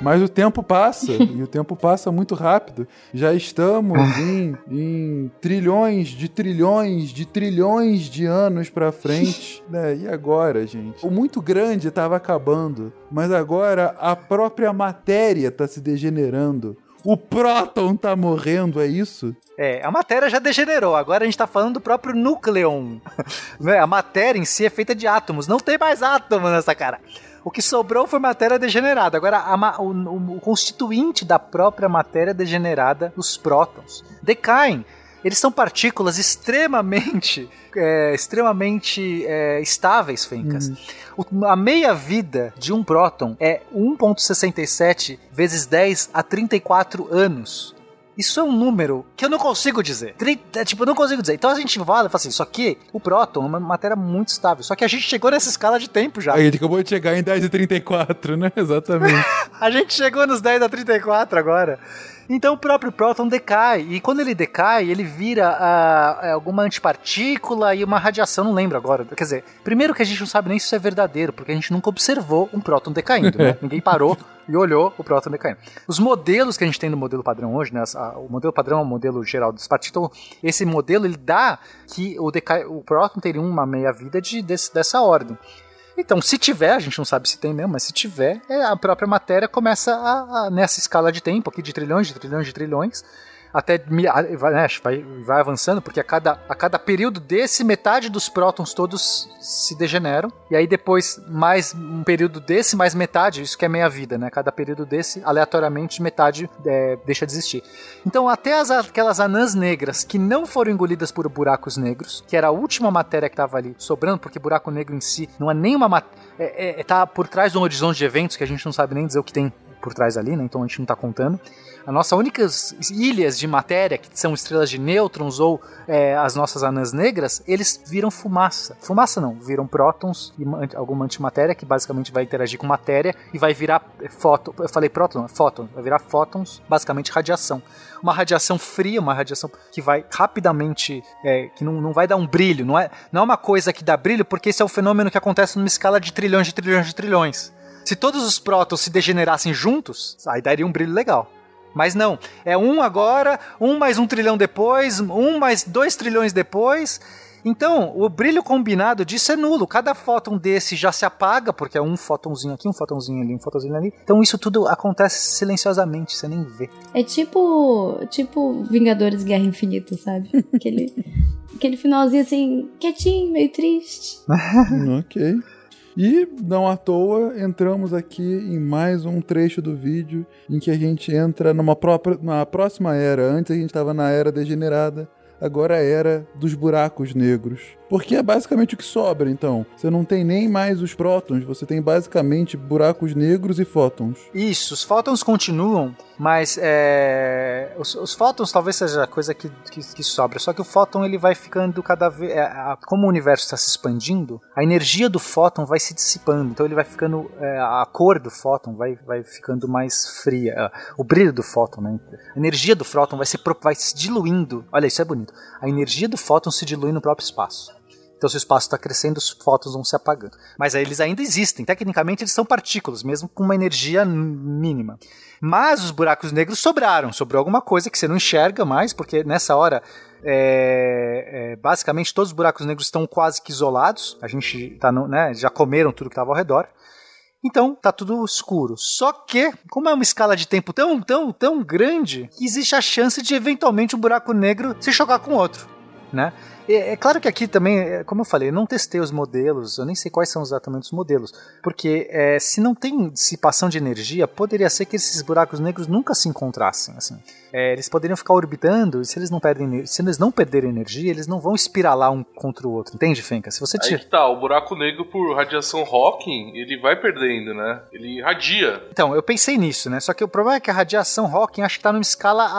Mas o tempo passa, e o tempo passa muito rápido. Já estamos em, em trilhões de trilhões de trilhões de anos para frente. Né? E agora, gente? O muito grande estava acabando, mas agora a própria matéria está se degenerando. O próton tá morrendo, é isso? É, a matéria já degenerou, agora a gente tá falando do próprio núcleon. Né? a matéria em si é feita de átomos, não tem mais átomos nessa cara. O que sobrou foi matéria degenerada. Agora, a, o, o, o constituinte da própria matéria degenerada, os prótons, decaem eles são partículas extremamente, é, extremamente é, estáveis, Fencas. Uhum. A meia-vida de um próton é 1.67 vezes 10 a 34 anos. Isso é um número que eu não consigo dizer. É, tipo, eu não consigo dizer. Então a gente fala, fala assim, isso aqui, o próton é uma matéria muito estável. Só que a gente chegou nessa escala de tempo já. A gente acabou de chegar em 10 a 34, né? Exatamente. a gente chegou nos 10 a 34 agora. Então o próprio próton decai, e quando ele decai, ele vira uh, alguma antipartícula e uma radiação, não lembro agora. Quer dizer, primeiro que a gente não sabe nem se isso é verdadeiro, porque a gente nunca observou um próton decaindo, né? Ninguém parou e olhou o próton decaindo. Os modelos que a gente tem no modelo padrão hoje, né? O modelo padrão é o modelo geral dos partículas. Então, esse modelo ele dá que o, decai, o próton teria uma meia-vida de, dessa ordem. Então, se tiver, a gente não sabe se tem mesmo, mas se tiver, é, a própria matéria começa a, a, nessa escala de tempo aqui de trilhões, de trilhões, de trilhões, até né, vai, vai, avançando, porque a cada, a cada período desse, metade dos prótons todos se degeneram. E aí depois, mais um período desse, mais metade, isso que é meia vida, né? Cada período desse, aleatoriamente, metade é, deixa de existir. Então, até as, aquelas anãs negras que não foram engolidas por buracos negros, que era a última matéria que estava ali sobrando, porque buraco negro em si não é nenhuma matéria. É, é, tá por trás de um horizonte de eventos que a gente não sabe nem dizer o que tem por trás ali, né? Então a gente não está contando. As nossas únicas ilhas de matéria, que são estrelas de nêutrons ou é, as nossas anãs negras, eles viram fumaça. Fumaça não, viram prótons e alguma antimatéria que basicamente vai interagir com matéria e vai virar fóton. Eu falei próton? Fóton. Vai virar fótons, basicamente radiação. Uma radiação fria, uma radiação que vai rapidamente, é, que não, não vai dar um brilho, não é, não é uma coisa que dá brilho, porque esse é o fenômeno que acontece numa escala de trilhões de trilhões de trilhões. Se todos os prótons se degenerassem juntos, aí daria um brilho legal. Mas não, é um agora, um mais um trilhão depois, um mais dois trilhões depois. Então, o brilho combinado disso é nulo. Cada fóton desse já se apaga, porque é um fótonzinho aqui, um fótonzinho ali, um fótonzinho ali. Então, isso tudo acontece silenciosamente, você nem vê. É tipo, tipo Vingadores Guerra Infinita, sabe? Aquele, aquele finalzinho assim, quietinho, meio triste. ok. E, não à toa, entramos aqui em mais um trecho do vídeo em que a gente entra numa própria, na próxima era. Antes a gente estava na era degenerada, agora é a era dos buracos negros. Porque é basicamente o que sobra, então. Você não tem nem mais os prótons, você tem basicamente buracos negros e fótons. Isso, os fótons continuam, mas é, os, os, fótons talvez seja a coisa que, que, que, sobra. Só que o fóton ele vai ficando cada vez. É, como o universo está se expandindo, a energia do fóton vai se dissipando. Então ele vai ficando. É, a cor do fóton vai, vai ficando mais fria. É, o brilho do fóton, né? A energia do fóton vai se, vai se diluindo. Olha, isso é bonito. A energia do fóton se dilui no próprio espaço. Então, se o espaço está crescendo, os fótons vão se apagando. Mas aí eles ainda existem. Tecnicamente, eles são partículas, mesmo com uma energia mínima. Mas os buracos negros sobraram. Sobrou alguma coisa que você não enxerga mais, porque nessa hora é, é, basicamente todos os buracos negros estão quase que isolados. A gente tá no, né, já comeram tudo que estava ao redor. Então tá tudo escuro. Só que, como é uma escala de tempo tão, tão, tão grande, existe a chance de eventualmente um buraco negro se chocar com outro, né? É, é, claro que aqui também, é, como eu falei, eu não testei os modelos, eu nem sei quais são exatamente os modelos, porque é, se não tem dissipação de energia, poderia ser que esses buracos negros nunca se encontrassem, assim. É, eles poderiam ficar orbitando e se eles não perdem se eles não perderem energia, eles não vão espiralar um contra o outro, entende, Fenka? Se você tira... Aí que tá, o buraco negro por radiação Hawking, ele vai perdendo, né? Ele radia. Então, eu pensei nisso, né? Só que o problema é que a radiação Hawking acho que tá numa escala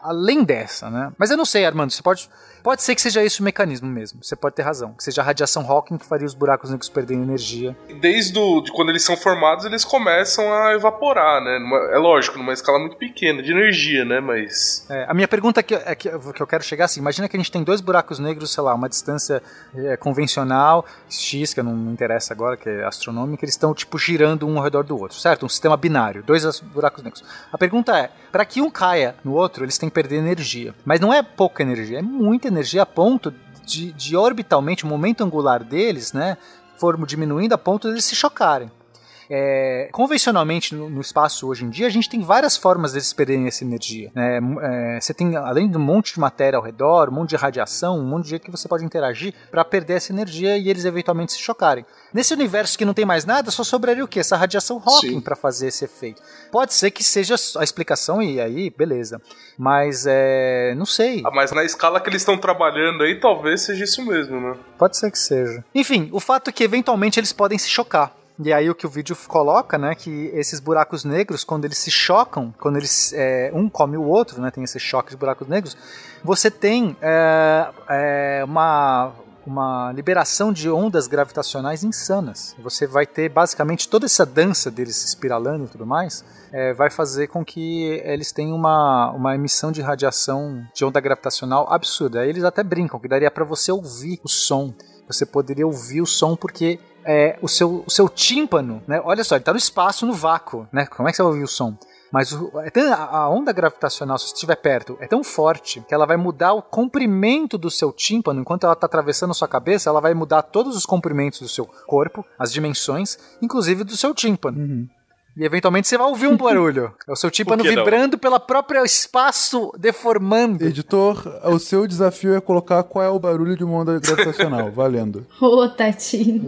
além dessa, né? Mas eu não sei, Armando, você pode Pode ser que seja esse o mecanismo mesmo. Você pode ter razão. Que seja a radiação Hawking que faria os buracos negros perderem energia. Desde do, de quando eles são formados, eles começam a evaporar, né? Numa, é lógico, numa escala muito pequena de energia, né? Mas. É, a minha pergunta que, é que, que eu quero chegar assim: imagina que a gente tem dois buracos negros, sei lá, uma distância é, convencional, X, que não me interessa agora, que é astronômica, eles estão tipo girando um ao redor do outro, certo? Um sistema binário, dois buracos negros. A pergunta é: para que um caia no outro, eles têm que perder energia. Mas não é pouca energia, é muita energia energia a ponto de, de orbitalmente, o momento angular deles, né, for diminuindo a ponto de eles se chocarem. É, convencionalmente no, no, espaço hoje em dia a gente tem várias formas deles perderem essa energia. Né? É, você tem além de um monte de matéria ao redor, um monte de radiação, um monte de jeito que você pode interagir para perder essa energia e eles eventualmente se chocarem. Nesse universo que não tem mais nada, só sobraria o que? Essa radiação Hawking para fazer esse efeito. Pode ser que seja a explicação e aí, beleza. Mas é. não sei. Ah, mas na escala que eles estão trabalhando aí, talvez seja isso mesmo, né? Pode ser que seja. Enfim, o fato é que eventualmente eles podem se chocar. E aí o que o vídeo coloca, né, que esses buracos negros, quando eles se chocam, quando eles é, um come o outro, né, tem esse choque de buracos negros, você tem é, é, uma uma liberação de ondas gravitacionais insanas. Você vai ter basicamente toda essa dança deles espiralando e tudo mais, é, vai fazer com que eles tenham uma, uma emissão de radiação de onda gravitacional absurda. Aí eles até brincam que daria para você ouvir o som. Você poderia ouvir o som porque é, o, seu, o seu tímpano, né? Olha só, ele está no espaço, no vácuo, né? Como é que você vai ouvir o som? Mas é a onda gravitacional, se você estiver perto, é tão forte que ela vai mudar o comprimento do seu tímpano. Enquanto ela está atravessando a sua cabeça, ela vai mudar todos os comprimentos do seu corpo, as dimensões, inclusive do seu tímpano. Uhum. E eventualmente você vai ouvir um barulho. É o seu tímpano vibrando não? pelo próprio espaço deformando. Editor, o seu desafio é colocar qual é o barulho de uma onda gravitacional. Valendo. Ô, oh, Tatinho.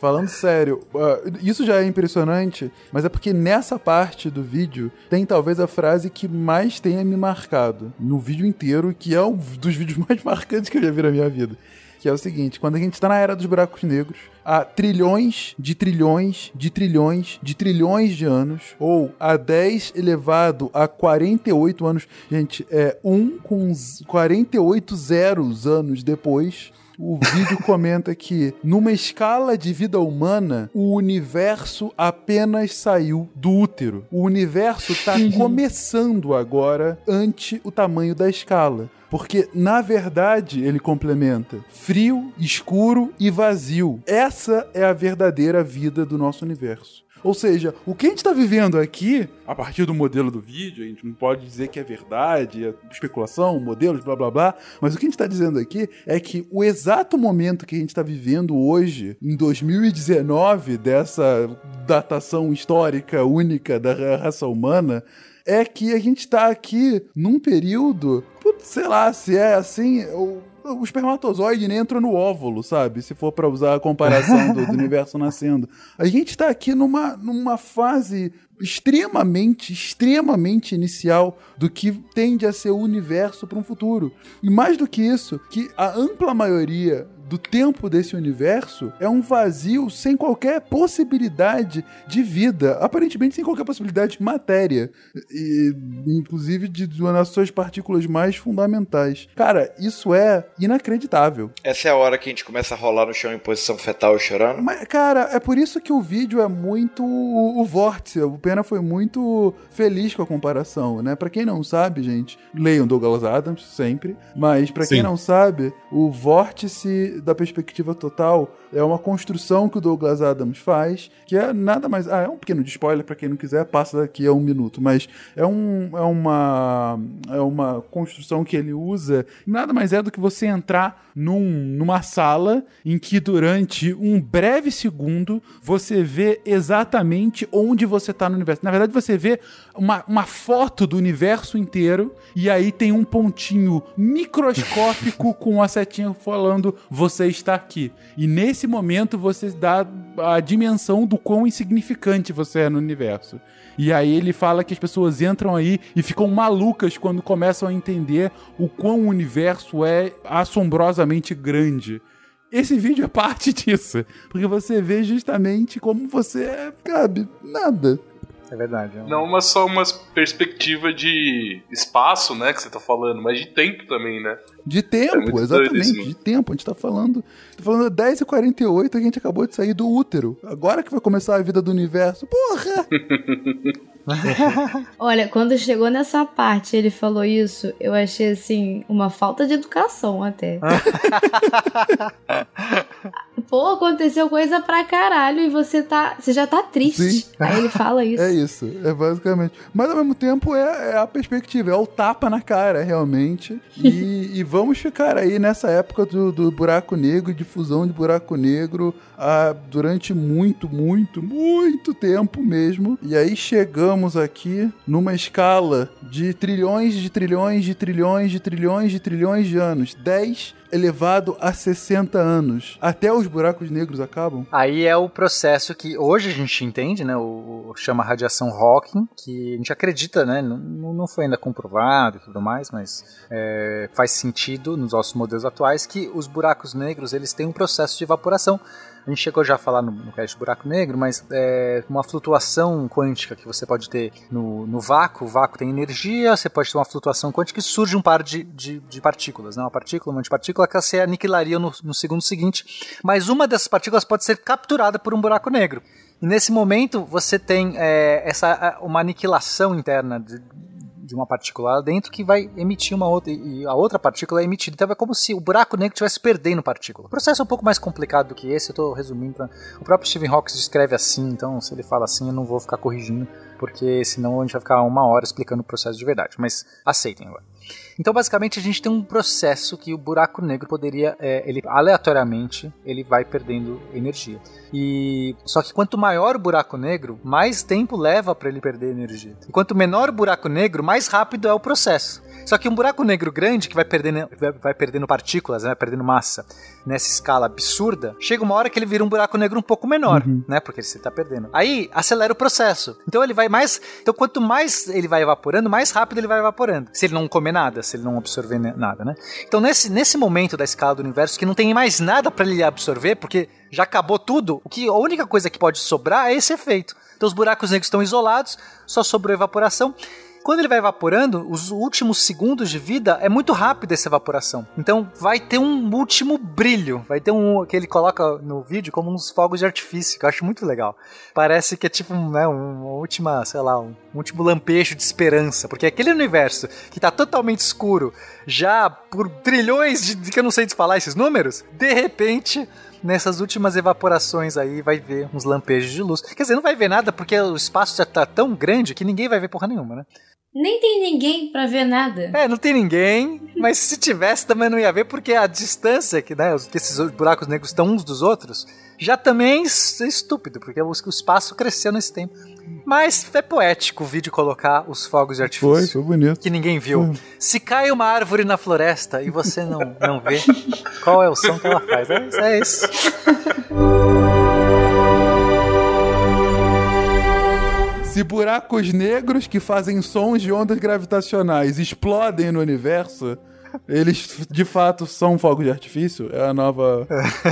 falando sério, uh, isso já é impressionante, mas é porque nessa parte do vídeo tem talvez a frase que mais tenha me marcado no vídeo inteiro, que é um dos vídeos mais marcantes que eu já vi na minha vida. Que é o seguinte: quando a gente está na era dos buracos negros, há trilhões de trilhões de trilhões de trilhões de anos, ou a 10 elevado a 48 anos, gente, é 1 com 48 zeros anos depois, o vídeo comenta que, numa escala de vida humana, o universo apenas saiu do útero. O universo está começando agora ante o tamanho da escala. Porque, na verdade, ele complementa frio, escuro e vazio. Essa é a verdadeira vida do nosso universo. Ou seja, o que a gente está vivendo aqui, a partir do modelo do vídeo, a gente não pode dizer que é verdade, é especulação, modelos, blá blá blá, mas o que a gente está dizendo aqui é que o exato momento que a gente está vivendo hoje, em 2019, dessa datação histórica única da raça humana, é que a gente está aqui num período, putz, sei lá, se é assim, o, o espermatozoide nem entra no óvulo, sabe? Se for para usar a comparação do, do universo nascendo. A gente está aqui numa, numa fase extremamente, extremamente inicial do que tende a ser o universo para um futuro. E mais do que isso, que a ampla maioria do tempo desse universo é um vazio sem qualquer possibilidade de vida, aparentemente sem qualquer possibilidade de matéria, e inclusive de, de uma das suas partículas mais fundamentais. Cara, isso é inacreditável. Essa é a hora que a gente começa a rolar no chão em posição fetal chorando? Mas, cara, é por isso que o vídeo é muito o, o vórtice. O Pena foi muito feliz com a comparação, né? Para quem não sabe, gente, leiam Douglas Adams sempre, mas para quem não sabe, o vórtice da perspectiva total é uma construção que o Douglas Adams faz, que é nada mais. Ah, é um pequeno de spoiler para quem não quiser, passa daqui a um minuto, mas é, um, é, uma, é uma construção que ele usa, nada mais é do que você entrar num, numa sala em que durante um breve segundo você vê exatamente onde você está no universo. Na verdade, você vê uma, uma foto do universo inteiro e aí tem um pontinho microscópico com a setinha falando você está aqui. E nesse momento você dá a dimensão do quão insignificante você é no universo. E aí ele fala que as pessoas entram aí e ficam malucas quando começam a entender o quão o universo é assombrosamente grande. Esse vídeo é parte disso, porque você vê justamente como você é, sabe, nada. É verdade. é um- Não uma só uma perspectiva de espaço, né, que você tá falando, mas de tempo também, né? De É tempo, doido exatamente, de tempo. A gente tá falando. Tá falando 10h48, a gente acabou de sair do útero. Agora que vai começar a vida do universo. Porra! Olha, quando chegou nessa parte ele falou isso, eu achei assim, uma falta de educação até. Pô, aconteceu coisa pra caralho e você tá. Você já tá triste. Sim. Aí ele fala isso. É isso, é basicamente. Mas ao mesmo tempo é, é a perspectiva, é o tapa na cara, realmente. E, e vamos ficar aí nessa época do, do buraco negro, de fusão de buraco negro, ah, durante muito, muito, muito tempo mesmo. E aí chegamos aqui numa escala de trilhões de trilhões de trilhões de trilhões de trilhões de anos. 10 elevado a 60 anos. Até os buracos negros acabam. Aí é o processo que hoje a gente entende, né? O chama radiação Hawking, que a gente acredita, né? Não, não foi ainda comprovado e tudo mais, mas é, faz sentido nos nossos modelos atuais que os buracos negros eles têm um processo de evaporação. A gente chegou já a falar no, no cast buraco negro, mas é uma flutuação quântica que você pode ter no, no vácuo. O vácuo tem energia, você pode ter uma flutuação quântica e surge um par de, de, de partículas, né? uma partícula, uma antipartícula que você aniquilaria no, no segundo seguinte. Mas uma dessas partículas pode ser capturada por um buraco negro. E nesse momento você tem é, essa uma aniquilação interna de, de uma partícula lá dentro que vai emitir uma outra e a outra partícula é emitida. Então é como se o buraco negro estivesse perdendo partícula. O processo é um pouco mais complicado do que esse, eu estou resumindo. Pra... O próprio Stephen Hawking descreve assim, então se ele fala assim eu não vou ficar corrigindo, porque senão a gente vai ficar uma hora explicando o processo de verdade. Mas aceitem agora. Então, basicamente, a gente tem um processo que o buraco negro poderia, é, ele aleatoriamente, ele vai perdendo energia. E só que quanto maior o buraco negro, mais tempo leva para ele perder energia. E quanto menor o buraco negro, mais rápido é o processo. Só que um buraco negro grande que vai perdendo, vai, perdendo partículas, né, vai perdendo massa nessa escala absurda, chega uma hora que ele vira um buraco negro um pouco menor, né? Porque você tá perdendo. Aí acelera o processo. Então ele vai mais. Então quanto mais ele vai evaporando, mais rápido ele vai evaporando. Se ele não comer nada, se ele não absorver nada, né? Então nesse, nesse momento da escala do universo que não tem mais nada para ele absorver, porque já acabou tudo, o que a única coisa que pode sobrar é esse efeito. Então os buracos negros estão isolados, só sobrou evaporação. Quando ele vai evaporando, os últimos segundos de vida é muito rápida essa evaporação. Então vai ter um último brilho, vai ter um que ele coloca no vídeo como uns fogos de artifício, que eu acho muito legal. Parece que é tipo né, uma última, sei lá, um último lampejo de esperança, porque aquele universo que tá totalmente escuro, já por trilhões de, de que eu não sei te falar esses números, de repente nessas últimas evaporações aí vai ver uns lampejos de luz. Quer dizer, não vai ver nada porque o espaço já tá tão grande que ninguém vai ver porra nenhuma, né? Nem tem ninguém pra ver nada. É, não tem ninguém, mas se tivesse também não ia ver porque a distância que, né, os- que esses buracos negros estão uns dos outros já também é estúpido, porque o espaço cresceu nesse tempo. Mas é poético o vídeo colocar os fogos de artifício. Foi, foi bonito. Que ninguém viu. Se cai uma árvore na floresta e você não, não vê, qual é o som que ela faz? É, é isso. Se buracos negros que fazem sons de ondas gravitacionais explodem no universo, eles de fato são fogos de artifício? É a nova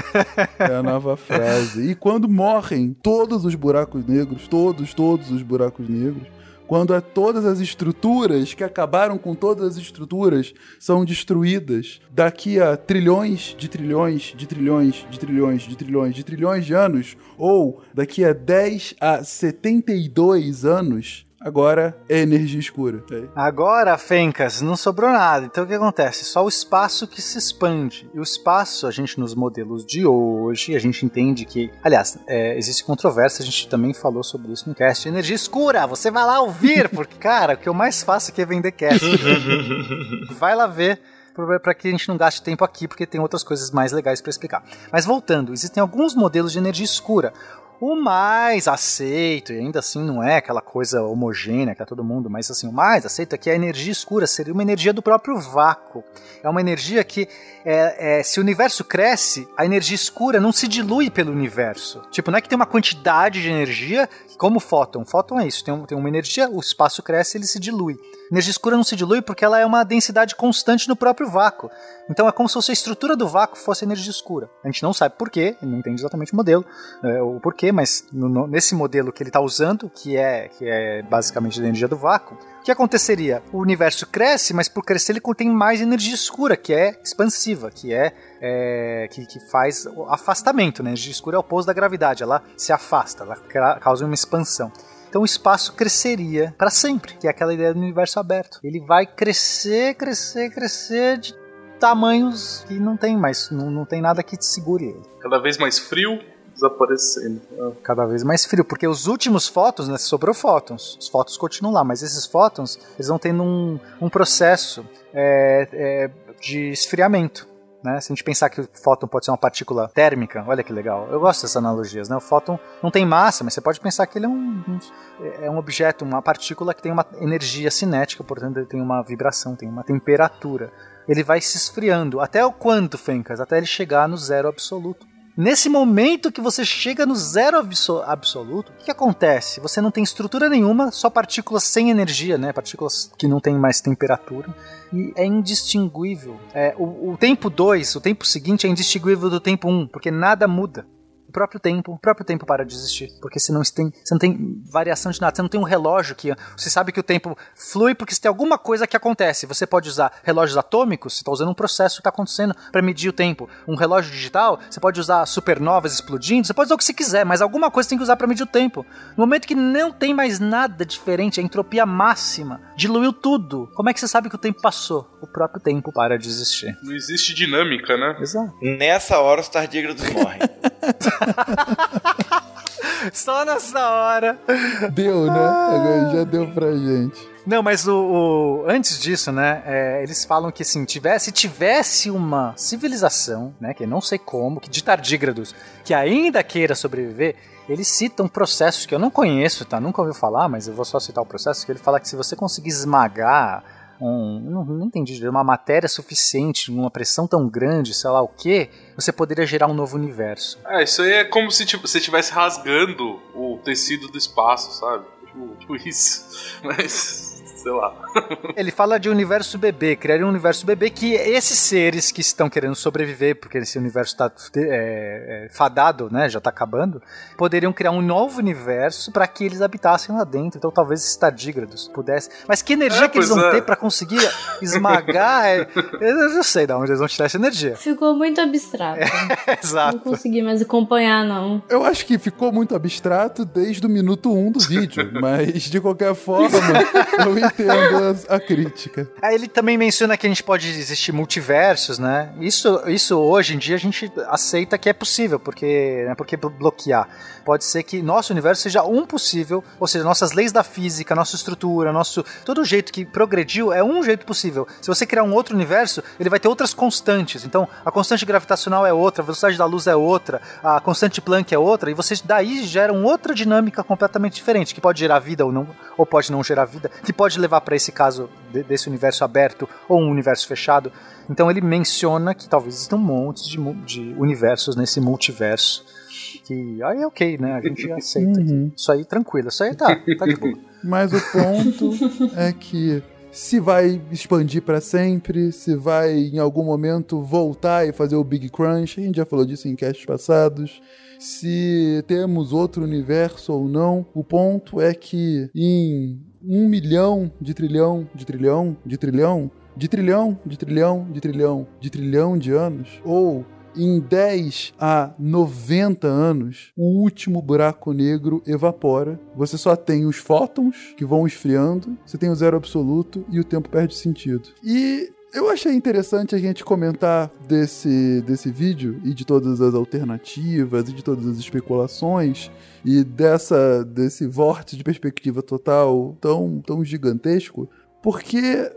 é a nova frase. E quando morrem todos os buracos negros, todos, todos os buracos negros, quando todas as estruturas que acabaram com todas as estruturas são destruídas. Daqui a trilhões de trilhões de trilhões de trilhões de trilhões de trilhões de anos, ou daqui a 10 a 72 anos, agora é energia escura. É. Agora, Fencas, não sobrou nada. Então o que acontece? Só o espaço que se expande. E o espaço, a gente nos modelos de hoje, a gente entende que. Aliás, é, existe controvérsia, a gente também falou sobre isso no cast. Energia escura, você vai lá ouvir, porque, cara, o que eu mais faço aqui é vender cast. vai lá ver para que a gente não gaste tempo aqui, porque tem outras coisas mais legais para explicar. Mas voltando, existem alguns modelos de energia escura. O mais aceito, e ainda assim não é aquela coisa homogênea que é todo mundo, mas assim, o mais aceito é que a energia escura seria uma energia do próprio vácuo. É uma energia que, é, é, se o universo cresce, a energia escura não se dilui pelo universo. Tipo, não é que tem uma quantidade de energia como fóton. Fóton é isso, tem, um- tem uma energia, o espaço cresce ele se dilui. Energia escura não se dilui porque ela é uma densidade constante no próprio vácuo. Então é como se a estrutura do vácuo fosse energia escura. A gente não sabe porquê, não entende exatamente o modelo, é, o porquê, mas no- no- nesse modelo que ele está usando, que é, que é basicamente a energia do vácuo, o que aconteceria? O universo cresce, mas por crescer ele contém mais energia escura, que é expansiva, que é, é, que, que faz o afastamento. Né? A energia escura é o oposto da gravidade, ela se afasta, ela causa uma expansão. Então o espaço cresceria para sempre, que é aquela ideia do universo aberto. Ele vai crescer, crescer, crescer de tamanhos que não tem mais, não, não tem nada que te segure ele. Cada vez mais frio, desaparecendo. Cada vez mais frio, porque os últimos fótons, né, sobrou fótons, os fótons continuam lá, mas esses fótons, eles vão tendo um, um processo é, é, de esfriamento. Né? Se a gente pensar que o fóton pode ser uma partícula térmica, olha que legal. Eu gosto dessas analogias. Né? O fóton não tem massa, mas você pode pensar que ele é um, um- é um objeto, uma partícula que tem uma energia cinética, portanto ele tem uma vibração, tem uma temperatura. Ele vai se esfriando. Até o quanto, Fencas? Até ele chegar no zero absoluto. Nesse momento que você chega no zero abso- absoluto, o que, que acontece? Você não tem estrutura nenhuma, só partículas sem energia, né? Partículas que não têm mais temperatura. E é indistinguível. É, o, o tempo 2, o tempo seguinte, é indistinguível do tempo 1, um, porque nada muda. O próprio tempo, o próprio tempo para de existir. Porque você não tem, você não tem variação de nada. Você não tem um relógio que. Você sabe que o tempo flui porque se tem alguma coisa que acontece. Você pode usar relógios atômicos, você está usando um processo que está acontecendo para medir o tempo. Um relógio digital, você pode usar supernovas explodindo, você pode usar o que você quiser, mas alguma coisa você tem que usar para medir o tempo. No momento que não tem mais nada diferente, a entropia máxima diluiu tudo. Como é que você sabe que o tempo passou? O próprio tempo para de existir. Não existe dinâmica, né? Exato. Nessa hora os tardígrados morrem. Só nessa hora. Deu, né? Agora já deu pra gente. Não, mas o, o- antes disso, né, é, eles falam que assim, tivesse, tivesse uma civilização, né, que não sei como, que de tardígrados, que ainda queira sobreviver, eles citam processos que eu não conheço, tá? Nunca ouvi falar, mas eu vou só citar o processo, que ele fala que se você conseguir esmagar um, não, não entendi, direito, uma matéria suficiente, numa pressão tão grande, sei lá o que, você poderia gerar um novo universo. É, isso aí é como se tipo, você estivesse rasgando o tecido do espaço, sabe? Tipo, tipo isso. Mas, sei lá. Ele fala de universo bebê, criar um universo bebê que esses seres que estão querendo sobreviver, porque esse universo está fadado, né, já está acabando, poderiam criar um novo universo para que eles habitassem lá dentro. Então talvez esses tardígrados pudessem. Mas que energia É, que eles vão é. ter para conseguir esmagar? é- Eu não sei de onde eles vão tirar essa energia. Ficou muito abstrato. Não Exato. consegui mais acompanhar, não. Eu acho que ficou muito abstrato desde o minuto 1 um do vídeo, mas de qualquer forma, eu entendo a, a crítica. Aí ele também menciona que a gente pode existir multiversos, né? Isso, isso hoje em dia a gente aceita que é possível, porque, né, porque blo- bloquear. Pode ser que nosso universo seja um possível, ou seja, nossas leis da física, nossa estrutura, nosso todo jeito que progrediu é um jeito possível. Se você criar um outro universo, ele vai ter outras constantes. Então, a constante gravitacional é outra, a velocidade da luz é outra, a constante Planck é outra, e vocês daí geram outra dinâmica completamente diferente, que pode gerar vida ou não, ou pode não gerar vida, que pode levar para esse caso de- desse universo aberto ou um universo fechado. Então ele menciona que talvez existam um monte de, de universos nesse multiverso. Que aí é ok, né? A gente aceita. Uhum. Isso aí tranquilo, isso aí tá, tá de boa. Mas o ponto é que se vai expandir pra sempre, se vai em algum momento voltar e fazer o Big Crunch, a gente já falou disso em casts passados. Se temos outro universo ou não, o ponto é que em um milhão de trilhão, de trilhão, de trilhão, de trilhão, de trilhão, de trilhão, de trilhão de anos, ou em 10 a 90 anos, o último buraco negro evapora. Você só tem os fótons que vão esfriando, você tem o zero absoluto e o tempo perde sentido. E eu achei interessante a gente comentar desse, desse vídeo e de todas as alternativas e de todas as especulações e dessa desse vórtice de perspectiva total tão, tão gigantesco, porque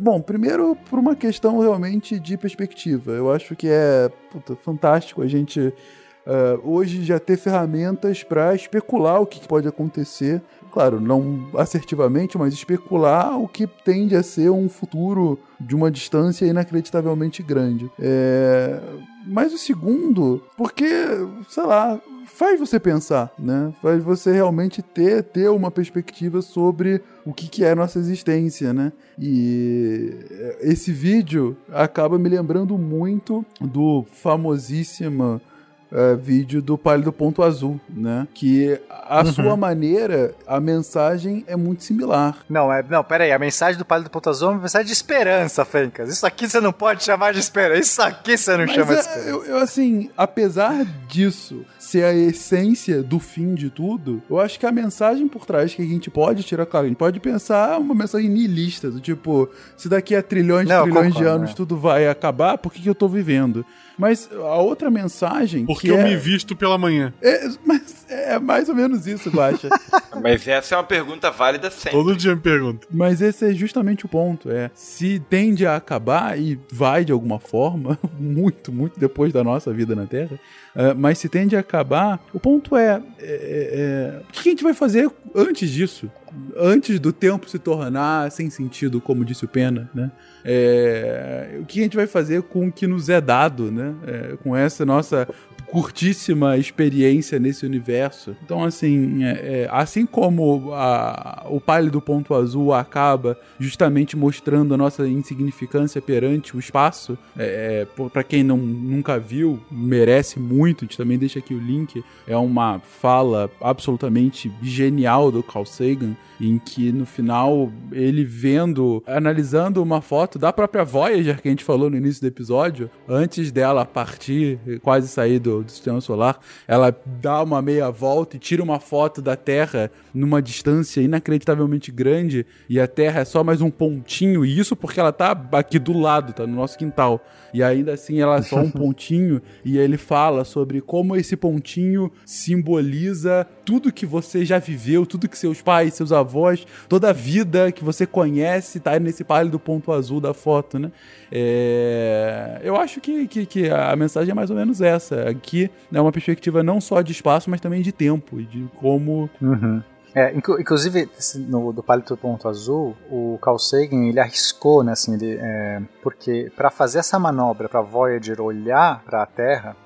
Bom, primeiro por uma questão realmente de perspectiva. Eu acho que é puta, fantástico a gente eh, hoje já ter ferramentas para especular o que pode acontecer. Claro, não assertivamente, mas especular o que tende a ser um futuro de uma distância inacreditavelmente grande. É, Mas o segundo, porque, sei lá, faz você pensar, né? Faz você realmente ter, ter uma perspectiva sobre o que, que é a nossa existência, né? E esse vídeo acaba me lembrando muito do famosíssimo eh, vídeo do Pálido Ponto Azul, né? Que a Uhum. sua maneira, a mensagem é muito similar. Não, é, não, pera aí, a mensagem do Pálido Ponto Azul é uma mensagem de esperança, Fencas. Isso aqui você não pode chamar de esperança. Isso aqui você não Mas chama de é, esperança. eu, eu, assim, apesar disso ser a essência do fim de tudo, eu acho que a mensagem por trás que a gente pode tirar, claro, a gente pode pensar uma mensagem niilista, do tipo, se daqui a trilhões Não, e trilhões de concordo, anos é. tudo vai acabar, por que, que eu tô vivendo? Mas a outra mensagem. Porque que eu é, me visto pela manhã. é, mas é mais ou menos isso, Guaxa. Mas essa é uma pergunta válida sempre. Todo dia me pergunta. Mas esse é justamente o ponto. É se tende a acabar e vai de alguma forma, muito, muito depois da nossa vida na Terra. é, mas se tende a acabar, o ponto é, é, é, o que a gente vai fazer antes disso? Antes do tempo se tornar sem sentido, como disse o Pena, né? É, o que a gente vai fazer com o que nos é dado, né? É, com essa nossa curtíssima experiência nesse universo. Então, assim, é, é, assim como a- o pálido ponto azul acaba justamente mostrando a nossa insignificância perante o espaço, é, para quem não, nunca viu, merece muito. A gente também deixa aqui o link. É uma fala absolutamente genial do Carl Sagan, em que no final ele vendo, analisando uma foto da própria Voyager que a gente falou no início do episódio, antes dela partir, quase sair do, do sistema solar, ela dá uma meia volta e tira uma foto da Terra numa distância inacreditavelmente grande e a Terra é só mais um pontinho, e isso porque ela tá aqui do lado, tá no nosso quintal. E ainda assim ela é só um pontinho e ele fala sobre como esse pontinho simboliza tudo que você já viveu, tudo que seus pais, seus avós, toda a vida que você conhece tá nesse pálido ponto azul da foto, né? É... Eu acho que, que, que, a mensagem é mais ou menos essa. Aqui é uma perspectiva não só de espaço, mas também de tempo e de como Uhum. É, inclu- inclusive, no do Palito Ponto Azul, o Carl Sagan, ele arriscou, né, assim, ele, é, porque para fazer essa manobra, para Voyager olhar para a Terra,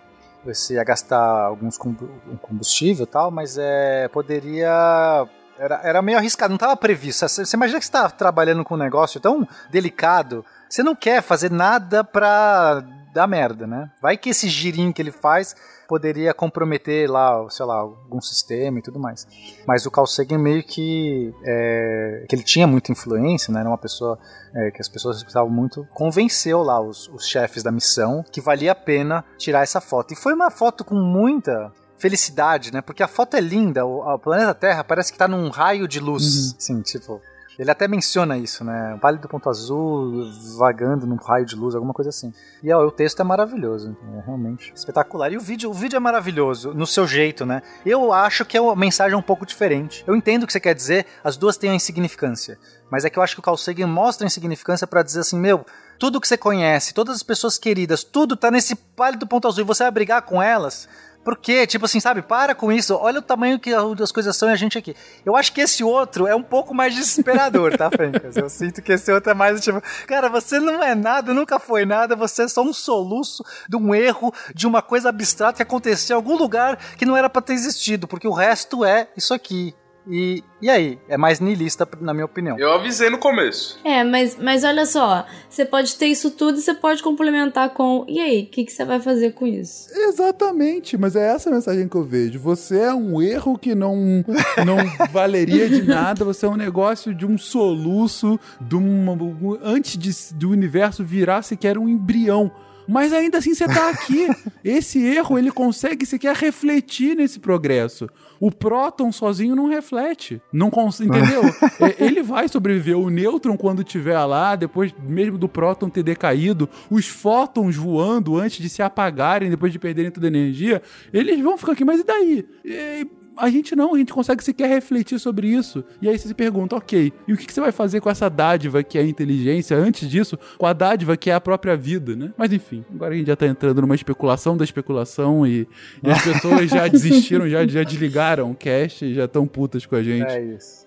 você ia gastar alguns combu- combustível e tal, mas é, poderia... Era, era meio arriscado, não estava previsto. Você imagina que você está trabalhando com um negócio tão delicado, você não quer fazer nada pra dar merda, né? Vai que esse girinho que ele faz poderia comprometer lá, sei lá, algum sistema e tudo mais. Mas o Carl Sagan meio que é, que ele tinha muita influência, né? Era uma pessoa é, que as pessoas respeitavam muito, convenceu lá os, os chefes da missão que valia a pena tirar essa foto. E foi uma foto com muita felicidade, né? Porque a foto é linda, o, o planeta Terra parece que tá num raio de luz, assim, tipo... Ele até menciona isso, né? Vale do Ponto Azul vagando num raio de luz, alguma coisa assim. E ó, o texto é maravilhoso, é realmente espetacular. E o vídeo, o vídeo é maravilhoso, no seu jeito, né? Eu acho que é uma mensagem um pouco diferente. Eu entendo o que você quer dizer, as duas têm a insignificância. Mas é que eu acho que o Carl Sagan mostra a insignificância pra dizer assim, meu, tudo que você conhece, todas as pessoas queridas, tudo tá nesse Vale do Ponto Azul e você vai brigar com elas. Por quê? Tipo assim, sabe? Para com isso. Olha o tamanho que as coisas são e a gente aqui. Eu acho que esse outro é um pouco mais desesperador, tá, Fencas? Eu sinto que esse outro é mais tipo, cara, você não é nada, nunca foi nada, você é só um soluço de um erro, de uma coisa abstrata que aconteceu em algum lugar que não era pra ter existido, porque o resto é isso aqui. E, e aí? É mais niilista, na minha opinião. Eu avisei no começo. É, mas, mas olha só, você pode ter isso tudo e você pode complementar com. E aí, o que, que você vai fazer com isso? Exatamente, mas é essa a mensagem que eu vejo. Você é um erro que não, não valeria de nada, você é um negócio de um soluço, de uma, antes de, do universo virar sequer um embrião. Mas ainda assim você tá aqui. Esse erro, ele consegue sequer refletir nesse progresso. O próton sozinho não reflete. Não cons- entendeu? É, ele vai sobreviver. O nêutron, quando estiver lá, depois mesmo do próton ter decaído, os fótons voando antes de se apagarem, depois de perderem toda a energia, eles vão ficar aqui. Mas e daí? E a gente não, a gente consegue sequer refletir sobre isso. E aí você se pergunta, ok, e o que você vai fazer com essa dádiva que é a inteligência, antes disso, com a dádiva que é a própria vida, né? Mas enfim, agora a gente já tá entrando numa especulação da especulação e, e as pessoas já desistiram, já, já desligaram o cast e já estão putas com a gente. É isso.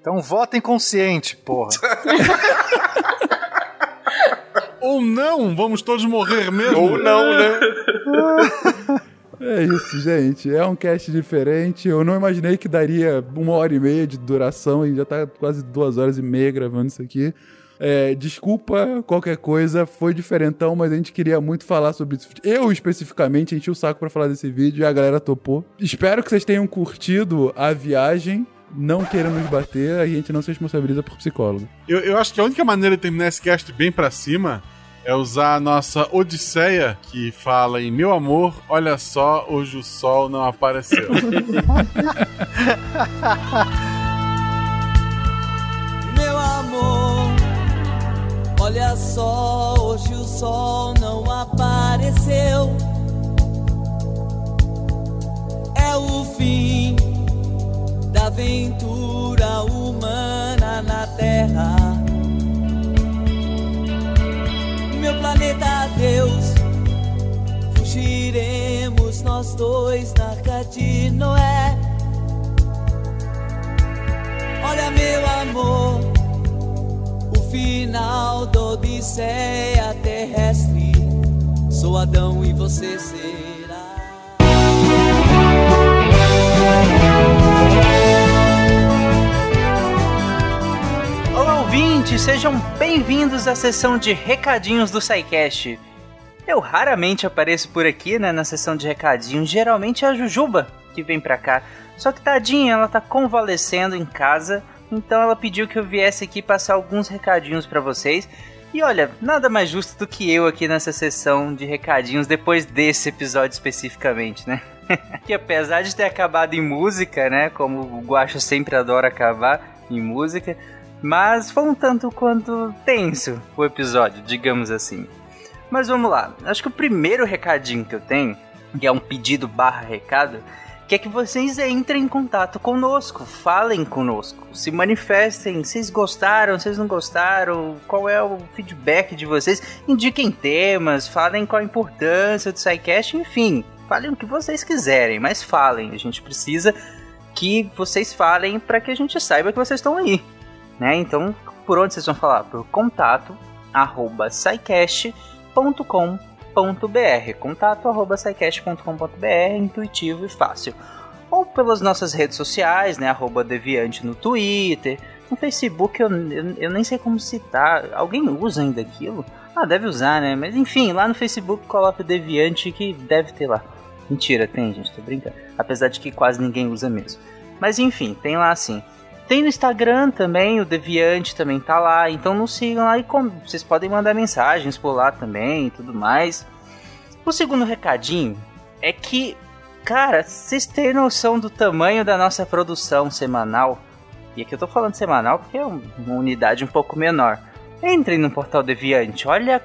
Então votem consciente, porra. Ou não, vamos todos morrer mesmo. Ou não, né? É isso, gente. É um cast diferente. Eu não imaginei que daria uma hora e meia de duração e já tá quase duas horas e meia gravando isso aqui. É, desculpa qualquer coisa, foi diferentão, mas a gente queria muito falar sobre isso. Eu, especificamente, enchi o saco pra falar desse vídeo e a galera topou. Espero que vocês tenham curtido a viagem. Não queiram nos bater, a gente não se responsabiliza por psicólogo. Eu, eu acho que a única maneira de terminar esse cast bem pra cima é usar a nossa Odisseia, que fala em Meu amor, olha só, hoje o sol não apareceu. Meu amor, olha só, hoje o sol não apareceu. É o fim da aventura humana planeta Deus, fugiremos nós dois na arca de Noé. Olha, meu amor, o final da Odisseia terrestre. Sou Adão e você será. Ouvintes, sejam bem-vindos à sessão de recadinhos do SciCast. Eu raramente apareço por aqui, né, na sessão de recadinhos. Geralmente é a Jujuba que vem pra cá. Só que tadinha, ela tá convalescendo em casa, então ela pediu que eu viesse aqui passar alguns recadinhos pra vocês. E olha, nada mais justo do que eu aqui nessa sessão de recadinhos depois desse episódio especificamente, né? que apesar de ter acabado em música, né? Como o Guacho sempre adora acabar em música, mas foi um tanto quanto tenso o episódio, digamos assim. Mas vamos lá. Acho que o primeiro recadinho que eu tenho, que é um pedido barra recado, que é que vocês entrem em contato conosco, falem conosco, se manifestem, vocês gostaram, vocês não gostaram, qual é o feedback de vocês, indiquem temas, falem qual a importância do SciCast, enfim, falem o que vocês quiserem, mas falem, a gente precisa que vocês falem para que a gente saiba que vocês estão aí, né? Então, por onde vocês vão falar? Por contato arroba scicast.com.br contato arroba scicast.com.br intuitivo e fácil ou pelas nossas redes sociais, né, arroba deviante no Twitter, no Facebook eu, eu, eu, nem sei como citar, alguém usa ainda aquilo? Ah, deve usar, né, mas enfim, lá no Facebook coloca o deviante que deve ter lá. Mentira, tem gente, tô brincando, apesar de que quase ninguém usa mesmo. Mas enfim, tem lá assim. Tem no Instagram também, o Deviante também tá lá. Então nos sigam lá e com... vocês podem mandar mensagens por lá também e tudo mais. O segundo recadinho é que, cara, vocês têm noção do tamanho da nossa produção semanal? E aqui eu tô falando semanal porque é uma unidade um pouco menor. Entrem no portal Deviante, olha.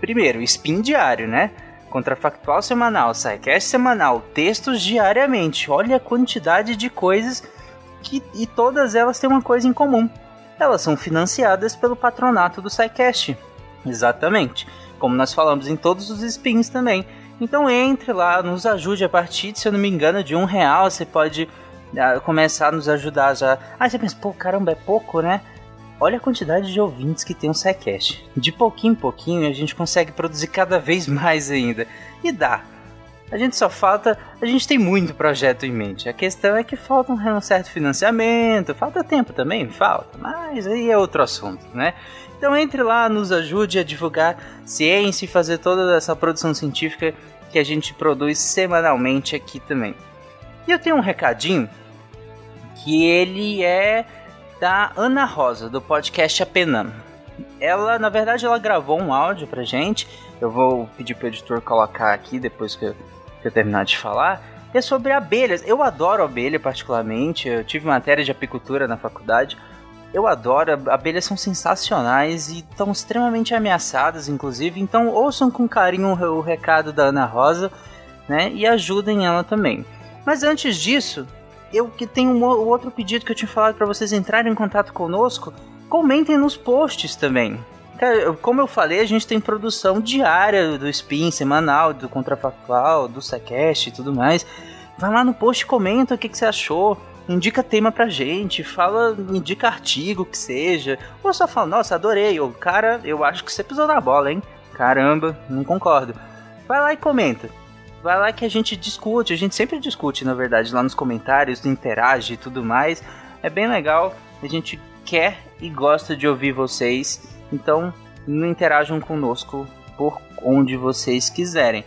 Primeiro, spin diário, né? Contrafactual semanal, SciCast semanal, textos diariamente. Olha a quantidade de coisas que, e todas elas têm uma coisa em comum. Elas são financiadas pelo patronato do SciCast. Exatamente. Como nós falamos em todos os spins também. Então entre lá, nos ajude a partir, se eu não me engano, de um real. Você pode uh, começar a nos ajudar já. Aí você pensa, pô, caramba, é pouco, né? Olha a quantidade de ouvintes que tem o SciCast. De pouquinho em pouquinho a gente consegue produzir cada vez mais ainda. E dá. A gente só falta. A gente tem muito projeto em mente. A questão é que falta um certo financiamento, falta tempo também, falta, mas aí é outro assunto, né? Então entre lá, nos ajude a divulgar ciência e fazer toda essa produção científica que a gente produz semanalmente aqui também. E eu tenho um recadinho que ele é da Ana Rosa, do podcast Apenam. Ela, na verdade, ela gravou um áudio pra gente. Eu vou pedir pro editor colocar aqui depois que eu eu terminar de falar, é sobre abelhas. Eu adoro abelha particularmente, eu tive matéria de apicultura na faculdade. Eu adoro, abelhas são sensacionais e estão extremamente ameaçadas, inclusive. Então ouçam com carinho o recado da Ana Rosa, né? E ajudem ela também. Mas antes disso, eu que tenho um outro pedido que eu tinha falado para vocês entrarem em contato conosco, comentem nos posts também como eu falei, a gente tem produção diária do Spin, semanal, do Contrafactual, do Secast e tudo mais. Vai lá no post, comenta o que, que você achou indica tema pra gente, fala, indica artigo que seja, ou só fala, nossa, adorei, ou cara, eu acho que você pisou na bola, hein? Caramba, não concordo. Vai lá e comenta. Vai lá que a gente discute, a gente sempre discute, na verdade, lá nos comentários, interage e tudo mais. É bem legal, a gente quer e gosta de ouvir vocês então, interajam conosco por onde vocês quiserem.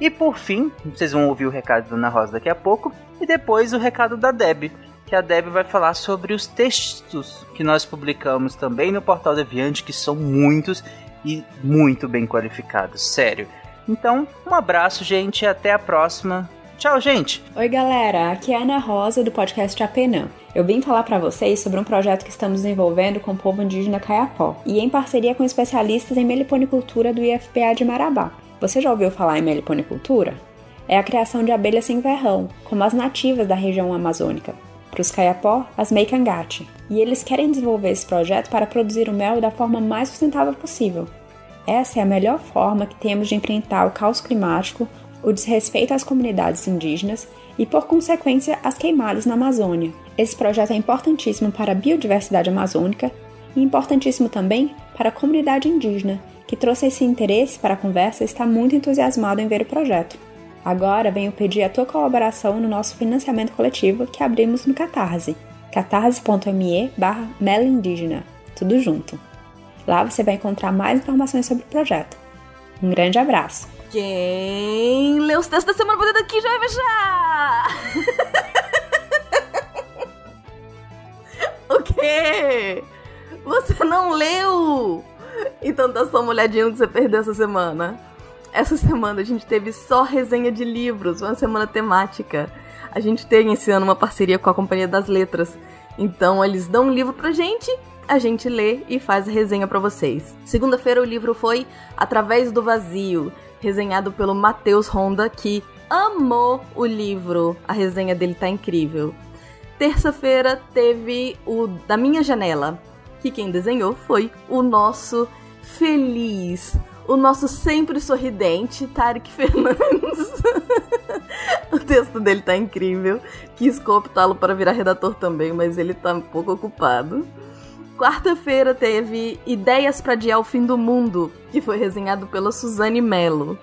E por fim, vocês vão ouvir o recado da Ana Rosa daqui a pouco, e depois o recado da Deb, que a Deb vai falar sobre os textos que nós publicamos também no Portal Deviante, que são muitos e muito bem qualificados, sério. Então, um abraço, gente, e até a próxima. Tchau, gente! Oi, galera, aqui é a Ana Rosa do podcast Apenã. Eu vim falar para vocês sobre um projeto que estamos desenvolvendo com o povo indígena Caiapó e em parceria com especialistas em meliponicultura do IFPA de Marabá. Você já ouviu falar em meliponicultura? É a criação de abelhas sem verrão, como as nativas da região amazônica. Para os Caiapó, as Meikangate. E eles querem desenvolver esse projeto para produzir o mel da forma mais sustentável possível. Essa é a melhor forma que temos de enfrentar o caos climático o desrespeito às comunidades indígenas e, por consequência, as queimadas na Amazônia. Esse projeto é importantíssimo para a biodiversidade amazônica e importantíssimo também para a comunidade indígena, que trouxe esse interesse para a conversa e está muito entusiasmado em ver o projeto. Agora venho pedir a tua colaboração no nosso financiamento coletivo que abrimos no Catarse, catarse.me barra Indígena, tudo junto. Lá você vai encontrar mais informações sobre o projeto. Um grande abraço! Quem leu os textos da semana podendo aqui já vai fechar! o quê? Você não leu Então dá só uma olhadinha no que você perdeu essa semana. Essa semana a gente teve só resenha de livros, uma semana temática. A gente tem esse ano uma parceria com a Companhia das Letras. Então eles dão um livro pra gente, a gente lê e faz a resenha pra vocês. Segunda-feira o livro foi Através do Vazio, resenhado pelo Matheus Honda, que amou o livro. A resenha dele tá incrível. Terça-feira teve o Da Minha Janela, que quem desenhou foi o nosso feliz, o nosso sempre sorridente Tarek Fernandes. o texto dele tá incrível. Quis cooptá-lo para virar redator também, mas ele tá um pouco ocupado. Quarta-feira teve Ideias para Adiar o Fim do Mundo, que foi resenhado pela Suzane Mello.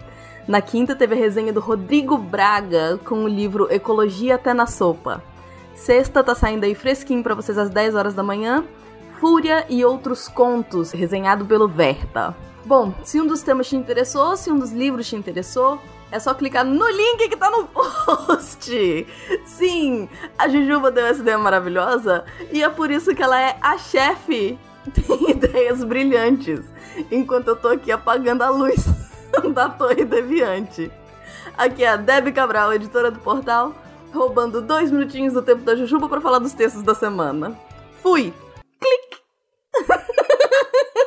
Na quinta teve a resenha do Rodrigo Braga com o livro Ecologia até na Sopa. Sexta tá saindo aí fresquinho para vocês às 10 horas da manhã. Fúria e Outros Contos, resenhado pelo Verta. Bom, se um dos temas te interessou, se um dos livros te interessou, é só clicar no link que tá no post. Sim, a Jujuba deu essa ideia maravilhosa e é por isso que ela é a chefe. Tem ideias brilhantes, enquanto eu tô aqui apagando a luz da Torre Deviante. Aqui é a Debbie Cabral, editora do portal, roubando dois minutinhos do tempo da Jujuba para falar dos textos da semana. Fui! Clique!